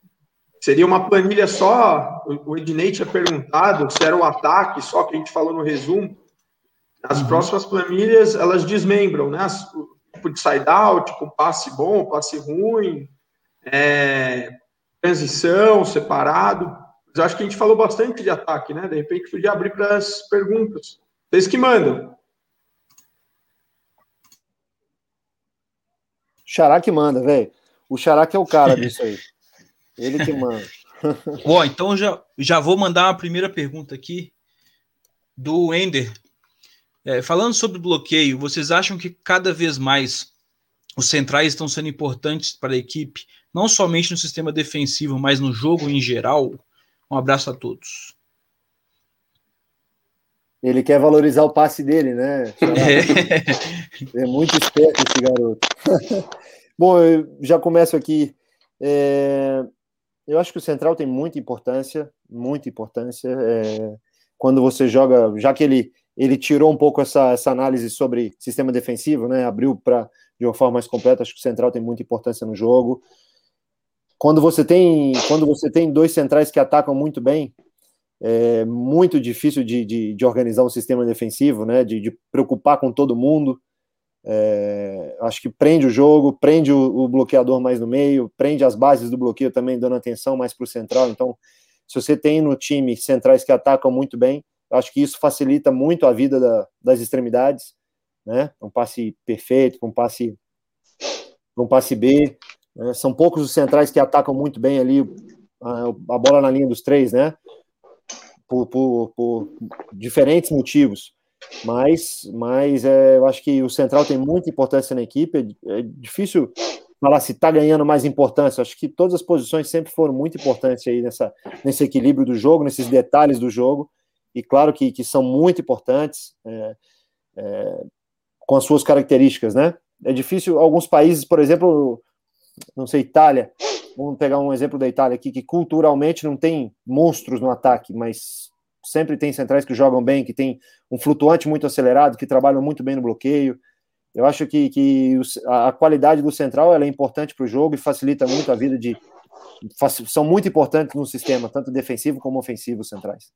[SPEAKER 6] seria uma planilha só. O Ednei tinha perguntado se era o ataque só que a gente falou no resumo. As uhum. próximas planilhas elas desmembram, né? As, tipo de side-out, com passe bom, passe ruim, é, transição, separado. Mas acho que a gente falou bastante de ataque, né? De repente podia abrir para as perguntas. Vocês que mandam.
[SPEAKER 7] Xará que manda, velho. O Xará que é o cara disso aí. Ele que manda.
[SPEAKER 1] Bom, então já, já vou mandar uma primeira pergunta aqui do Ender. É, falando sobre bloqueio, vocês acham que cada vez mais os centrais estão sendo importantes para a equipe, não somente no sistema defensivo, mas no jogo em geral? Um abraço a todos.
[SPEAKER 7] Ele quer valorizar o passe dele, né? É, é muito esperto esse garoto. Bom, eu já começo aqui. É... Eu acho que o central tem muita importância, muita importância. É... Quando você joga, já que ele ele tirou um pouco essa, essa análise sobre sistema defensivo, né? Abriu para de uma forma mais completa. Acho que o central tem muita importância no jogo quando você tem quando você tem dois centrais que atacam muito bem, é muito difícil de, de, de organizar um sistema defensivo, né? De, de preocupar com todo mundo. É, acho que prende o jogo, prende o, o, bloqueador mais no meio, prende as bases do bloqueio também, dando atenção mais para o central. Então, se você tem no time centrais que atacam muito bem, acho que isso facilita muito a vida da, das extremidades, né? Um passe perfeito, um passe, um passe B, né? São poucos os centrais que atacam muito bem ali a, a bola na linha dos três, né? Por, por, por diferentes motivos. Mas, mas é, eu acho que o central tem muita importância na equipe. É, é difícil falar se está ganhando mais importância. Acho que todas as posições sempre foram muito importantes aí nessa, nesse equilíbrio do jogo, nesses detalhes do jogo. E claro que, que são muito importantes. É, é, com as suas características, né? É difícil, alguns países, por exemplo, não sei, Itália, vamos pegar um exemplo da Itália aqui, que culturalmente não tem monstros no ataque, mas sempre tem centrais que jogam bem, que tem um flutuante muito acelerado, que trabalham muito bem no bloqueio. Eu acho que, que a qualidade do central é importante para o jogo e facilita muito a vida de. São muito importantes no sistema, tanto defensivo como ofensivo, centrais.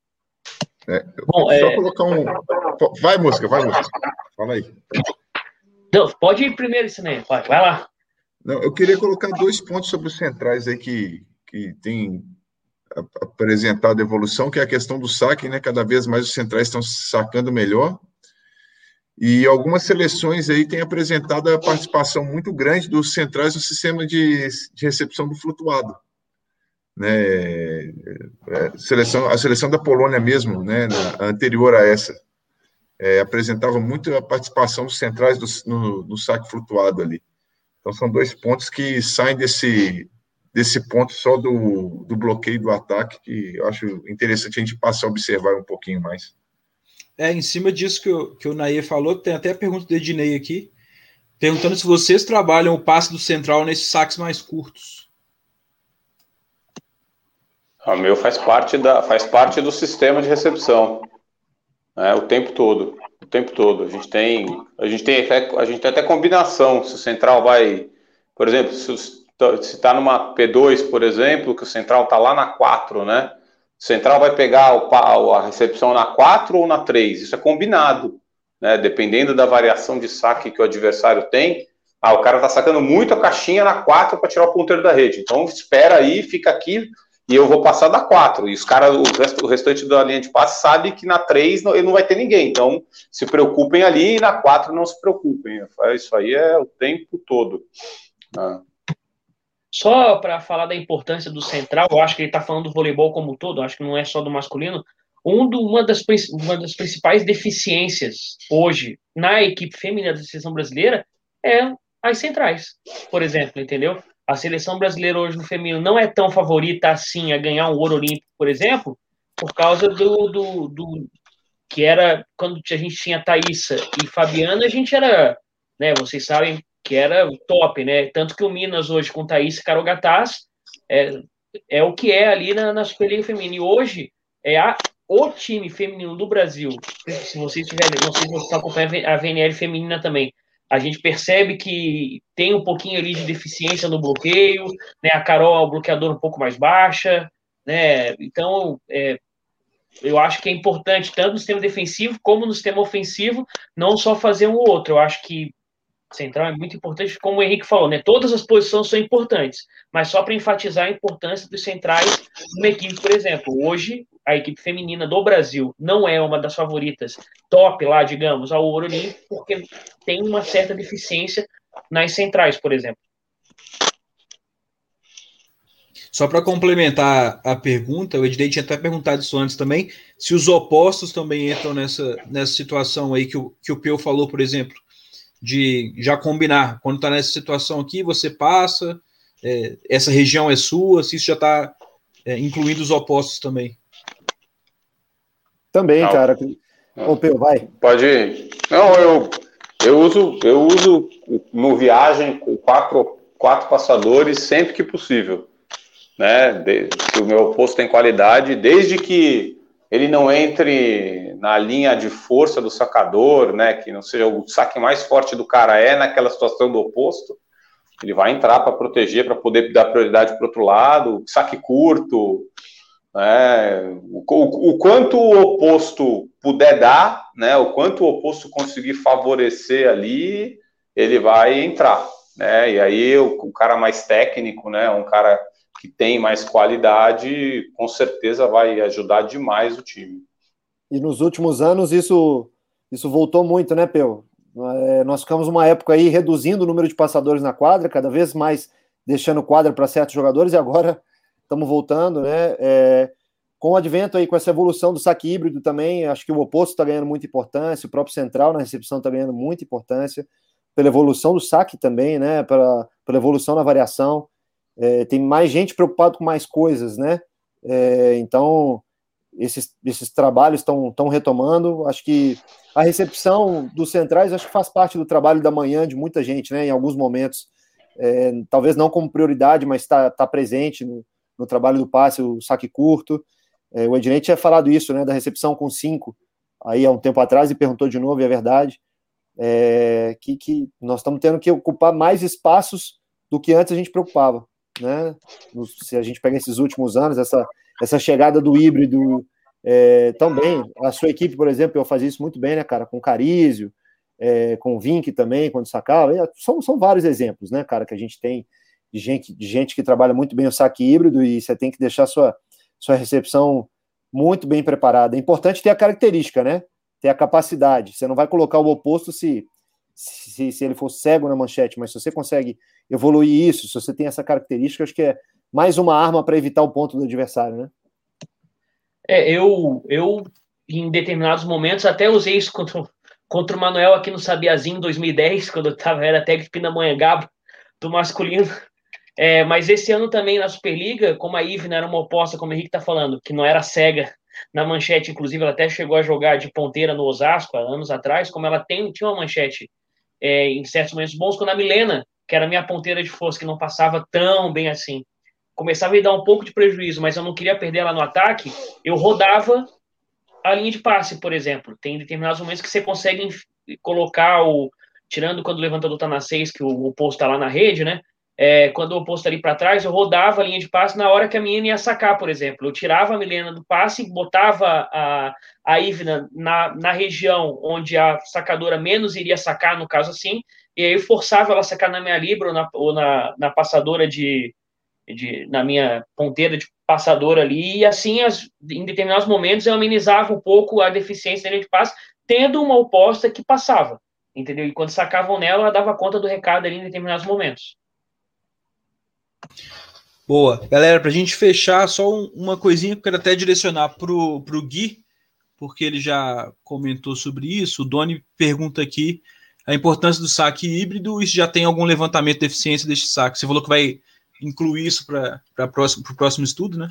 [SPEAKER 3] É, Bom, só é... colocar um. Vai, música, vai, música. Fala aí.
[SPEAKER 4] Não, pode ir primeiro, isso aí. Vai, vai lá.
[SPEAKER 3] Não, eu queria colocar dois pontos sobre os centrais aí que, que tem apresentado evolução, que é a questão do saque, né? Cada vez mais os centrais estão sacando melhor. E algumas seleções aí têm apresentado a participação muito grande dos centrais no sistema de, de recepção do flutuado. Né? É, seleção, a seleção da Polônia mesmo, né, na, anterior a essa, é, apresentava muito a participação dos centrais do, no, no saque flutuado ali. Então, são dois pontos que saem desse, desse ponto só do, do bloqueio do ataque, que eu acho interessante a gente passar a observar um pouquinho mais.
[SPEAKER 1] É, em cima disso que o, que o Nair falou, tem até a pergunta do Ednei aqui, perguntando se vocês trabalham o passe do central nesses saques mais curtos.
[SPEAKER 5] O meu faz parte, da, faz parte do sistema de recepção, né, o tempo todo, o tempo todo. A gente tem, a gente tem, a gente tem até combinação, se o central vai, por exemplo, se se está numa P2, por exemplo, que o central está lá na 4, né? O central vai pegar o, a recepção na 4 ou na 3. Isso é combinado, né? Dependendo da variação de saque que o adversário tem. Ah, o cara está sacando muito a caixinha na 4 para tirar o ponteiro da rede. Então espera aí, fica aqui e eu vou passar da 4. E os caras, o, rest, o restante da linha de passe sabe que na 3 não, ele não vai ter ninguém. Então se preocupem ali e na 4 não se preocupem. Isso aí é o tempo todo. Ah.
[SPEAKER 4] Só para falar da importância do central, eu acho que ele está falando do voleibol como um todo, acho que não é só do masculino. Um do, uma, das, uma das principais deficiências hoje na equipe feminina da seleção brasileira é as centrais, por exemplo, entendeu? A seleção brasileira hoje no feminino não é tão favorita assim a ganhar um ouro olímpico, por exemplo, por causa do, do, do que era quando a gente tinha Thaísa e Fabiana, a gente era, né, vocês sabem, que era top, né? Tanto que o Minas hoje com Thaís Carogatás é, é o que é ali na, na Superliga Feminina. E hoje é a, o time feminino do Brasil. Se vocês tiverem, não sei se vocês acompanham a VNL feminina também. A gente percebe que tem um pouquinho ali de deficiência no bloqueio, né? A Carol é o bloqueador um pouco mais baixa, né? Então, é, eu acho que é importante, tanto no sistema defensivo como no sistema ofensivo, não só fazer um ou outro. Eu acho que central é muito importante, como o Henrique falou, né? Todas as posições são importantes, mas só para enfatizar a importância dos centrais numa equipe, por exemplo, hoje a equipe feminina do Brasil não é uma das favoritas top lá, digamos, ao Ouro Olímpico, porque tem uma certa deficiência nas centrais, por exemplo.
[SPEAKER 1] Só para complementar a pergunta, o Ednei tinha até perguntado isso antes também, se os opostos também entram nessa, nessa situação aí que o, que o Peu falou, por exemplo, de já combinar. Quando está nessa situação aqui, você passa, é, essa região é sua, se isso já está é, incluindo os opostos também.
[SPEAKER 7] Também, Não. cara. Ô, Peu, vai.
[SPEAKER 5] Pode ir. Não, eu, eu uso, eu uso no viagem com quatro, quatro passadores sempre que possível. Né? De, se o meu oposto tem qualidade, desde que ele não entre na linha de força do sacador, né, que não seja o saque mais forte do cara é naquela situação do oposto, ele vai entrar para proteger, para poder dar prioridade para outro lado, saque curto, né, o, o, o, quanto o oposto puder dar, né, o quanto o oposto conseguir favorecer ali, ele vai entrar, né, e aí o, o cara mais técnico, né, um cara que tem mais qualidade, com certeza vai ajudar demais o time.
[SPEAKER 7] E nos últimos anos isso, isso voltou muito, né, Peu? É, nós ficamos uma época aí reduzindo o número de passadores na quadra, cada vez mais deixando quadra para certos jogadores, e agora estamos voltando, né? É, com o advento aí, com essa evolução do saque híbrido também, acho que o oposto está ganhando muita importância, o próprio central na recepção está ganhando muita importância, pela evolução do saque também, né? Pela, pela evolução na variação. É, tem mais gente preocupada com mais coisas, né? É, então, esses, esses trabalhos estão retomando. Acho que a recepção dos centrais acho que faz parte do trabalho da manhã de muita gente, né? Em alguns momentos, é, talvez não como prioridade, mas está tá presente no, no, trabalho do passe, o saque curto. É, o Ednei tinha falado isso, né? Da recepção com cinco, aí há um tempo atrás, e perguntou de novo, e é verdade. É, que, que nós estamos tendo que ocupar mais espaços do que antes a gente preocupava, né? Se a gente pega esses últimos anos, essa essa chegada do híbrido é, também. A sua equipe, por exemplo, eu fazia isso muito bem, né, cara? Com Carísio, é, com Vink também, quando sacava. São, são vários exemplos, né, cara, que a gente tem de gente, de gente que trabalha muito bem o saque híbrido e você tem que deixar sua, sua recepção muito bem preparada. É importante ter a característica, né? Ter a capacidade. Você não vai colocar o oposto se, se, se ele for cego na manchete, mas se você consegue evoluir isso, se você tem essa característica, acho que é mais uma arma para evitar o ponto do adversário, né?
[SPEAKER 4] É, eu, eu em determinados momentos até usei isso contra, contra o Manuel aqui no Sabiazinho em 2010, quando eu tava, era técnico Pindamonhangaba do masculino. É, mas esse ano também na Superliga, como a Ivna era uma oposta, como o Henrique tá falando, que não era cega na manchete, inclusive ela até chegou a jogar de ponteira no Osasco há anos atrás, como ela tem, tinha uma manchete é, em certos momentos bons, quando a Milena, que era minha ponteira de força, que não passava tão bem assim, começava a me dar um pouco de prejuízo, mas eu não queria perder ela no ataque, eu rodava a linha de passe, por exemplo. Tem determinados momentos que você consegue colocar o. Tirando quando o levantador está na 6, que o oposto está lá na rede, né? É, quando o oposto tá ali para trás, eu rodava a linha de passe na hora que a menina ia sacar, por exemplo. Eu tirava a Milena do passe, botava a, a Ivna na, na região onde a sacadora menos iria sacar, no caso assim, e aí eu forçava ela a sacar na minha libra ou na, ou na, na passadora de, de, na minha ponteira de passador ali, e assim, as, em determinados momentos, eu amenizava um pouco a deficiência de passe, tendo uma oposta que passava, entendeu? E quando sacavam nela, ela dava conta do recado ali em determinados momentos.
[SPEAKER 1] Boa. Galera, para a gente fechar, só uma coisinha que eu quero até direcionar para o Gui, porque ele já comentou sobre isso. O Doni pergunta aqui a importância do saque híbrido e se já tem algum levantamento de eficiência deste saque. Você falou que vai incluir isso para o próximo, próximo estudo, né?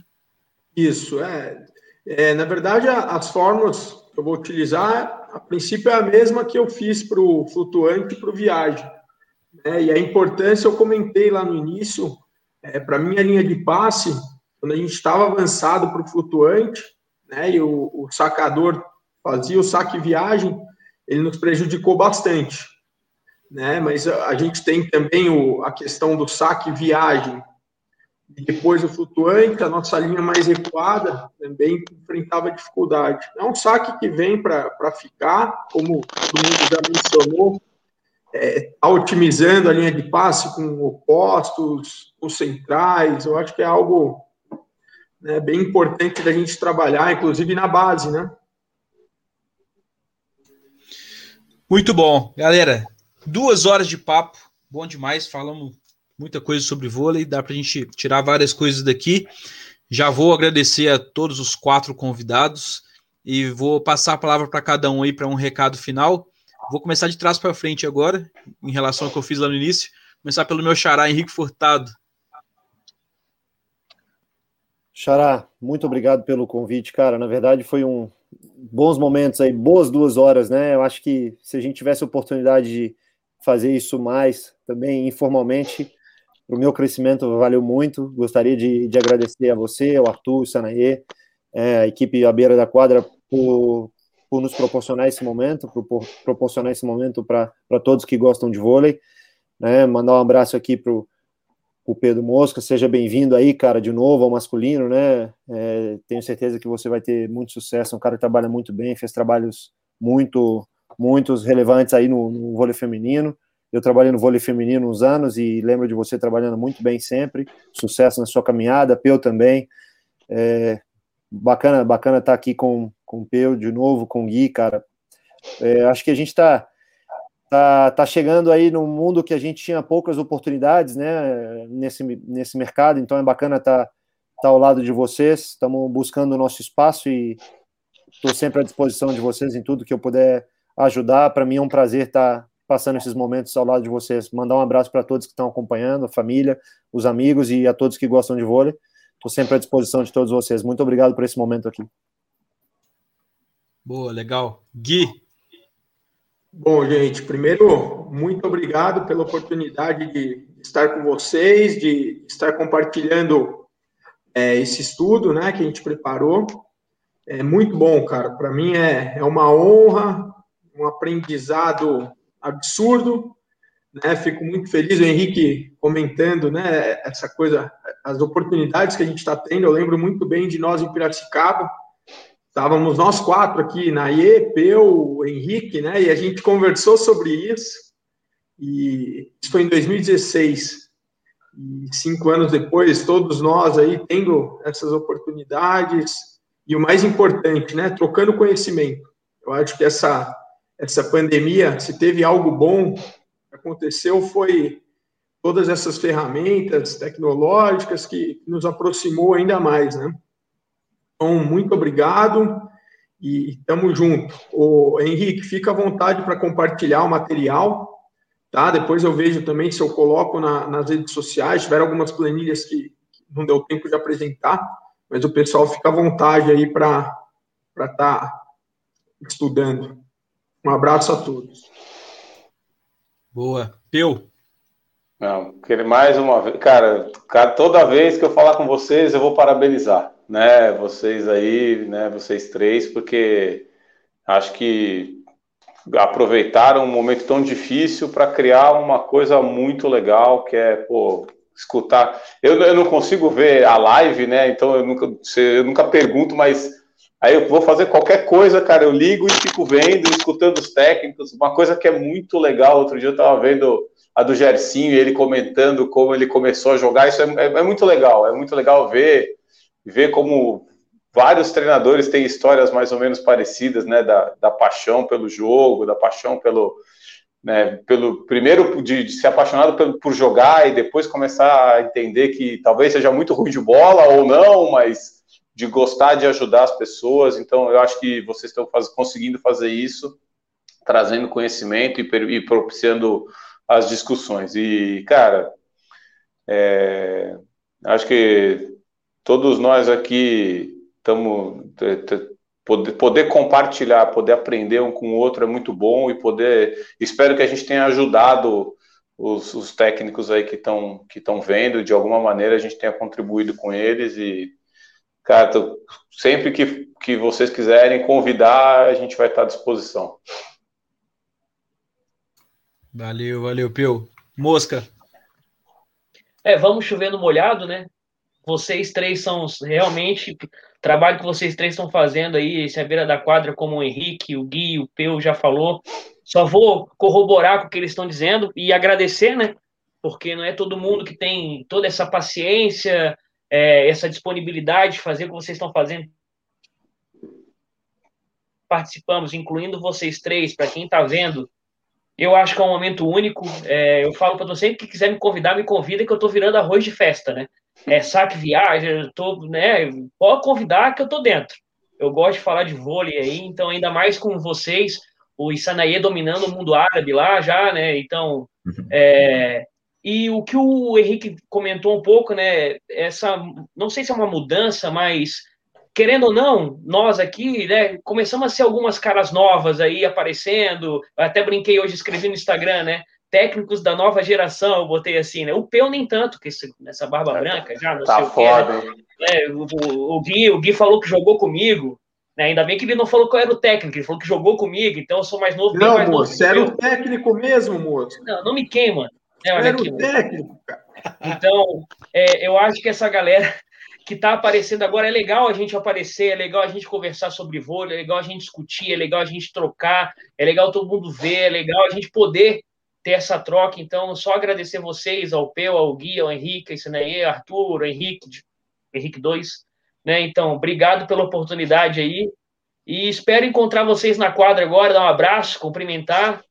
[SPEAKER 6] Isso, é. é na verdade, as fórmulas que eu vou utilizar, a princípio é a mesma que eu fiz para o flutuante e para o viagem. Né? E a importância eu comentei lá no início, é, para mim a linha de passe, quando a gente estava avançado para o flutuante, né, e o, o sacador fazia o saque viagem, ele nos prejudicou bastante né? Mas a gente tem também o, a questão do saque viagem e depois o flutuante, a nossa linha mais recuada também enfrentava dificuldade. É um saque que vem para ficar, como todo mundo já mencionou, é, otimizando a linha de passe com opostos, com centrais, eu acho que é algo né, bem importante da gente trabalhar, inclusive na base, né?
[SPEAKER 1] Muito bom. Galera, Duas horas de papo, bom demais. Falamos muita coisa sobre vôlei, dá para a gente tirar várias coisas daqui. Já vou agradecer a todos os quatro convidados e vou passar a palavra para cada um aí para um recado final. Vou começar de trás para frente agora, em relação ao que eu fiz lá no início. Começar pelo meu xará, Henrique Furtado.
[SPEAKER 7] Xará, muito obrigado pelo convite, cara. Na verdade, foi um bons momentos aí, boas duas horas, né? Eu acho que se a gente tivesse oportunidade de fazer isso mais também informalmente. O meu crescimento valeu muito. Gostaria de, de agradecer a você, ao Arthur, ao Sanaê, é, a equipe à beira da quadra por, por nos proporcionar esse momento, por, por proporcionar esse momento para todos que gostam de vôlei. Né? Mandar um abraço aqui para o Pedro Mosca, seja bem-vindo aí, cara, de novo ao masculino, né? É, tenho certeza que você vai ter muito sucesso. Um cara que trabalha muito bem, fez trabalhos muito muitos relevantes aí no, no vôlei feminino. Eu trabalhei no vôlei feminino uns anos e lembro de você trabalhando muito bem sempre. Sucesso na sua caminhada, Peu também. É, bacana, bacana estar aqui com, com o Peu de novo, com o Gui, cara. É, acho que a gente está tá, tá chegando aí num mundo que a gente tinha poucas oportunidades, né, nesse, nesse mercado, então é bacana estar tá, tá ao lado de vocês, estamos buscando o nosso espaço e estou sempre à disposição de vocês em tudo que eu puder ajudar. Para mim é um prazer estar tá passando esses momentos ao lado de vocês. Mandar um abraço para todos que estão acompanhando, a família, os amigos e a todos que gostam de vôlei. Estou sempre à disposição de todos vocês. Muito obrigado por esse momento aqui.
[SPEAKER 1] Boa, legal. Gui.
[SPEAKER 6] Bom, gente, primeiro, muito obrigado pela oportunidade de estar com vocês, de estar compartilhando é, esse estudo né, que a gente preparou. É muito bom, cara. Para mim é, é uma honra, um aprendizado absurdo. Né? Fico muito feliz, o Henrique comentando né, essa coisa, as oportunidades que a gente está tendo. Eu lembro muito bem de nós em Piracicaba. Estávamos nós quatro aqui, Naie, Peu, Henrique, né? E a gente conversou sobre isso. E isso foi em 2016. E cinco anos depois, todos nós aí tendo essas oportunidades. E o mais importante, né? Trocando conhecimento. Eu acho que essa essa pandemia, se teve algo bom que aconteceu, foi todas essas ferramentas tecnológicas que nos aproximou ainda mais, né? Então, muito obrigado e estamos junto. O Henrique, fica à vontade para compartilhar o material, tá? Depois eu vejo também se eu coloco na, nas redes sociais, tiveram algumas planilhas que, que não deu tempo de apresentar, mas o pessoal fica à vontade aí para estar tá estudando. Um abraço a todos.
[SPEAKER 1] Boa. Peu.
[SPEAKER 5] Não, querer mais uma vez. Cara, toda vez que eu falar com vocês, eu vou parabenizar, né? Vocês aí, né? Vocês três, porque acho que aproveitaram um momento tão difícil para criar uma coisa muito legal, que é, pô, escutar. Eu, eu não consigo ver a live, né? Então eu nunca, eu nunca pergunto, mas Aí eu vou fazer qualquer coisa, cara, eu ligo e fico vendo, escutando os técnicos. Uma coisa que é muito legal, outro dia eu estava vendo a do Gersinho e ele comentando como ele começou a jogar. Isso é, é, é, muito legal, é muito legal ver, ver como vários treinadores têm histórias mais ou menos parecidas, né, da, da paixão pelo jogo, da paixão pelo, né, pelo primeiro de, de ser apaixonado por, por jogar e depois começar a entender que talvez seja muito ruim de bola ou não, mas de gostar de ajudar as pessoas. Então, eu acho que vocês estão faz, conseguindo fazer isso, trazendo conhecimento e, e propiciando as discussões. E, cara, é, acho que todos nós aqui estamos. Poder, poder compartilhar, poder aprender um com o outro é muito bom e poder. Espero que a gente tenha ajudado os, os técnicos aí que estão que vendo, de alguma maneira a gente tenha contribuído com eles e Cara, tô, sempre que, que vocês quiserem convidar, a gente vai estar à disposição.
[SPEAKER 1] Valeu, valeu, Pio. Mosca.
[SPEAKER 4] É, vamos chovendo molhado, né? Vocês três são realmente o trabalho que vocês três estão fazendo aí, esse é a beira da quadra, como o Henrique, o Gui, o Peu já falou. Só vou corroborar com o que eles estão dizendo e agradecer, né? Porque não é todo mundo que tem toda essa paciência, é, essa disponibilidade de fazer o que vocês estão fazendo. Participamos, incluindo vocês três, para quem está vendo. Eu acho que é um momento único. É, eu falo para você que quiser me convidar, me convida, que eu estou virando arroz de festa, né? É saque viagem, eu tô, né? Pode convidar que eu estou dentro. Eu gosto de falar de vôlei aí, então ainda mais com vocês, o Isanaê dominando o mundo árabe lá já, né? Então, uhum. é, e o que o Henrique comentou um pouco, né? Essa, não sei se é uma mudança, mas querendo ou não, nós aqui, né, começamos a ser algumas caras novas aí aparecendo. Eu até brinquei hoje, escrevi no Instagram, né? Técnicos da nova geração, eu botei assim, né? O Peu nem tanto, que esse, nessa barba tá branca já, não
[SPEAKER 5] tá sei foda.
[SPEAKER 4] o quê. Né? O, o, o, Gui, o Gui falou que jogou comigo. Né? Ainda bem que ele não falou qual era o técnico, ele falou que jogou comigo, então eu sou mais novo.
[SPEAKER 6] Não,
[SPEAKER 4] mais
[SPEAKER 6] moço, você era o técnico mesmo, moço.
[SPEAKER 4] Não, não me queima.
[SPEAKER 6] É, olha técnico,
[SPEAKER 4] cara. Então, é, eu acho que essa galera que está aparecendo agora é legal a gente aparecer, é legal a gente conversar sobre vôlei, é legal a gente discutir, é legal a gente trocar, é legal todo mundo ver, é legal a gente poder ter essa troca. Então, só agradecer vocês, ao Peu, ao Gui, ao Henrique, aí, Arthur, Henrique, Henrique 2. Né? Então, obrigado pela oportunidade aí. E espero encontrar vocês na quadra agora, dar um abraço, cumprimentar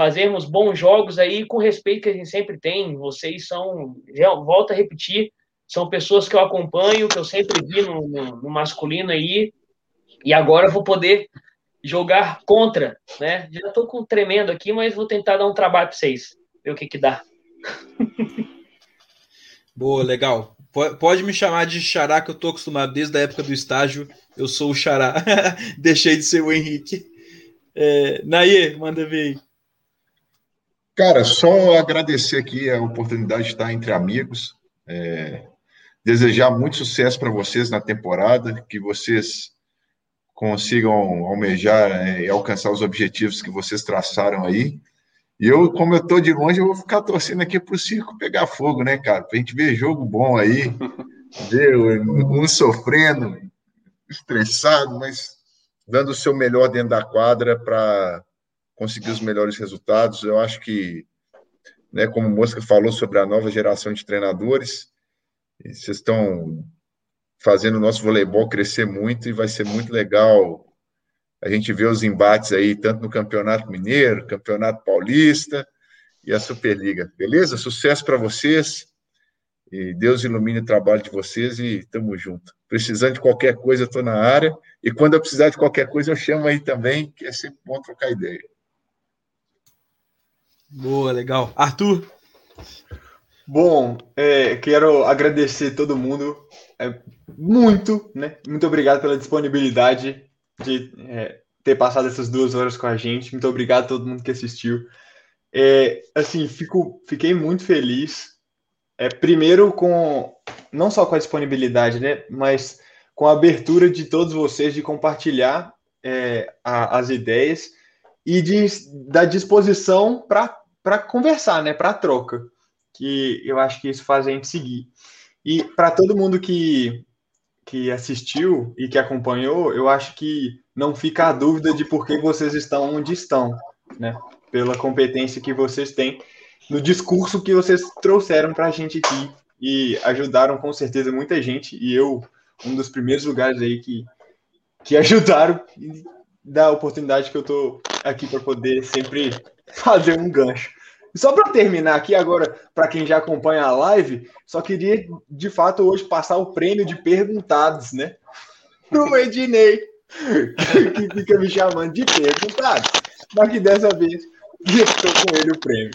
[SPEAKER 4] fazermos bons jogos aí com respeito que a gente sempre tem. Vocês são, já, volto a repetir, são pessoas que eu acompanho, que eu sempre vi no, no, no masculino aí, e agora eu vou poder jogar contra, né? Já estou com tremendo aqui, mas vou tentar dar um trabalho para vocês, ver o que que dá.
[SPEAKER 1] Boa, legal. Pode me chamar de Xará, que eu tô acostumado desde a época do estágio. Eu sou o Xará. Deixei de ser o Henrique. É, Naê, manda ver aí.
[SPEAKER 3] Cara, só agradecer aqui a oportunidade de estar entre amigos. É, desejar muito sucesso para vocês na temporada, que vocês consigam almejar é, e alcançar os objetivos que vocês traçaram aí. E eu, como eu estou de longe, eu vou ficar torcendo aqui para o circo pegar fogo, né, cara? Para a gente ver jogo bom aí, ver um sofrendo, estressado, mas dando o seu melhor dentro da quadra para conseguir os melhores resultados. Eu acho que, né, como o Mosca falou sobre a nova geração de treinadores, vocês estão fazendo o nosso voleibol crescer muito e vai ser muito legal a gente ver os embates aí, tanto no Campeonato Mineiro, Campeonato Paulista e a Superliga. Beleza? Sucesso para vocês. E Deus ilumine o trabalho de vocês e tamo junto. Precisando de qualquer coisa, eu estou na área. E quando eu precisar de qualquer coisa, eu chamo aí também, que é sempre bom trocar ideia.
[SPEAKER 1] Boa, legal. Arthur?
[SPEAKER 2] Bom, é, quero agradecer todo mundo é, muito, né? Muito obrigado pela disponibilidade de é, ter passado essas duas horas com a gente. Muito obrigado a todo mundo que assistiu. É, assim, fico, fiquei muito feliz. É, primeiro com não só com a disponibilidade, né? Mas com a abertura de todos vocês de compartilhar é, a, as ideias e de, da disposição para conversar, né? Para troca que eu acho que isso faz a gente seguir. E para todo mundo que, que assistiu e que acompanhou, eu acho que não fica a dúvida de por que vocês estão onde estão, né? Pela competência que vocês têm no discurso que vocês trouxeram para a gente aqui e ajudaram com certeza muita gente. E eu, um dos primeiros lugares aí que, que ajudaram da oportunidade que eu tô aqui para poder sempre fazer um gancho. Só para terminar aqui agora, para quem já acompanha a live, só queria de fato hoje passar o prêmio de perguntados, né? Pro Ednei, que fica me chamando de perguntado. Mas que dessa vez estou com ele o prêmio.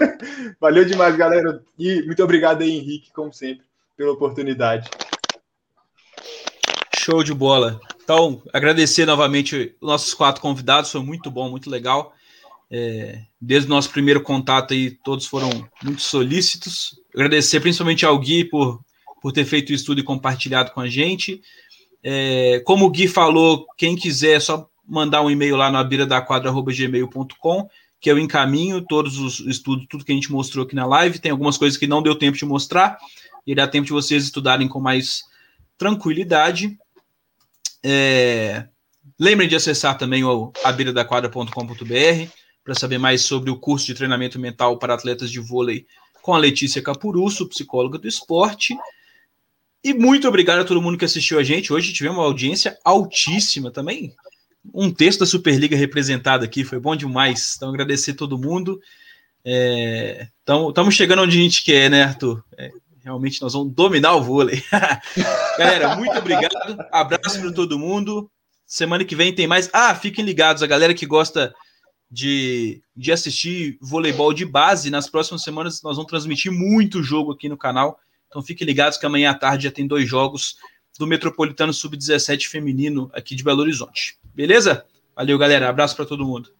[SPEAKER 2] Valeu demais, galera. E muito obrigado aí, Henrique, como sempre, pela oportunidade.
[SPEAKER 1] Show de bola. Então, agradecer novamente os nossos quatro convidados, foi muito bom, muito legal. É, desde o nosso primeiro contato aí, todos foram muito solícitos. Agradecer principalmente ao Gui por, por ter feito o estudo e compartilhado com a gente. É, como o Gui falou, quem quiser é só mandar um e-mail lá na beira da quadra.gmail.com, que eu encaminho todos os estudos, tudo que a gente mostrou aqui na live. Tem algumas coisas que não deu tempo de mostrar, e dá tempo de vocês estudarem com mais tranquilidade. É, lembrem de acessar também o abeiradaquadra.com.br para saber mais sobre o curso de treinamento mental para atletas de vôlei com a Letícia Capurusso, psicóloga do esporte. E muito obrigado a todo mundo que assistiu a gente. Hoje tivemos uma audiência altíssima também. Um texto da Superliga representado aqui, foi bom demais. Então, agradecer a todo mundo. Estamos é, chegando onde a gente quer, né, Arthur? É, realmente nós vamos dominar o vôlei. galera, muito obrigado. Abraço para todo mundo. Semana que vem tem mais. Ah, fiquem ligados, a galera que gosta de, de assistir voleibol de base. Nas próximas semanas nós vamos transmitir muito jogo aqui no canal. Então fiquem ligados que amanhã à tarde já tem dois jogos do Metropolitano Sub-17 feminino aqui de Belo Horizonte. Beleza? Valeu, galera. Abraço para todo mundo.